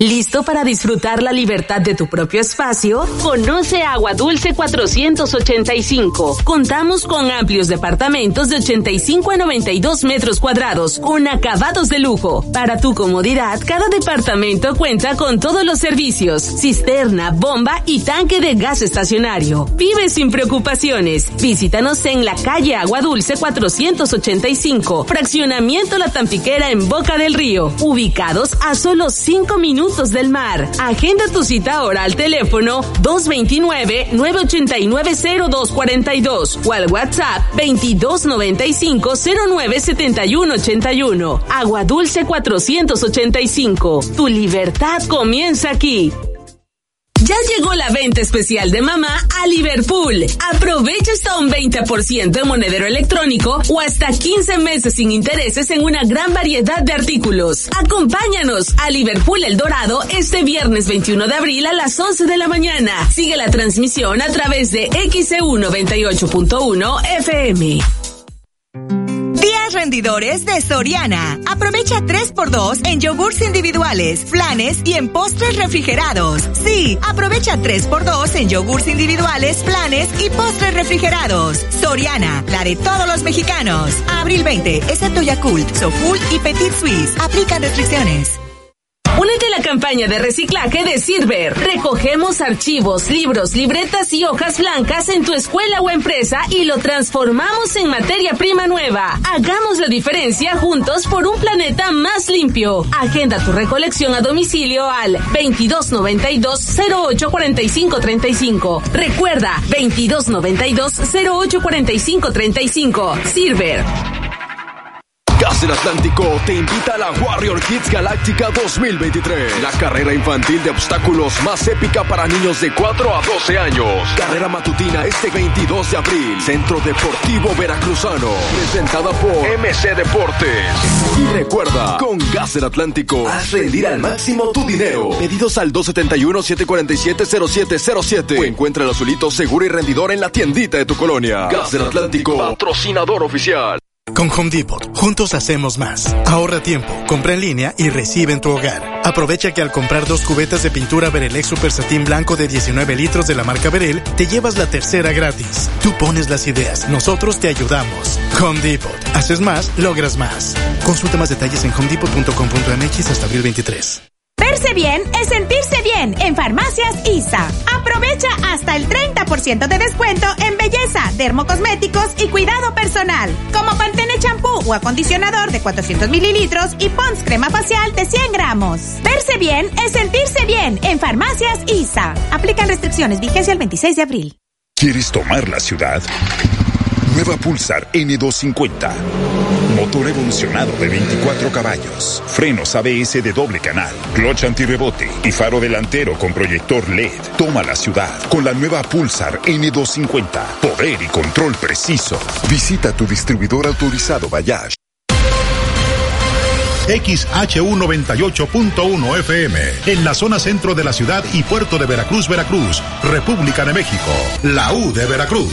¿Listo para disfrutar la libertad de tu propio espacio? Conoce Agua Dulce 485. Contamos con amplios departamentos de 85 a 92 metros cuadrados, con acabados de lujo. Para tu comodidad, cada departamento cuenta con todos los servicios, cisterna, bomba y tanque de gas estacionario. Vive sin preocupaciones. Visítanos en la calle Agua Dulce 485, fraccionamiento La Tampiquera en Boca del Río, ubicados a solo 5 minutos del mar. Agenda tu cita ahora al teléfono 229-989-0242 o al WhatsApp 2295-097181. Agua Dulce 485. Tu libertad comienza aquí. Ya llegó la venta especial de mamá a Liverpool. Aprovecha hasta un 20% de monedero electrónico o hasta 15 meses sin intereses en una gran variedad de artículos. Acompáñanos a Liverpool El Dorado este viernes 21 de abril a las 11 de la mañana. Sigue la transmisión a través de XEU 98.1 FM. Rendidores de Soriana. Aprovecha 3x2 en yogurts individuales, flanes y en postres refrigerados. Sí, aprovecha 3x2 en yogurts individuales, flanes y postres refrigerados. Soriana, la de todos los mexicanos. Abril 20, excepto Yakult, Soful y Petit Suisse. Aplican restricciones. Únete a la campaña de reciclaje de Silver. Recogemos archivos, libros, libretas y hojas blancas en tu escuela o empresa y lo transformamos en materia prima nueva. Hagamos la diferencia juntos por un planeta más limpio. Agenda tu recolección a domicilio al 2292-084535. Recuerda, 2292-084535. Silver. Gas del Atlántico te invita a la Warrior Kids Galáctica 2023, la carrera infantil de obstáculos más épica para niños de 4 a 12 años. Carrera matutina este 22 de abril, Centro Deportivo Veracruzano, presentada por MC Deportes. Y recuerda, con Gas del Atlántico, haz rendir al máximo tu dinero. Pedidos al 271-747-0707 o encuentra el azulito seguro y rendidor en la tiendita de tu colonia. Gas del Atlántico, patrocinador oficial. Con Home Depot, juntos hacemos más. Ahorra tiempo, compra en línea y recibe en tu hogar. Aprovecha que al comprar dos cubetas de pintura Berelex Super Satín Blanco de 19 litros de la marca Berel, te llevas la tercera gratis. Tú pones las ideas, nosotros te ayudamos. Home Depot. Haces más, logras más. Consulta más detalles en homedepot.com.mx hasta abril 23. Verse bien es sentirse bien en Farmacias ISA. Aprovecha hasta el 30% de descuento en belleza, dermocosméticos y cuidado personal. Como Pantene champú o acondicionador de 400 mililitros y Pons crema facial de 100 gramos. Verse bien es sentirse bien en Farmacias ISA. Aplican restricciones. Vigencia el 26 de abril. ¿Quieres tomar la ciudad? Nueva Pulsar N250. Motor evolucionado de 24 caballos. Frenos ABS de doble canal. Clutch antirrebote y faro delantero con proyector LED. Toma la ciudad con la nueva Pulsar N250. Poder y control preciso. Visita tu distribuidor autorizado Bayash. XHU98.1 FM, en la zona centro de la ciudad y puerto de Veracruz, Veracruz, República de México, la U de Veracruz.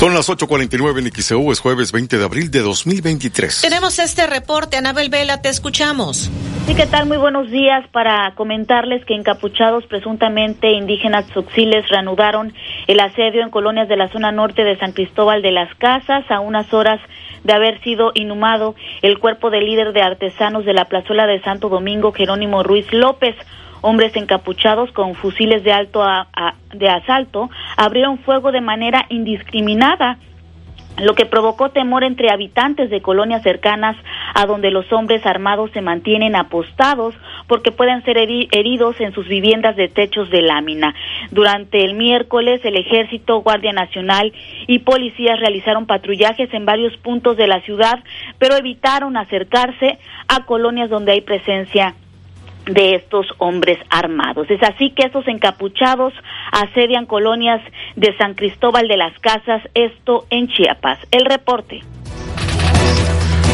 Son las 8.49 en XEU, es jueves 20 de abril de 2023. Tenemos este reporte, Anabel Vela, te escuchamos. Sí, ¿qué tal? Muy buenos días para comentarles que encapuchados presuntamente indígenas tzoxiles reanudaron el asedio en colonias de la zona norte de San Cristóbal de las Casas a unas horas de haber sido inhumado el cuerpo del líder de artesanos de la plazuela de Santo Domingo, Jerónimo Ruiz López. Hombres encapuchados con fusiles de alto de asalto abrieron fuego de manera indiscriminada lo que provocó temor entre habitantes de colonias cercanas a donde los hombres armados se mantienen apostados porque pueden ser heri- heridos en sus viviendas de techos de lámina. Durante el miércoles, el Ejército, Guardia Nacional y policías realizaron patrullajes en varios puntos de la ciudad, pero evitaron acercarse a colonias donde hay presencia de estos hombres armados. Es así que estos encapuchados asedian colonias de San Cristóbal de las Casas, esto en Chiapas. El reporte.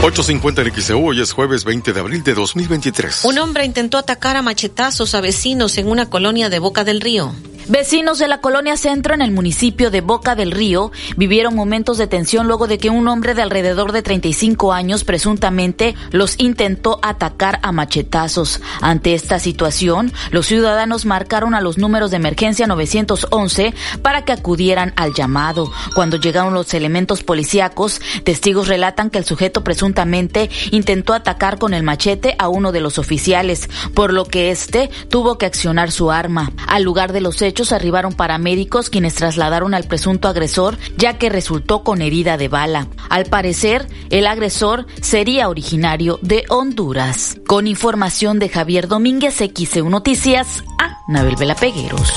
8.50 en XEU, hoy es jueves 20 de abril de 2023. Un hombre intentó atacar a machetazos a vecinos en una colonia de Boca del Río. Vecinos de la colonia Centro en el municipio de Boca del Río vivieron momentos de tensión luego de que un hombre de alrededor de 35 años presuntamente los intentó atacar a machetazos. Ante esta situación, los ciudadanos marcaron a los números de emergencia 911 para que acudieran al llamado. Cuando llegaron los elementos policíacos, testigos relatan que el sujeto presuntamente intentó atacar con el machete a uno de los oficiales, por lo que éste tuvo que accionar su arma. Al lugar de los hechos arribaron paramédicos quienes trasladaron al presunto agresor ya que resultó con herida de bala. Al parecer, el agresor sería originario de Honduras. Con información de Javier Domínguez, XEU Noticias, a Nabel Vela Pegueros.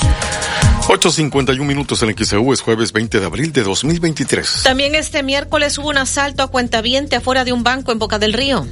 8.51 minutos en XEU, es jueves 20 de abril de 2023. También este miércoles hubo un asalto a cuentaviente afuera de un banco en Boca del Río.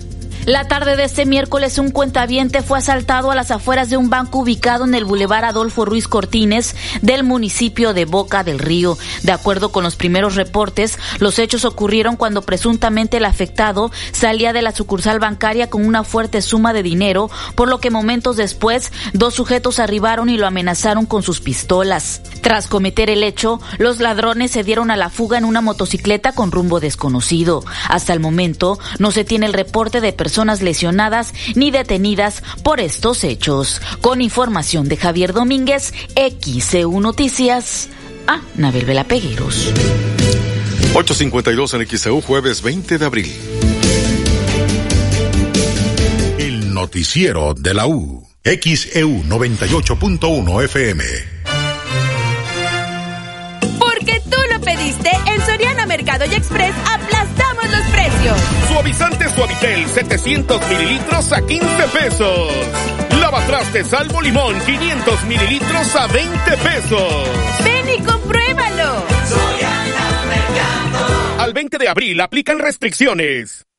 La tarde de este miércoles, un cuentaviente fue asaltado a las afueras de un banco ubicado en el Boulevard Adolfo Ruiz Cortines del municipio de Boca del Río. De acuerdo con los primeros reportes, los hechos ocurrieron cuando presuntamente el afectado salía de la sucursal bancaria con una fuerte suma de dinero, por lo que momentos después, dos sujetos arribaron y lo amenazaron con sus pistolas. Tras cometer el hecho, los ladrones se dieron a la fuga en una motocicleta con rumbo desconocido. Hasta el momento, no se tiene el reporte de personas lesionadas ni detenidas por estos hechos. Con información de Javier Domínguez, XCU Noticias, a Nabel Vela Pegueros. 8.52 en XEU, jueves 20 de abril. El noticiero de la U. XEU 98.1 FM. Porque tú lo pediste, en Soriana Mercado y Express precios. Suavizante Suavitel 700 mililitros a 15 pesos. Lavatrastes Salvo Limón 500 mililitros a 20 pesos. Ven y compruébalo. Al 20 de abril aplican restricciones.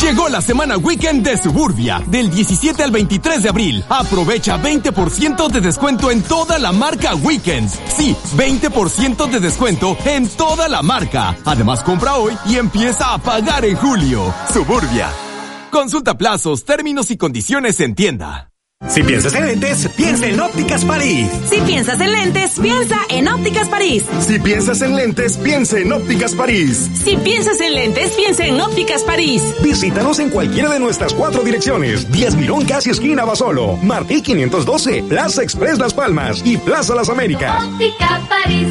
Llegó la semana weekend de Suburbia, del 17 al 23 de abril. Aprovecha 20% de descuento en toda la marca Weekends. Sí, 20% de descuento en toda la marca. Además, compra hoy y empieza a pagar en julio. Suburbia. Consulta plazos, términos y condiciones en tienda. Si piensas en lentes, piensa en Ópticas París. Si piensas en lentes, piensa en Ópticas París. Si piensas en lentes, piensa en Ópticas París. Si piensas en lentes, piensa en Ópticas París. Visítanos en cualquiera de nuestras cuatro direcciones. 10 Mirón, casi esquina Basolo. Martí 512, Plaza Express Las Palmas y Plaza Las Américas. Óptica París.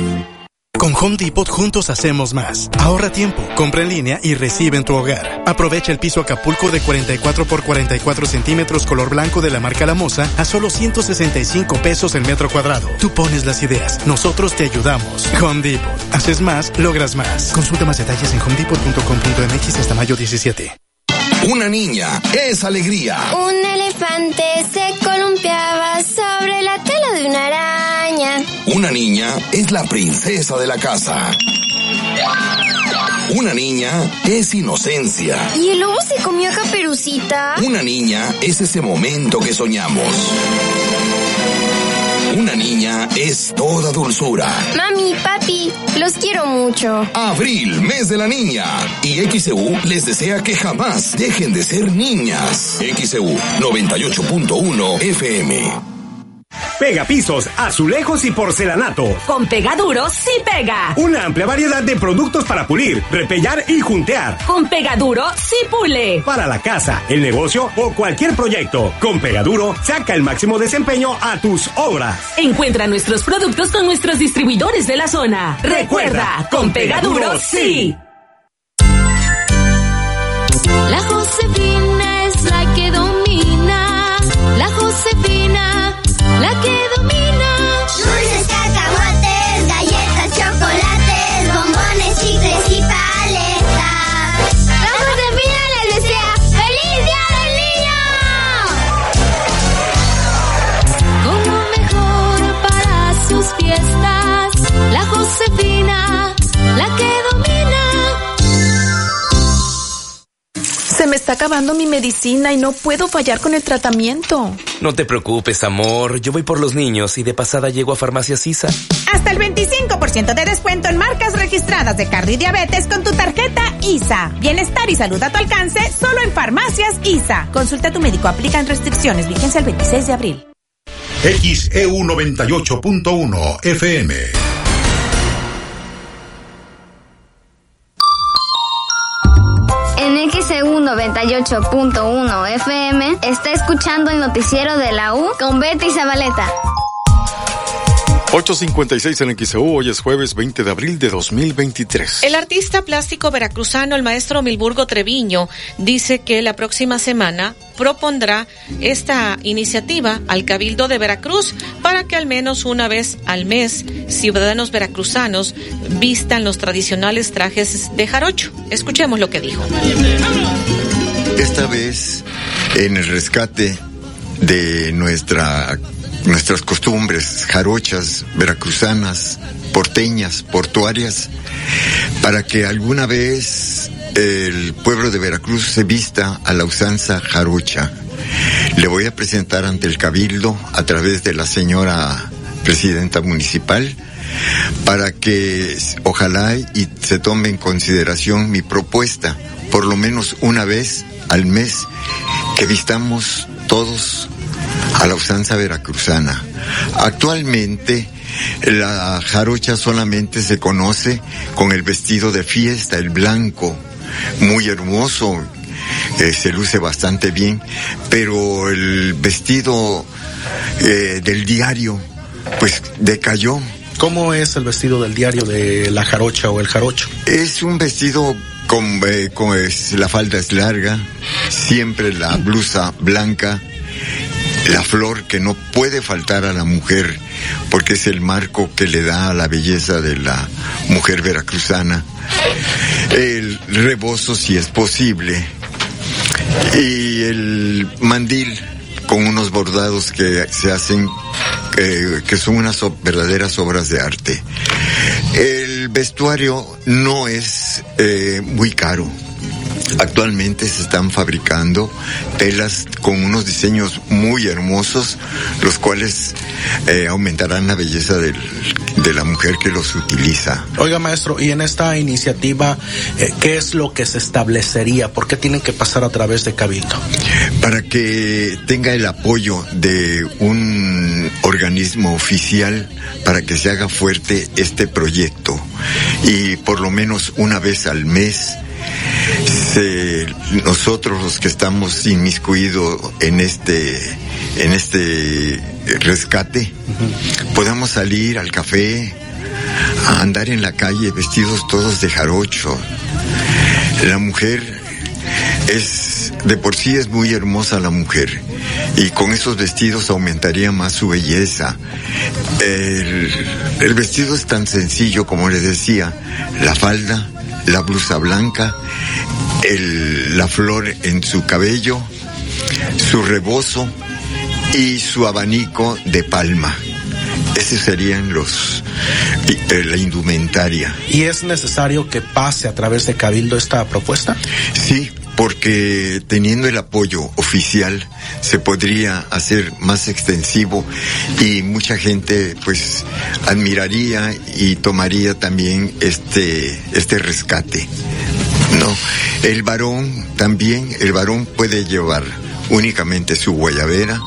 Con Home Depot juntos hacemos más. Ahorra tiempo, compra en línea y recibe en tu hogar. Aprovecha el piso Acapulco de 44 por 44 centímetros color blanco de la marca La Moza a solo 165 pesos el metro cuadrado. Tú pones las ideas, nosotros te ayudamos. Home Depot. Haces más, logras más. Consulta más detalles en homedepot.com.mx hasta mayo 17. Una niña es alegría. Un elefante se columpiaba sobre la tela de una araña. Una niña es la princesa de la casa. Una niña es inocencia. ¿Y el lobo se comió a Caperucita? Una niña es ese momento que soñamos. Una niña es toda dulzura. Mami, papi, los quiero mucho. Abril, mes de la niña. Y XEU les desea que jamás dejen de ser niñas. XEU 98.1 FM. Pega pisos, azulejos y porcelanato. Con Pegaduro sí pega. Una amplia variedad de productos para pulir, repellar y juntear. Con Pegaduro sí pule. Para la casa, el negocio o cualquier proyecto. Con Pegaduro, saca el máximo desempeño a tus obras. Encuentra nuestros productos con nuestros distribuidores de la zona. Recuerda, con Pegaduro sí. La Josefina la que domina. Está acabando mi medicina y no puedo fallar con el tratamiento. No te preocupes, amor. Yo voy por los niños y de pasada llego a Farmacia Sisa. Hasta el 25% de descuento en marcas registradas de cardio y diabetes con tu tarjeta ISA. Bienestar y salud a tu alcance solo en Farmacias ISA. Consulta a tu médico. Aplican restricciones. Vigencia el 26 de abril. XEU 98.1 FM. 98.1 FM está escuchando el noticiero de la U con Betty Zabaleta. 856 en XEU, hoy es jueves 20 de abril de 2023. El artista plástico veracruzano, el maestro Milburgo Treviño, dice que la próxima semana propondrá esta iniciativa al Cabildo de Veracruz para que al menos una vez al mes ciudadanos veracruzanos vistan los tradicionales trajes de jarocho. Escuchemos lo que dijo. Esta vez, en el rescate de nuestra, nuestras costumbres jarochas, veracruzanas, porteñas, portuarias, para que alguna vez el pueblo de Veracruz se vista a la usanza jarocha. Le voy a presentar ante el cabildo a través de la señora presidenta municipal para que ojalá y se tome en consideración mi propuesta, por lo menos una vez al mes, que vistamos todos a la usanza veracruzana. Actualmente la jarocha solamente se conoce con el vestido de fiesta, el blanco, muy hermoso, eh, se luce bastante bien, pero el vestido eh, del diario, pues decayó. ¿Cómo es el vestido del diario de la jarocha o el jarocho? Es un vestido con, es- la falda es larga, siempre la blusa blanca, la flor que no puede faltar a la mujer porque es el marco que le da a la belleza de la mujer veracruzana. El rebozo si es posible y el mandil con unos bordados que se hacen eh, que son unas verdaderas obras de arte. Vestuario no es eh, muy caro. Actualmente se están fabricando telas con unos diseños muy hermosos, los cuales eh, aumentarán la belleza del, de la mujer que los utiliza. Oiga, maestro, y en esta iniciativa, eh, ¿qué es lo que se establecería? ¿Por qué tienen que pasar a través de Cabildo? Para que tenga el apoyo de un organismo oficial para que se haga fuerte este proyecto y por lo menos una vez al mes nosotros los que estamos inmiscuidos en este en este rescate podamos salir al café a andar en la calle vestidos todos de jarocho la mujer es de por sí es muy hermosa la mujer y con esos vestidos aumentaría más su belleza. El, el vestido es tan sencillo como les decía, la falda, la blusa blanca, el, la flor en su cabello, su rebozo y su abanico de palma. Esos serían los eh, la indumentaria. ¿Y es necesario que pase a través de Cabildo esta propuesta? Sí, porque teniendo el apoyo oficial se podría hacer más extensivo y mucha gente pues admiraría y tomaría también este este rescate. No, el varón también, el varón puede llevar únicamente su guayabera,